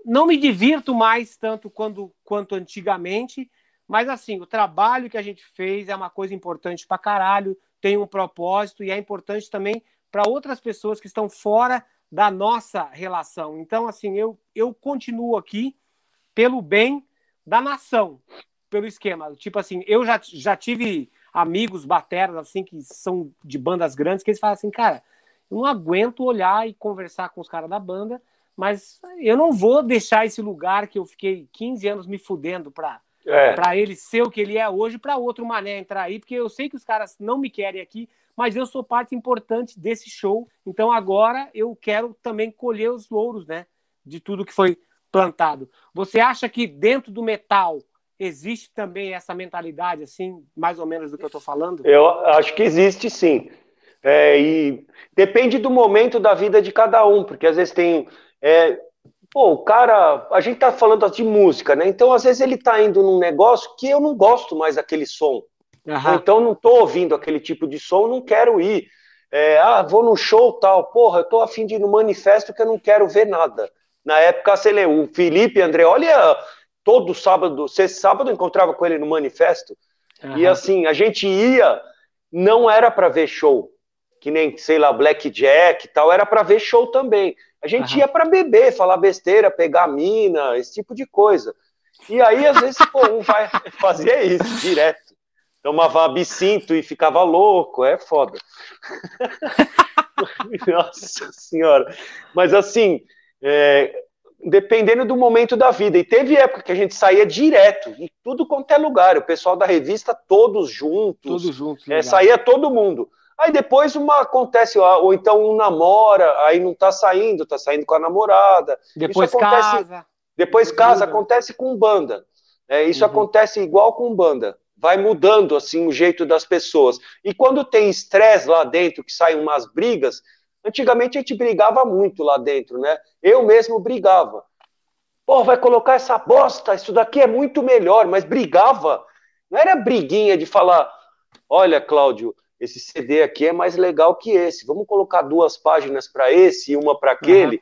não me divirto mais tanto quando, quanto antigamente, mas assim, o trabalho que a gente fez é uma coisa importante pra caralho, tem um propósito e é importante também para outras pessoas que estão fora da nossa relação. Então, assim, eu, eu continuo aqui pelo bem da nação, pelo esquema. Tipo assim, eu já, já tive amigos bateras, assim, que são de bandas grandes, que eles falam assim, cara, eu não aguento olhar e conversar com os caras da banda, mas eu não vou deixar esse lugar que eu fiquei 15 anos me fudendo pra, é. pra ele ser o que ele é hoje, para outro mané entrar aí, porque eu sei que os caras não me querem aqui, mas eu sou parte importante desse show, então agora eu quero também colher os louros, né, de tudo que foi plantado. Você acha que dentro do metal existe também essa mentalidade, assim, mais ou menos do que eu estou falando? Eu acho que existe sim. É, e depende do momento da vida de cada um, porque às vezes tem. É, pô, o cara. A gente tá falando de música, né? Então, às vezes, ele tá indo num negócio que eu não gosto mais daquele som. Uhum. Então, não tô ouvindo aquele tipo de som, não quero ir. É, ah, vou no show tal. Porra, eu tô afim de ir no manifesto que eu não quero ver nada. Na época, sei lá, o Felipe André, olha, todo sábado, sexta sábado eu encontrava com ele no manifesto. Uhum. E assim, a gente ia, não era para ver show, que nem, sei lá, Blackjack e tal, era para ver show também. A gente uhum. ia para beber, falar besteira, pegar mina, esse tipo de coisa. E aí, às vezes, pô, um vai fazer isso direto. Tomava absinto e ficava louco, é foda. Nossa senhora. Mas assim, é, dependendo do momento da vida. E teve época que a gente saía direto, em tudo quanto é lugar. O pessoal da revista, todos juntos. Todos juntos. É, saía todo mundo. Aí depois uma acontece, ou então um namora, aí não tá saindo, tá saindo com a namorada. Depois isso acontece, casa. Depois casa, acontece com banda. É, isso uhum. acontece igual com banda. Vai mudando assim o jeito das pessoas. E quando tem estresse lá dentro, que saem umas brigas, Antigamente a gente brigava muito lá dentro, né? Eu mesmo brigava. Pô, vai colocar essa bosta, isso daqui é muito melhor, mas brigava. Não era briguinha de falar, olha, Cláudio, esse CD aqui é mais legal que esse. Vamos colocar duas páginas para esse e uma para aquele.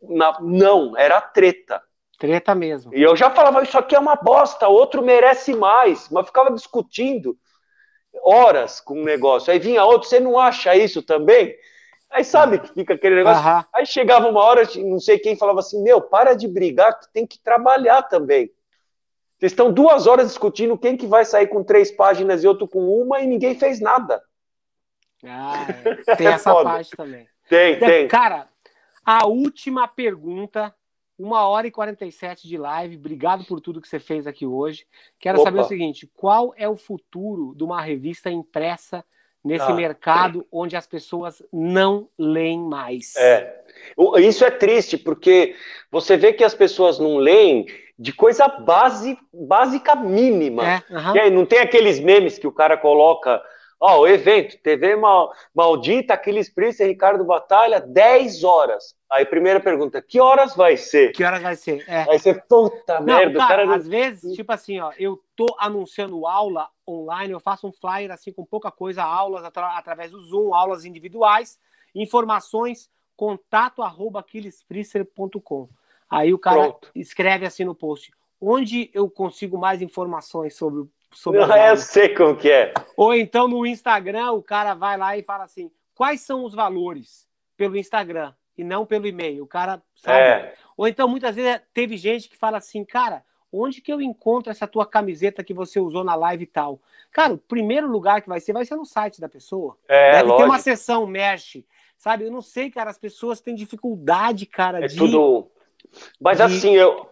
Uhum. Na... Não, era treta. Treta mesmo. E eu já falava, isso aqui é uma bosta, outro merece mais, mas ficava discutindo horas com o negócio. Aí vinha outro, você não acha isso também? Aí sabe que fica aquele negócio. Uhum. Aí chegava uma hora, não sei quem falava assim: Meu, para de brigar, que tem que trabalhar também. Vocês estão duas horas discutindo quem que vai sair com três páginas e outro com uma e ninguém fez nada. Ah, é. tem essa parte também. Tem, tem. Cara, a última pergunta, uma hora e 47 de live. Obrigado por tudo que você fez aqui hoje. Quero Opa. saber o seguinte: qual é o futuro de uma revista impressa nesse ah. mercado onde as pessoas não leem mais. É. Isso é triste, porque você vê que as pessoas não leem de coisa base, básica mínima. É, e aí, não tem aqueles memes que o cara coloca. Ó, oh, o evento, TV mal, Maldita, Aquiles Priester, Ricardo Batalha, 10 horas. Aí, primeira pergunta, que horas vai ser? Que horas vai ser? É. Aí você, puta não, merda. Cara, cara às vezes, tipo assim, ó, eu tô anunciando aula online, eu faço um flyer assim com pouca coisa, aulas atra através do Zoom, aulas individuais, informações, contato arroba Aí o cara Pronto. escreve assim no post, onde eu consigo mais informações sobre sobre Não, eu sei como que é. Ou então no Instagram, o cara vai lá e fala assim, quais são os valores pelo Instagram e não pelo e-mail. O cara sabe. É. Ou então muitas vezes teve gente que fala assim, cara, onde que eu encontro essa tua camiseta que você usou na live e tal? Cara, o primeiro lugar que vai ser, vai ser no site da pessoa. É, Deve lógico. ter uma seção mesh, sabe? Eu não sei, cara, as pessoas têm dificuldade, cara, é de... tudo... Mas assim, eu...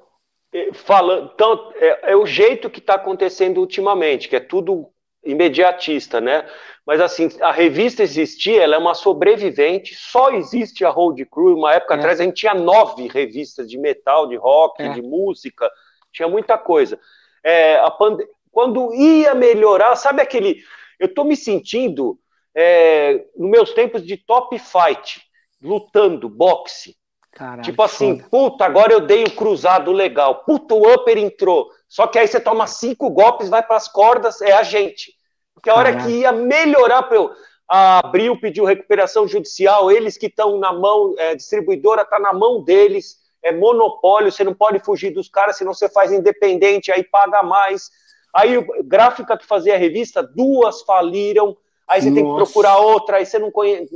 Falando, então, é, é o jeito que está acontecendo ultimamente, que é tudo imediatista, né? Mas assim, a revista existia, ela é uma sobrevivente, só existe a Road Crew. Uma época é. atrás a gente tinha nove revistas de metal, de rock, é. de música tinha muita coisa. É, pande... Quando ia melhorar, sabe aquele. Eu estou me sentindo é, nos meus tempos de top fight, lutando, boxe. Caralho, tipo assim, foda. puta, agora eu dei o cruzado legal. Puta, o upper entrou. Só que aí você toma cinco golpes, vai para as cordas, é a gente. Porque a hora Caralho. que ia melhorar para eu. Abril pediu recuperação judicial, eles que estão na mão, é, distribuidora está na mão deles é monopólio, você não pode fugir dos caras, senão você faz independente, aí paga mais. Aí, o gráfica que fazia a revista, duas faliram, aí você Nossa. tem que procurar outra, aí você não conhece,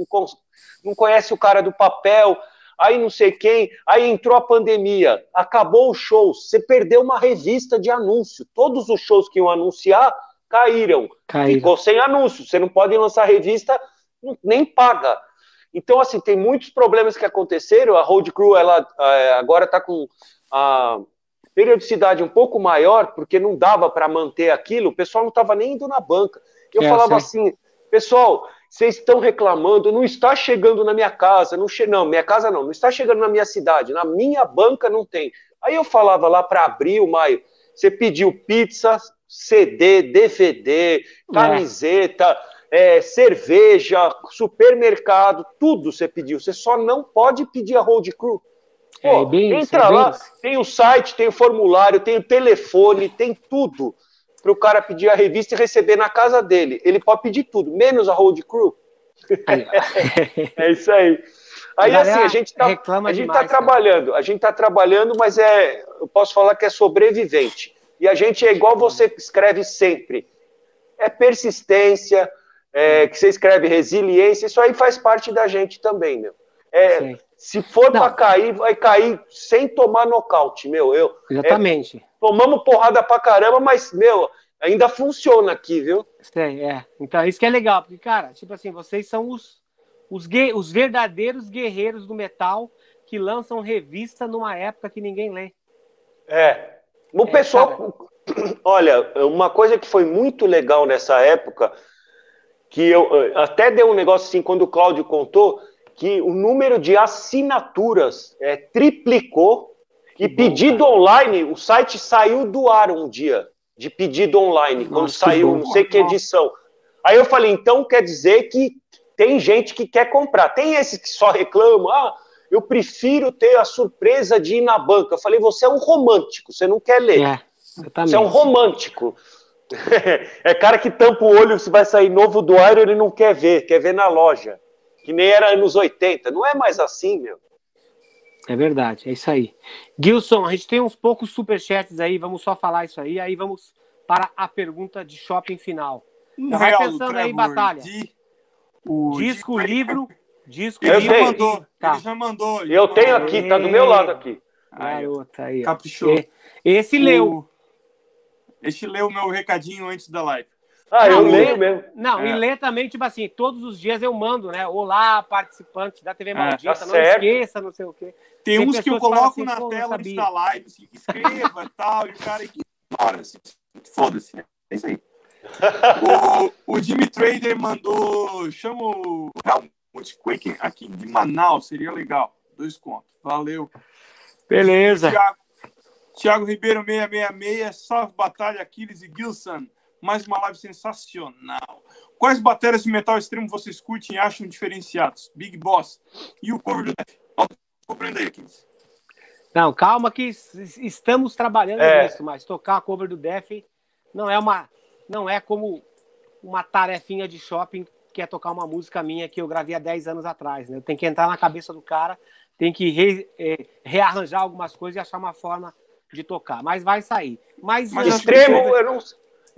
não conhece o cara do papel, aí não sei quem, aí entrou a pandemia, acabou o show, você perdeu uma revista de anúncio, todos os shows que iam anunciar caíram, caíram. ficou sem anúncio, você não pode lançar revista, nem paga. Então, assim, tem muitos problemas que aconteceram. A Road Crew, ela é, agora está com a periodicidade um pouco maior, porque não dava para manter aquilo, o pessoal não estava nem indo na banca. Eu é, falava assim, pessoal, vocês estão reclamando, não está chegando na minha casa, não, che não, minha casa não, não está chegando na minha cidade, na minha banca não tem. Aí eu falava lá para abril, maio, você pediu pizza, CD, DVD, é. camiseta, é é, cerveja, supermercado, tudo você pediu. Você só não pode pedir a road crew. É, Pô, é, entra é lá, tem o site, tem o formulário, tem o telefone, tem tudo para o cara pedir a revista e receber na casa dele. Ele pode pedir tudo, menos a road crew. é isso aí. Aí assim, a gente está a gente tá trabalhando, a gente está trabalhando, mas é, eu posso falar que é sobrevivente. E a gente é igual você escreve sempre. É persistência, é, que você escreve resiliência, isso aí faz parte da gente também, meu. É, se for para cair, vai cair sem tomar nocaute, meu. Eu, Exatamente. É, tomamos porrada pra caramba, mas, meu, ainda funciona aqui, viu? Sim, é. Então, isso que é legal, porque, cara, tipo assim, vocês são os, os, os verdadeiros guerreiros do metal que lançam revista numa época que ninguém lê. É. O é, pessoal. Cara... Olha, uma coisa que foi muito legal nessa época que eu eh, até deu um negócio assim quando o Cláudio contou que o número de assinaturas é, triplicou e pedido online, o site saiu do ar um dia de pedido online, Nossa, quando saiu não sei que edição. Aí eu falei, então quer dizer que tem gente que quer comprar. Tem esses que só reclamam, ah, eu prefiro ter a surpresa de ir na banca. Eu falei, você é um romântico, você não quer ler. É, você é um romântico. é cara que tampa o olho se vai sair novo do ar, ele não quer ver, quer ver na loja. Que nem era anos 80. Não é mais assim, meu. É verdade, é isso aí. Gilson, a gente tem uns poucos superchats aí, vamos só falar isso aí, aí vamos para a pergunta de shopping final. Um vai pensando aí, Batalha. De... O disco, de... livro, disco, ele livro. Já mandou, tá. Ele já mandou. Ele eu tenho aqui, tá do meu lado aqui. Garota aí. Caprichou. Esse leu. Este leu o meu recadinho antes da live. Ah, não, eu leio mesmo. Não, é. e lê também, tipo assim, todos os dias eu mando, né? Olá, participante da TV é, Maldita, tá não certo. esqueça, não sei o quê. Tem, Tem uns que eu coloco assim, na tela antes da live, assim, escreva e tal, e o cara ignora, assim, foda-se, né? É isso aí. o, o Jimmy Trader mandou, chama o Helmut Quaken aqui de Manaus, seria legal. Dois contos. Valeu. Beleza. Thiago, Thiago Ribeiro 666, salve Batalha, Aquiles e Gilson. Mais uma live sensacional. Quais baterias de metal extremo vocês curtem e acham diferenciados? Big Boss e o cover do aí, Aquiles. Não, calma que estamos trabalhando é. nisso, mas tocar a cover do Def não é uma não é como uma tarefinha de shopping que é tocar uma música minha que eu gravei há 10 anos atrás, né? Tem que entrar na cabeça do cara, tem que re, é, rearranjar algumas coisas e achar uma forma de tocar, mas vai sair. Mas, mas extremo, eu não...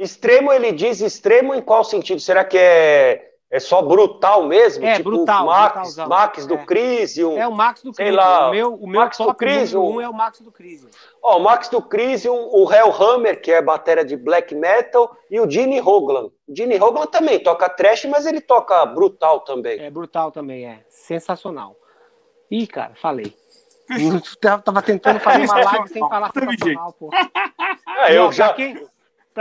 extremo, ele diz extremo em qual sentido? Será que é, é só brutal mesmo? É, tipo brutal. Max, Max do é. Crisium. É o Max do Crisium. Lá, o meu, o meu Max top do Crisium. Um é o Max do Crisium. Ó, o Max do Crisium, o Hellhammer, que é a bateria de black metal, e o Gene Hoglan. O Gene Hoglan também toca trash, mas ele toca brutal também. É brutal também, é. Sensacional. Ih, cara, falei. Eu tava tentando fazer uma live sem falar sensacional, pô. É, eu já. Quem,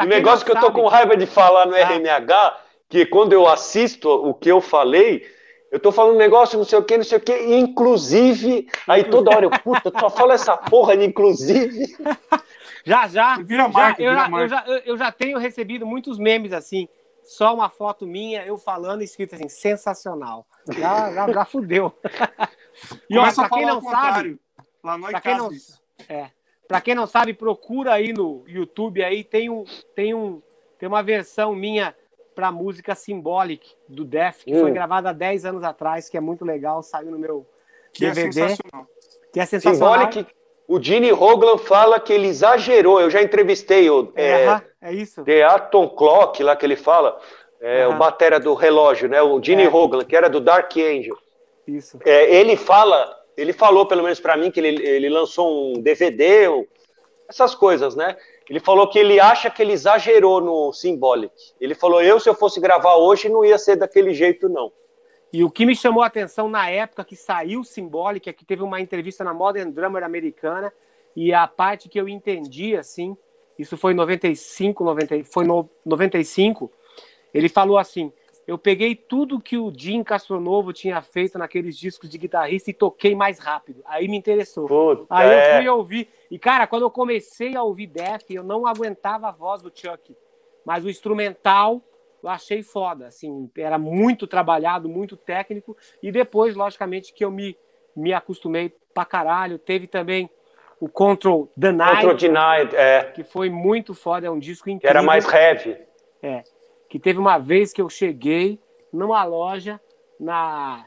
o negócio que eu tô com raiva de falar no ah. RMH, que quando eu assisto o que eu falei, eu tô falando um negócio, não sei o que, não sei o que, inclusive. Aí toda hora eu, puta, só fala essa porra de inclusive. Já, já. Vira marca, já, vira eu, marca. Eu, já, eu já tenho recebido muitos memes assim. Só uma foto minha, eu falando, escrito assim, sensacional. Já, já, já fudeu. E olha, pra quem não sabe. Lá no pra quem não, é, pra quem não sabe, procura aí no YouTube aí, tem um, tem um, tem uma versão minha pra música Symbolic do Def, que hum. foi gravada há 10 anos atrás, que é muito legal, saiu no meu que DVD. É sensacional. Que é sensacional. Symbolic, O Gene Hoglan fala que ele exagerou. Eu já entrevistei o É, aham, é isso. The Atom Clock, lá que ele fala, é, Aham. o batera do relógio, né? O Gene É. Hoglan, que era do Dark Angel. Isso. É, ele fala, ele falou pelo menos pra mim que ele, ele lançou um DVD, essas coisas, né? Ele falou que ele acha que ele exagerou no Symbolic. Ele falou, eu se eu fosse gravar hoje não ia ser daquele jeito não. E o que me chamou a atenção na época que saiu o Symbolic é que teve uma entrevista na Modern Drummer americana e a parte que eu entendi, assim, isso foi em 95, 90, foi no 95, ele falou assim, eu peguei tudo que o Jim Castronovo tinha feito naqueles discos de guitarrista e toquei mais rápido. Aí me interessou. Puta, Aí é. eu fui ouvir. E, cara, quando eu comecei a ouvir Def, eu não aguentava a voz do Chuck. Mas o instrumental eu achei foda. Assim, era muito trabalhado, muito técnico. E depois, logicamente, que eu me, me acostumei pra caralho. Teve também o Control the Night, Control Denied, é, que foi muito foda. É um disco incrível. era mais heavy. É, que teve uma vez que eu cheguei numa loja na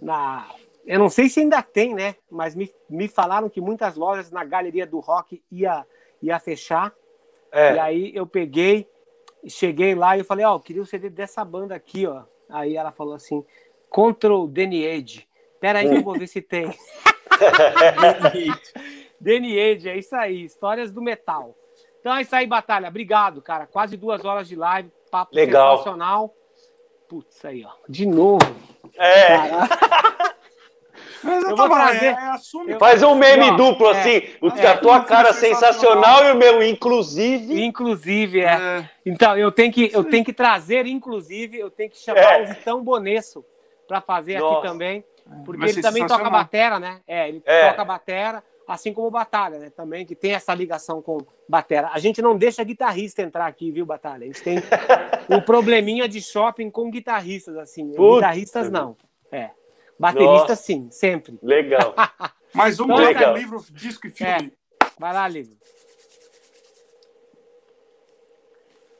na eu não sei se ainda tem, né? Mas me, me falaram que muitas lojas na galeria do rock ia ia fechar. E É, aí eu peguei, cheguei lá e eu falei, ó, eu queria o CD dessa banda aqui, ó. Aí ela falou assim, Control Danny Age. Pera aí que eu vou ver se tem. Danny Age, é isso aí, histórias do metal. Então é isso aí, Batalha. Obrigado, cara. Quase duas horas de live, papo Legal. sensacional. Putz, aí, ó. De novo. é. Mas Eu eu vou tava, trazer- é, é, Faz um meme Ó, duplo é, assim, o, é, a tua tudo cara sensacional. sensacional e o meu inclusive. Inclusive, é. É, Então, eu tenho que, eu tenho que trazer, inclusive, eu tenho que chamar É. o Vitão Bonesso para fazer Nossa. aqui também. Porque vai ele também toca batera, né? É, ele É. toca batera, assim como o Batalha, né? Também, que tem essa ligação com batera. A gente não deixa guitarrista entrar aqui, viu, Batalha? A gente tem um probleminha de shopping com guitarristas, assim. Puta. Guitarristas, não. É. Baterista, Nossa. sim, sempre. Legal. Mais um Então, legal. livro, disco e filme. Vai lá, Livro.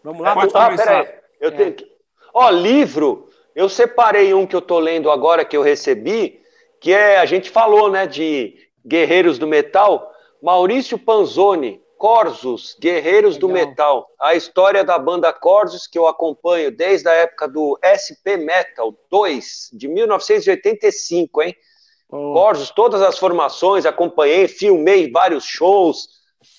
Vamos lá, Pode Batalha? ah, peraí. Eu É. tenho que... Ó, livro, eu separei um que eu tô lendo agora, que eu recebi, que é, a gente falou, né, de Guerreiros do Metal. Maurício Panzoni, Corsos, Guerreiros do Legal. Metal. A história da banda Corsos, que eu acompanho desde a época do SP Metal 2, de 1985, hein? Pô, Corsos, todas as formações, acompanhei, filmei vários shows,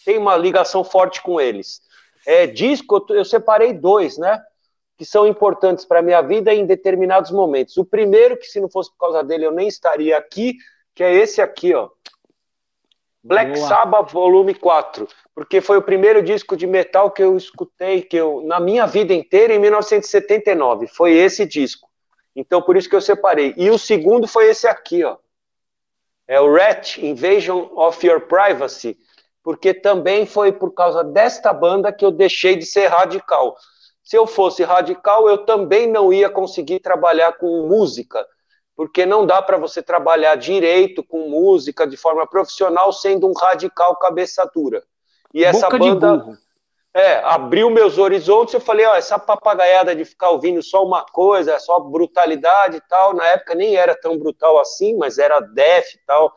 tenho uma ligação forte com eles. É, disco, eu, eu separei dois, né? Que são importantes para minha vida em determinados momentos. O primeiro, que se não fosse por causa dele eu nem estaria aqui, que é esse aqui, ó. Black Boa. Sabbath Volume 4, porque foi o primeiro disco de metal que eu escutei que eu na minha vida inteira em 1979. Foi esse disco. Então por isso que eu separei. E o segundo foi esse aqui, ó. É o Rat Invasion of Your Privacy, porque também foi por causa desta banda que eu deixei de ser radical. Se eu fosse radical, eu também não ia conseguir trabalhar com música, porque não dá para você trabalhar direito com música de forma profissional sendo um radical cabeça dura. E essa Boca banda é, abriu meus horizontes, eu falei, ó, essa papagaiada de ficar ouvindo só uma coisa, só brutalidade e tal, na época nem era tão brutal assim, mas era def e tal.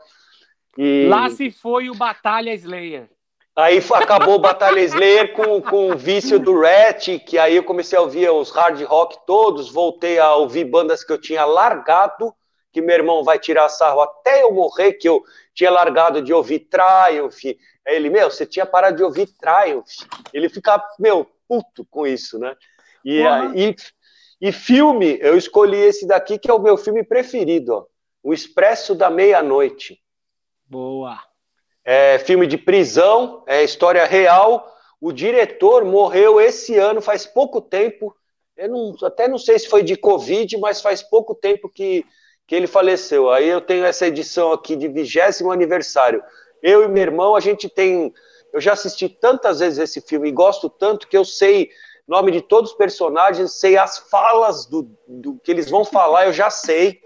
E Lá se foi o Batalha Slayer. Aí acabou o Batalha Slayer com, com o vício do Rat, que aí eu comecei a ouvir os hard rock todos, voltei a ouvir bandas que eu tinha largado, que meu irmão vai tirar sarro até eu morrer, que eu tinha largado de ouvir Triumph. Aí ele, meu, você tinha parado de ouvir Triumph. Ele fica, meu, puto com isso, né? E, aí, e filme, eu escolhi esse daqui, que é o meu filme preferido, ó. O Expresso da Meia-Noite. Boa. É filme de prisão, é história real. O diretor morreu esse ano, faz pouco tempo. Eu não, até não sei se foi de Covid, mas faz pouco tempo que, que ele faleceu. Aí eu tenho essa edição aqui de vigésimo aniversário. Eu e meu irmão, a gente tem. Eu já assisti tantas vezes esse filme e gosto tanto que eu sei nome de todos os personagens, sei as falas do, do que eles vão falar, eu já sei.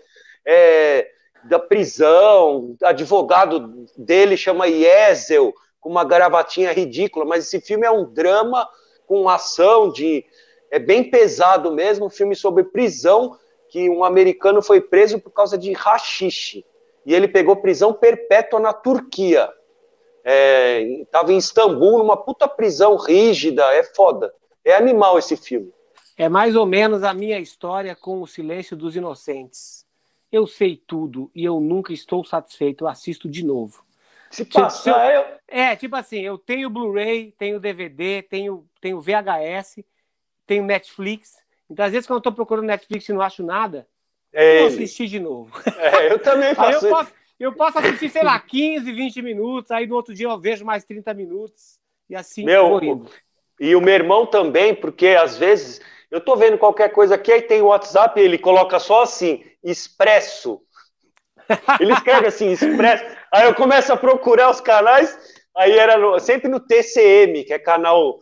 É, da prisão, advogado dele chama Yezel, com uma gravatinha ridícula, mas esse filme é um drama com ação de é bem pesado mesmo, um filme sobre prisão que um americano foi preso por causa de rachixe. e ele pegou prisão perpétua na Turquia. É, tava em Istambul, numa puta prisão rígida, é foda. É animal esse filme. É mais ou menos a minha história com o Silêncio dos Inocentes. Eu sei tudo e eu nunca estou satisfeito. Eu assisto de novo. Se passar, eu... É, tipo assim, eu tenho Blu-ray, tenho DVD, tenho, tenho VHS, tenho Netflix. Então, às vezes, quando eu tô procurando Netflix e não acho nada, É eu assistir de novo. É, eu também faço eu isso. posso, eu posso assistir, sei lá, 15, 20 minutos, aí no outro dia eu vejo mais 30 minutos, e assim Meu. E o meu irmão também, porque às vezes eu tô vendo qualquer coisa aqui, aí tem o WhatsApp, ele coloca só assim, expresso. Ele escreve assim, expresso. Aí eu começo a procurar os canais, aí era no- sempre no TCM, que é canal,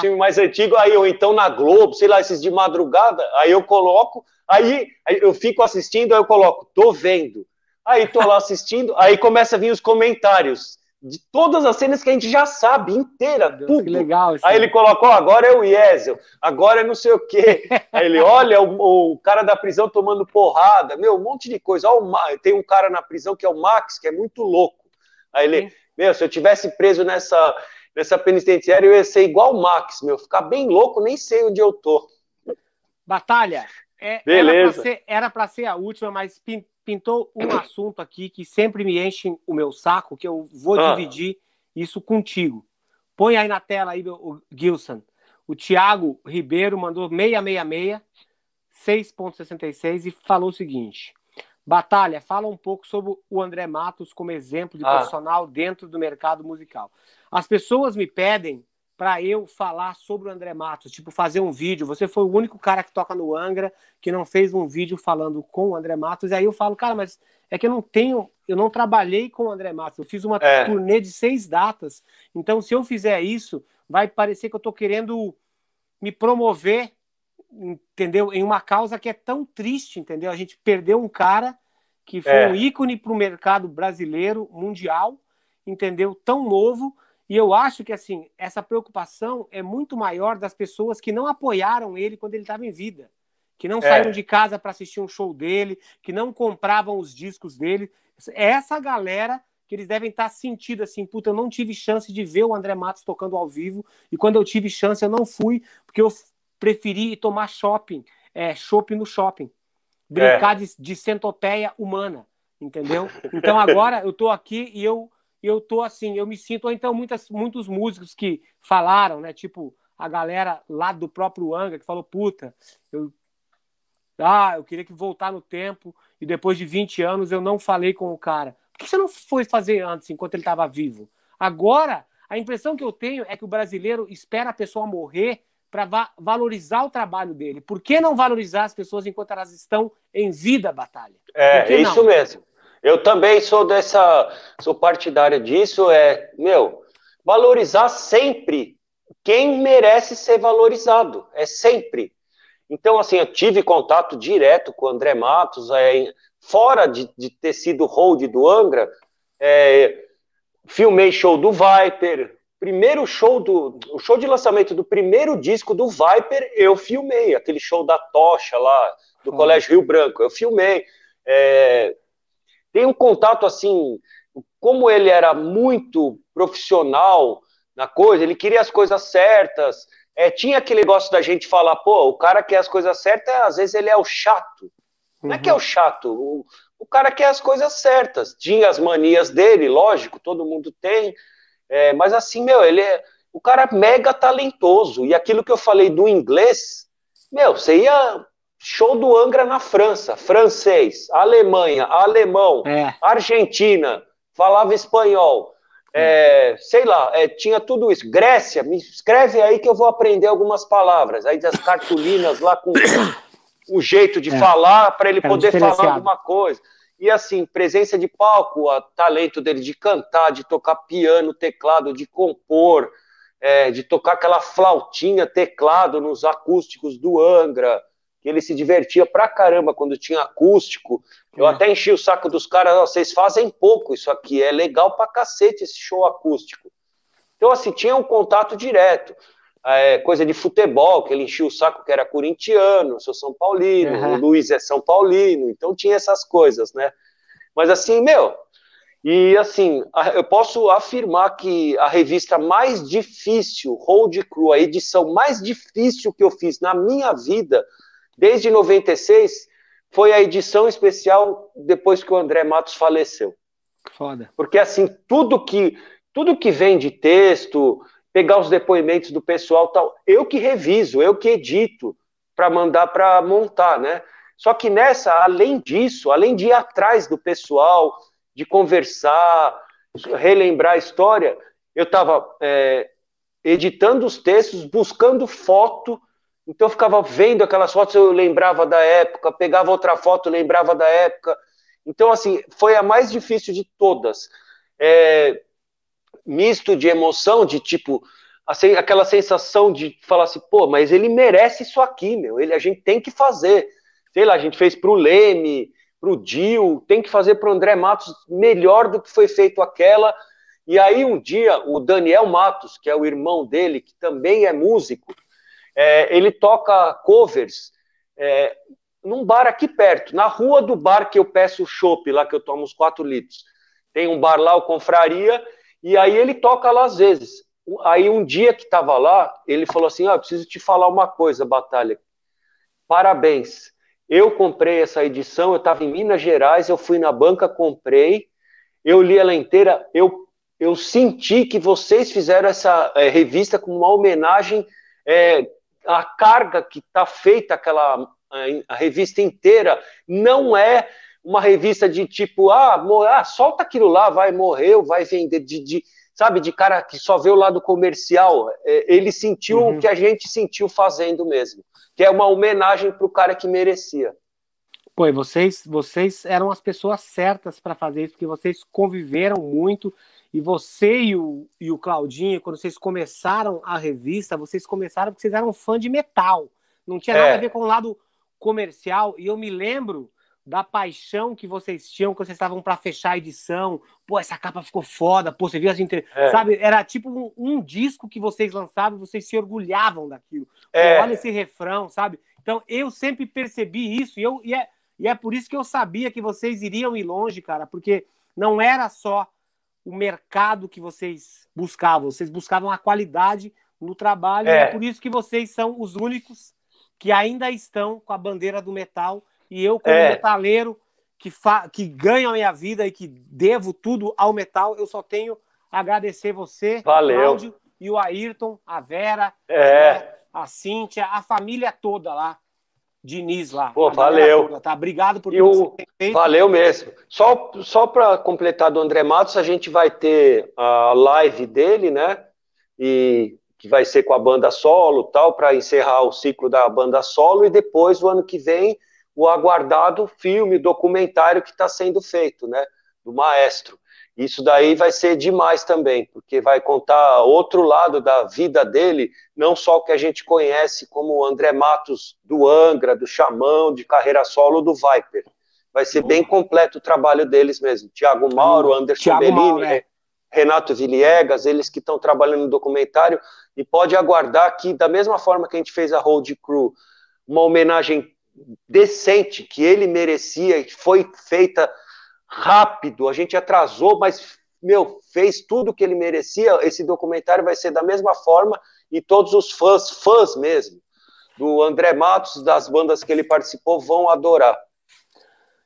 filmes mais antigos, aí ou então na Globo, sei lá, esses de madrugada, aí eu coloco, aí, aí eu fico assistindo, aí eu coloco, tô vendo. Aí tô lá assistindo, aí começa a vir os comentários de todas as cenas que a gente já sabe, inteira, Deus, tudo. que legal. Aí ele colocou, agora é o Iesel, agora é não sei o quê. Aí ele, olha o, o cara da prisão tomando porrada, meu, um monte de coisa. Ó, tem um cara na prisão que é o Max, que é muito louco. Aí ele, Sim. meu, se eu tivesse preso nessa, nessa penitenciária, eu ia ser igual o Max, meu, ficar bem louco, nem sei onde eu tô. Batalha, é, Beleza. era para ser, ser a última, mas pintou um assunto aqui que sempre me enche o meu saco, que eu vou Ah. dividir isso contigo. Põe aí na tela aí, o Gilson. O Thiago Ribeiro mandou 666, 6.66 e falou o seguinte: Batalha, fala um pouco sobre o André Matos como exemplo de Ah. profissional dentro do mercado musical. As pessoas me pedem para eu falar sobre o André Matos, tipo fazer um vídeo. Você foi o único cara que toca no Angra que não fez um vídeo falando com o André Matos. E aí eu falo, cara, mas é que eu não tenho, eu não trabalhei com o André Matos. Eu fiz uma É. turnê de seis datas. Então, se eu fizer isso, vai parecer que eu tô querendo me promover, entendeu? Em uma causa que é tão triste, entendeu? A gente perdeu um cara que foi É. um ícone para o mercado brasileiro, mundial, entendeu? Tão novo. E eu acho que assim essa preocupação é muito maior das pessoas que não apoiaram ele quando ele estava em vida, que não É. saíram de casa para assistir um show dele, que não compravam os discos dele. É essa galera que eles devem estar sentindo assim, puta, eu não tive chance de ver o André Matos tocando ao vivo e quando eu tive chance eu não fui porque eu preferi tomar shopping, é, shopping no shopping, brincar de, de centopeia humana, entendeu? Então agora eu tô aqui e eu eu tô assim, eu me sinto, ou então muitas, muitos músicos que falaram, né? Tipo, a galera lá do próprio Anga que falou, puta, eu. Ah, eu queria que voltar no tempo e depois de 20 anos eu não falei com o cara. Por que você não foi fazer antes, enquanto ele estava vivo? Agora, a impressão que eu tenho é que o brasileiro espera a pessoa morrer para va valorizar o trabalho dele. Por que não valorizar as pessoas enquanto elas estão em vida, batalha? É, é isso mesmo. Eu também sou dessa, sou partidária disso, é, meu, valorizar sempre quem merece ser valorizado, é sempre. Então, assim, eu tive contato direto com o André Matos, é, fora de, de ter sido hold do Angra, é, filmei show do Viper, primeiro show do, o show de lançamento do primeiro disco do Viper, eu filmei, aquele show da tocha lá, do Ah. Colégio Rio Branco, eu filmei, é, tem um contato assim, como ele era muito profissional na coisa, ele queria as coisas certas. É, tinha aquele negócio da gente falar, pô, o cara quer as coisas certas, às vezes ele é o chato. Não é que é o chato, o, o cara quer as coisas certas. Tinha as manias dele, lógico, todo mundo tem. É, mas assim, meu, ele é. O cara é mega talentoso. E aquilo que eu falei do inglês, meu, você ia. Show do Angra na França, francês, Alemanha, alemão, É, Argentina, falava espanhol, é, sei lá, é, tinha tudo isso. Grécia, me escreve aí que eu vou aprender algumas palavras. Aí das cartolinas lá com o jeito de É. falar para ele poder falar alguma coisa. E assim, presença de palco, o talento dele de cantar, de tocar piano, teclado, de compor, é, de tocar aquela flautinha, teclado nos acústicos do Angra, que ele se divertia pra caramba quando tinha acústico. Eu É. até enchi o saco dos caras, "Ó, vocês fazem pouco isso aqui, é legal pra cacete esse show acústico. Então, assim, tinha um contato direto. É, coisa de futebol, que ele enchia o saco que era corintiano, sou São Paulino, Uhum. o Luiz é São Paulino, então tinha essas coisas, né? Mas assim, meu, e assim, eu posso afirmar que a revista mais difícil, Road Crew, a edição mais difícil que eu fiz na minha vida, desde 96, foi a edição especial depois que o André Matos faleceu. Foda. Porque assim, tudo que tudo que vem de texto, pegar os depoimentos do pessoal tal, eu que reviso, eu que edito para mandar para montar, né? Só que nessa, além disso, além de ir atrás do pessoal, de conversar, relembrar a história, eu estava é, editando os textos, buscando foto, então eu ficava vendo aquelas fotos, eu lembrava da época, pegava outra foto, lembrava da época. Então, assim, foi a mais difícil de todas. É, misto de emoção, de tipo, assim, aquela sensação de falar assim, pô, mas ele merece isso aqui, meu, ele, a gente tem que fazer. Sei lá, a gente fez para o Leme, para o Dil, tem que fazer para o André Matos melhor do que foi feito aquela. E aí um dia o Daniel Matos, que é o irmão dele, que também é músico, é, ele toca covers é, num bar aqui perto, na rua do bar que eu peço o chopp, lá que eu tomo uns 4 litros. Tem um bar lá, o Confraria, e aí ele toca lá às vezes. Aí um dia que estava lá, ele falou assim: ah, preciso te falar uma coisa, Batalha. Parabéns. Eu comprei essa edição, eu estava em Minas Gerais, eu fui na banca, comprei, eu li ela inteira, eu, eu senti que vocês fizeram essa é, revista com uma homenagem é, à carga que está feita aquela a, a revista inteira não é uma revista de tipo, ah, ah, solta aquilo lá, vai, morreu, vai vender, de, de, sabe, de cara que só vê o lado comercial. É, ele sentiu uhum. o que a gente sentiu fazendo mesmo que é uma homenagem para o cara que merecia. Pô, e vocês, vocês eram as pessoas certas para fazer isso, porque vocês conviveram muito. E você e o, e o Claudinho, quando vocês começaram a revista, vocês começaram porque vocês eram fã de metal. Não tinha nada é. a ver com o lado comercial. E eu me lembro da paixão que vocês tinham quando vocês estavam para fechar a edição. Pô, essa capa ficou foda. Pô, você viu as inter... É. Sabe? Era tipo um, um, disco que vocês lançavam e vocês se orgulhavam daquilo. É. Pô, olha esse refrão, sabe? Então eu sempre percebi isso e, eu, e, é, e é por isso que eu sabia que vocês iriam ir longe, cara, porque não era só o mercado que vocês buscavam, vocês buscavam a qualidade no trabalho, é. e é por isso que vocês são os únicos que ainda estão com a bandeira do metal e eu, como é. metaleiro, que, fa... que ganho a minha vida e que devo tudo ao metal, eu só tenho a agradecer você, Valeu. Cláudio, e o Ayrton, a Vera, é. né, a Cíntia, a família toda lá. Diniz lá. Pô, valeu. Toda, tá? Obrigado por tudo que você feito. Valeu mesmo. Só, só para completar do André Matos, a gente vai ter a live dele, né? E que vai ser com a banda solo tal, para encerrar o ciclo da banda solo, e depois, o ano que vem, o aguardado filme, documentário que está sendo feito, né, do maestro. Isso daí vai ser demais também, porque vai contar outro lado da vida dele, não só o que a gente conhece como o André Matos do Angra, do Xamão, de carreira solo do Viper. Vai ser bem completo o trabalho deles mesmo. Tiago Mauro, Anderson Thiago Bellini, Mauro, é. Renato Viliegas, eles que estão trabalhando no documentário, e pode aguardar que, da mesma forma que a gente fez a Road Crew, uma homenagem decente que ele merecia, que foi feita rápido, a gente atrasou, mas meu, fez tudo que ele merecia. Esse documentário vai ser da mesma forma e todos os fãs, fãs mesmo, do André Matos, das bandas que ele participou, vão adorar.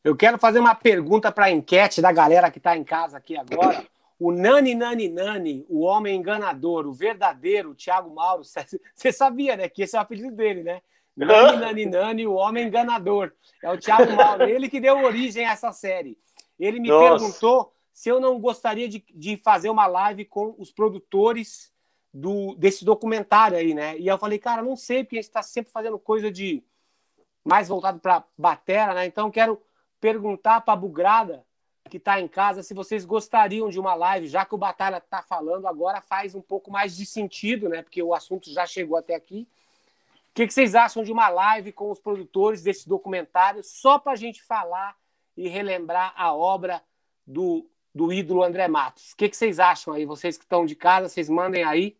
Eu quero fazer uma pergunta para a enquete da galera que está em casa aqui agora. O Nani Nani Nani, o homem enganador, o verdadeiro Thiago Mauro, você sabia, né? Que esse é o apelido dele, né? Nani, Nani, Nani, o homem enganador. É o Thiago Mauro, ele que deu origem a essa série. Ele me Nossa. perguntou se eu não gostaria de, de fazer uma live com os produtores do, desse documentário aí, né? E eu falei, cara, não sei, porque a gente está sempre fazendo coisa de mais voltado para batera, né? Então quero perguntar para a Bugrada, que está em casa, se vocês gostariam de uma live, já que o Batalha está falando agora, faz um pouco mais de sentido, né? Porque o assunto já chegou até aqui. O que, que, vocês acham de uma live com os produtores desse documentário, só para a gente falar e relembrar a obra do, do ídolo André Matos? O que, que, vocês acham aí? Vocês que estão de casa, vocês mandem aí.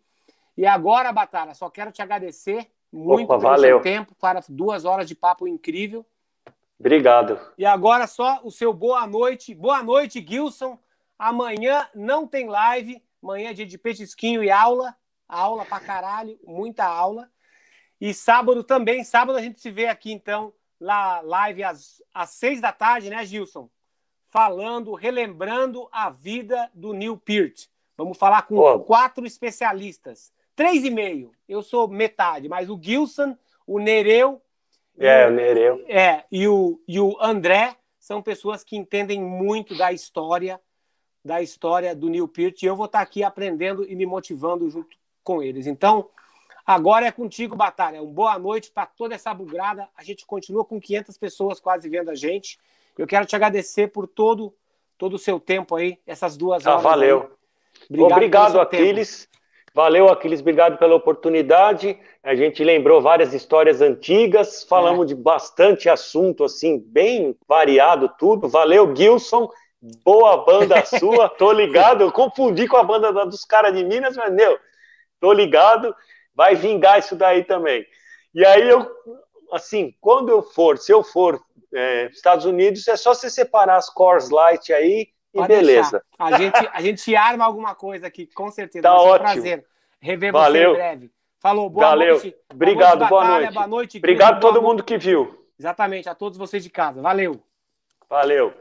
E agora, Batalha, só quero te agradecer muito Opa, pelo valeu. seu tempo para duas horas de papo incrível. Obrigado. E agora só o seu boa noite. Boa noite, Gilson. Amanhã não tem live. Amanhã é dia de petisquinho e aula. Aula pra caralho, muita aula. E sábado também. Sábado a gente se vê aqui, então, lá live às, às seis da tarde, né, Gilson? Falando, relembrando a vida do Neil Peart. Vamos falar com Pô. quatro especialistas. Três e meio. Eu sou metade, mas o Gilson, o Nereu É, o Nereu. é, e o, e o André são pessoas que entendem muito da história da história do Neil Peart e eu vou estar aqui aprendendo e me motivando junto com eles. Então, agora é contigo, Batalha. Uma boa noite para toda essa bugrada. A gente continua com 500 pessoas quase vendo a gente. Eu quero te agradecer por todo todo o seu tempo aí, essas duas Ah, horas. valeu. aí. pelo Obrigado, seu tempo. Aquiles. Valeu, Aquiles. Obrigado pela oportunidade. A gente lembrou várias histórias antigas, falamos de bastante assunto, assim, bem variado tudo. Valeu, Gilson. Boa banda sua, tô ligado. Eu confundi com a banda da- dos caras de Minas, mas, meu, tô ligado. Vai vingar isso daí também. E aí, eu, assim, quando eu for, se eu for é, Estados Unidos, é só você separar as Cores Light aí e Pode beleza. deixar. A gente, a gente arma alguma coisa aqui, com certeza. Tá ser um ótimo. prazer rever Valeu. você em breve. Falou, boa Valeu. noite. Obrigado, boa Batalha, noite. Boa noite, Obrigado a boa todo noite. mundo que viu. Exatamente, a todos vocês de casa. Valeu. Valeu.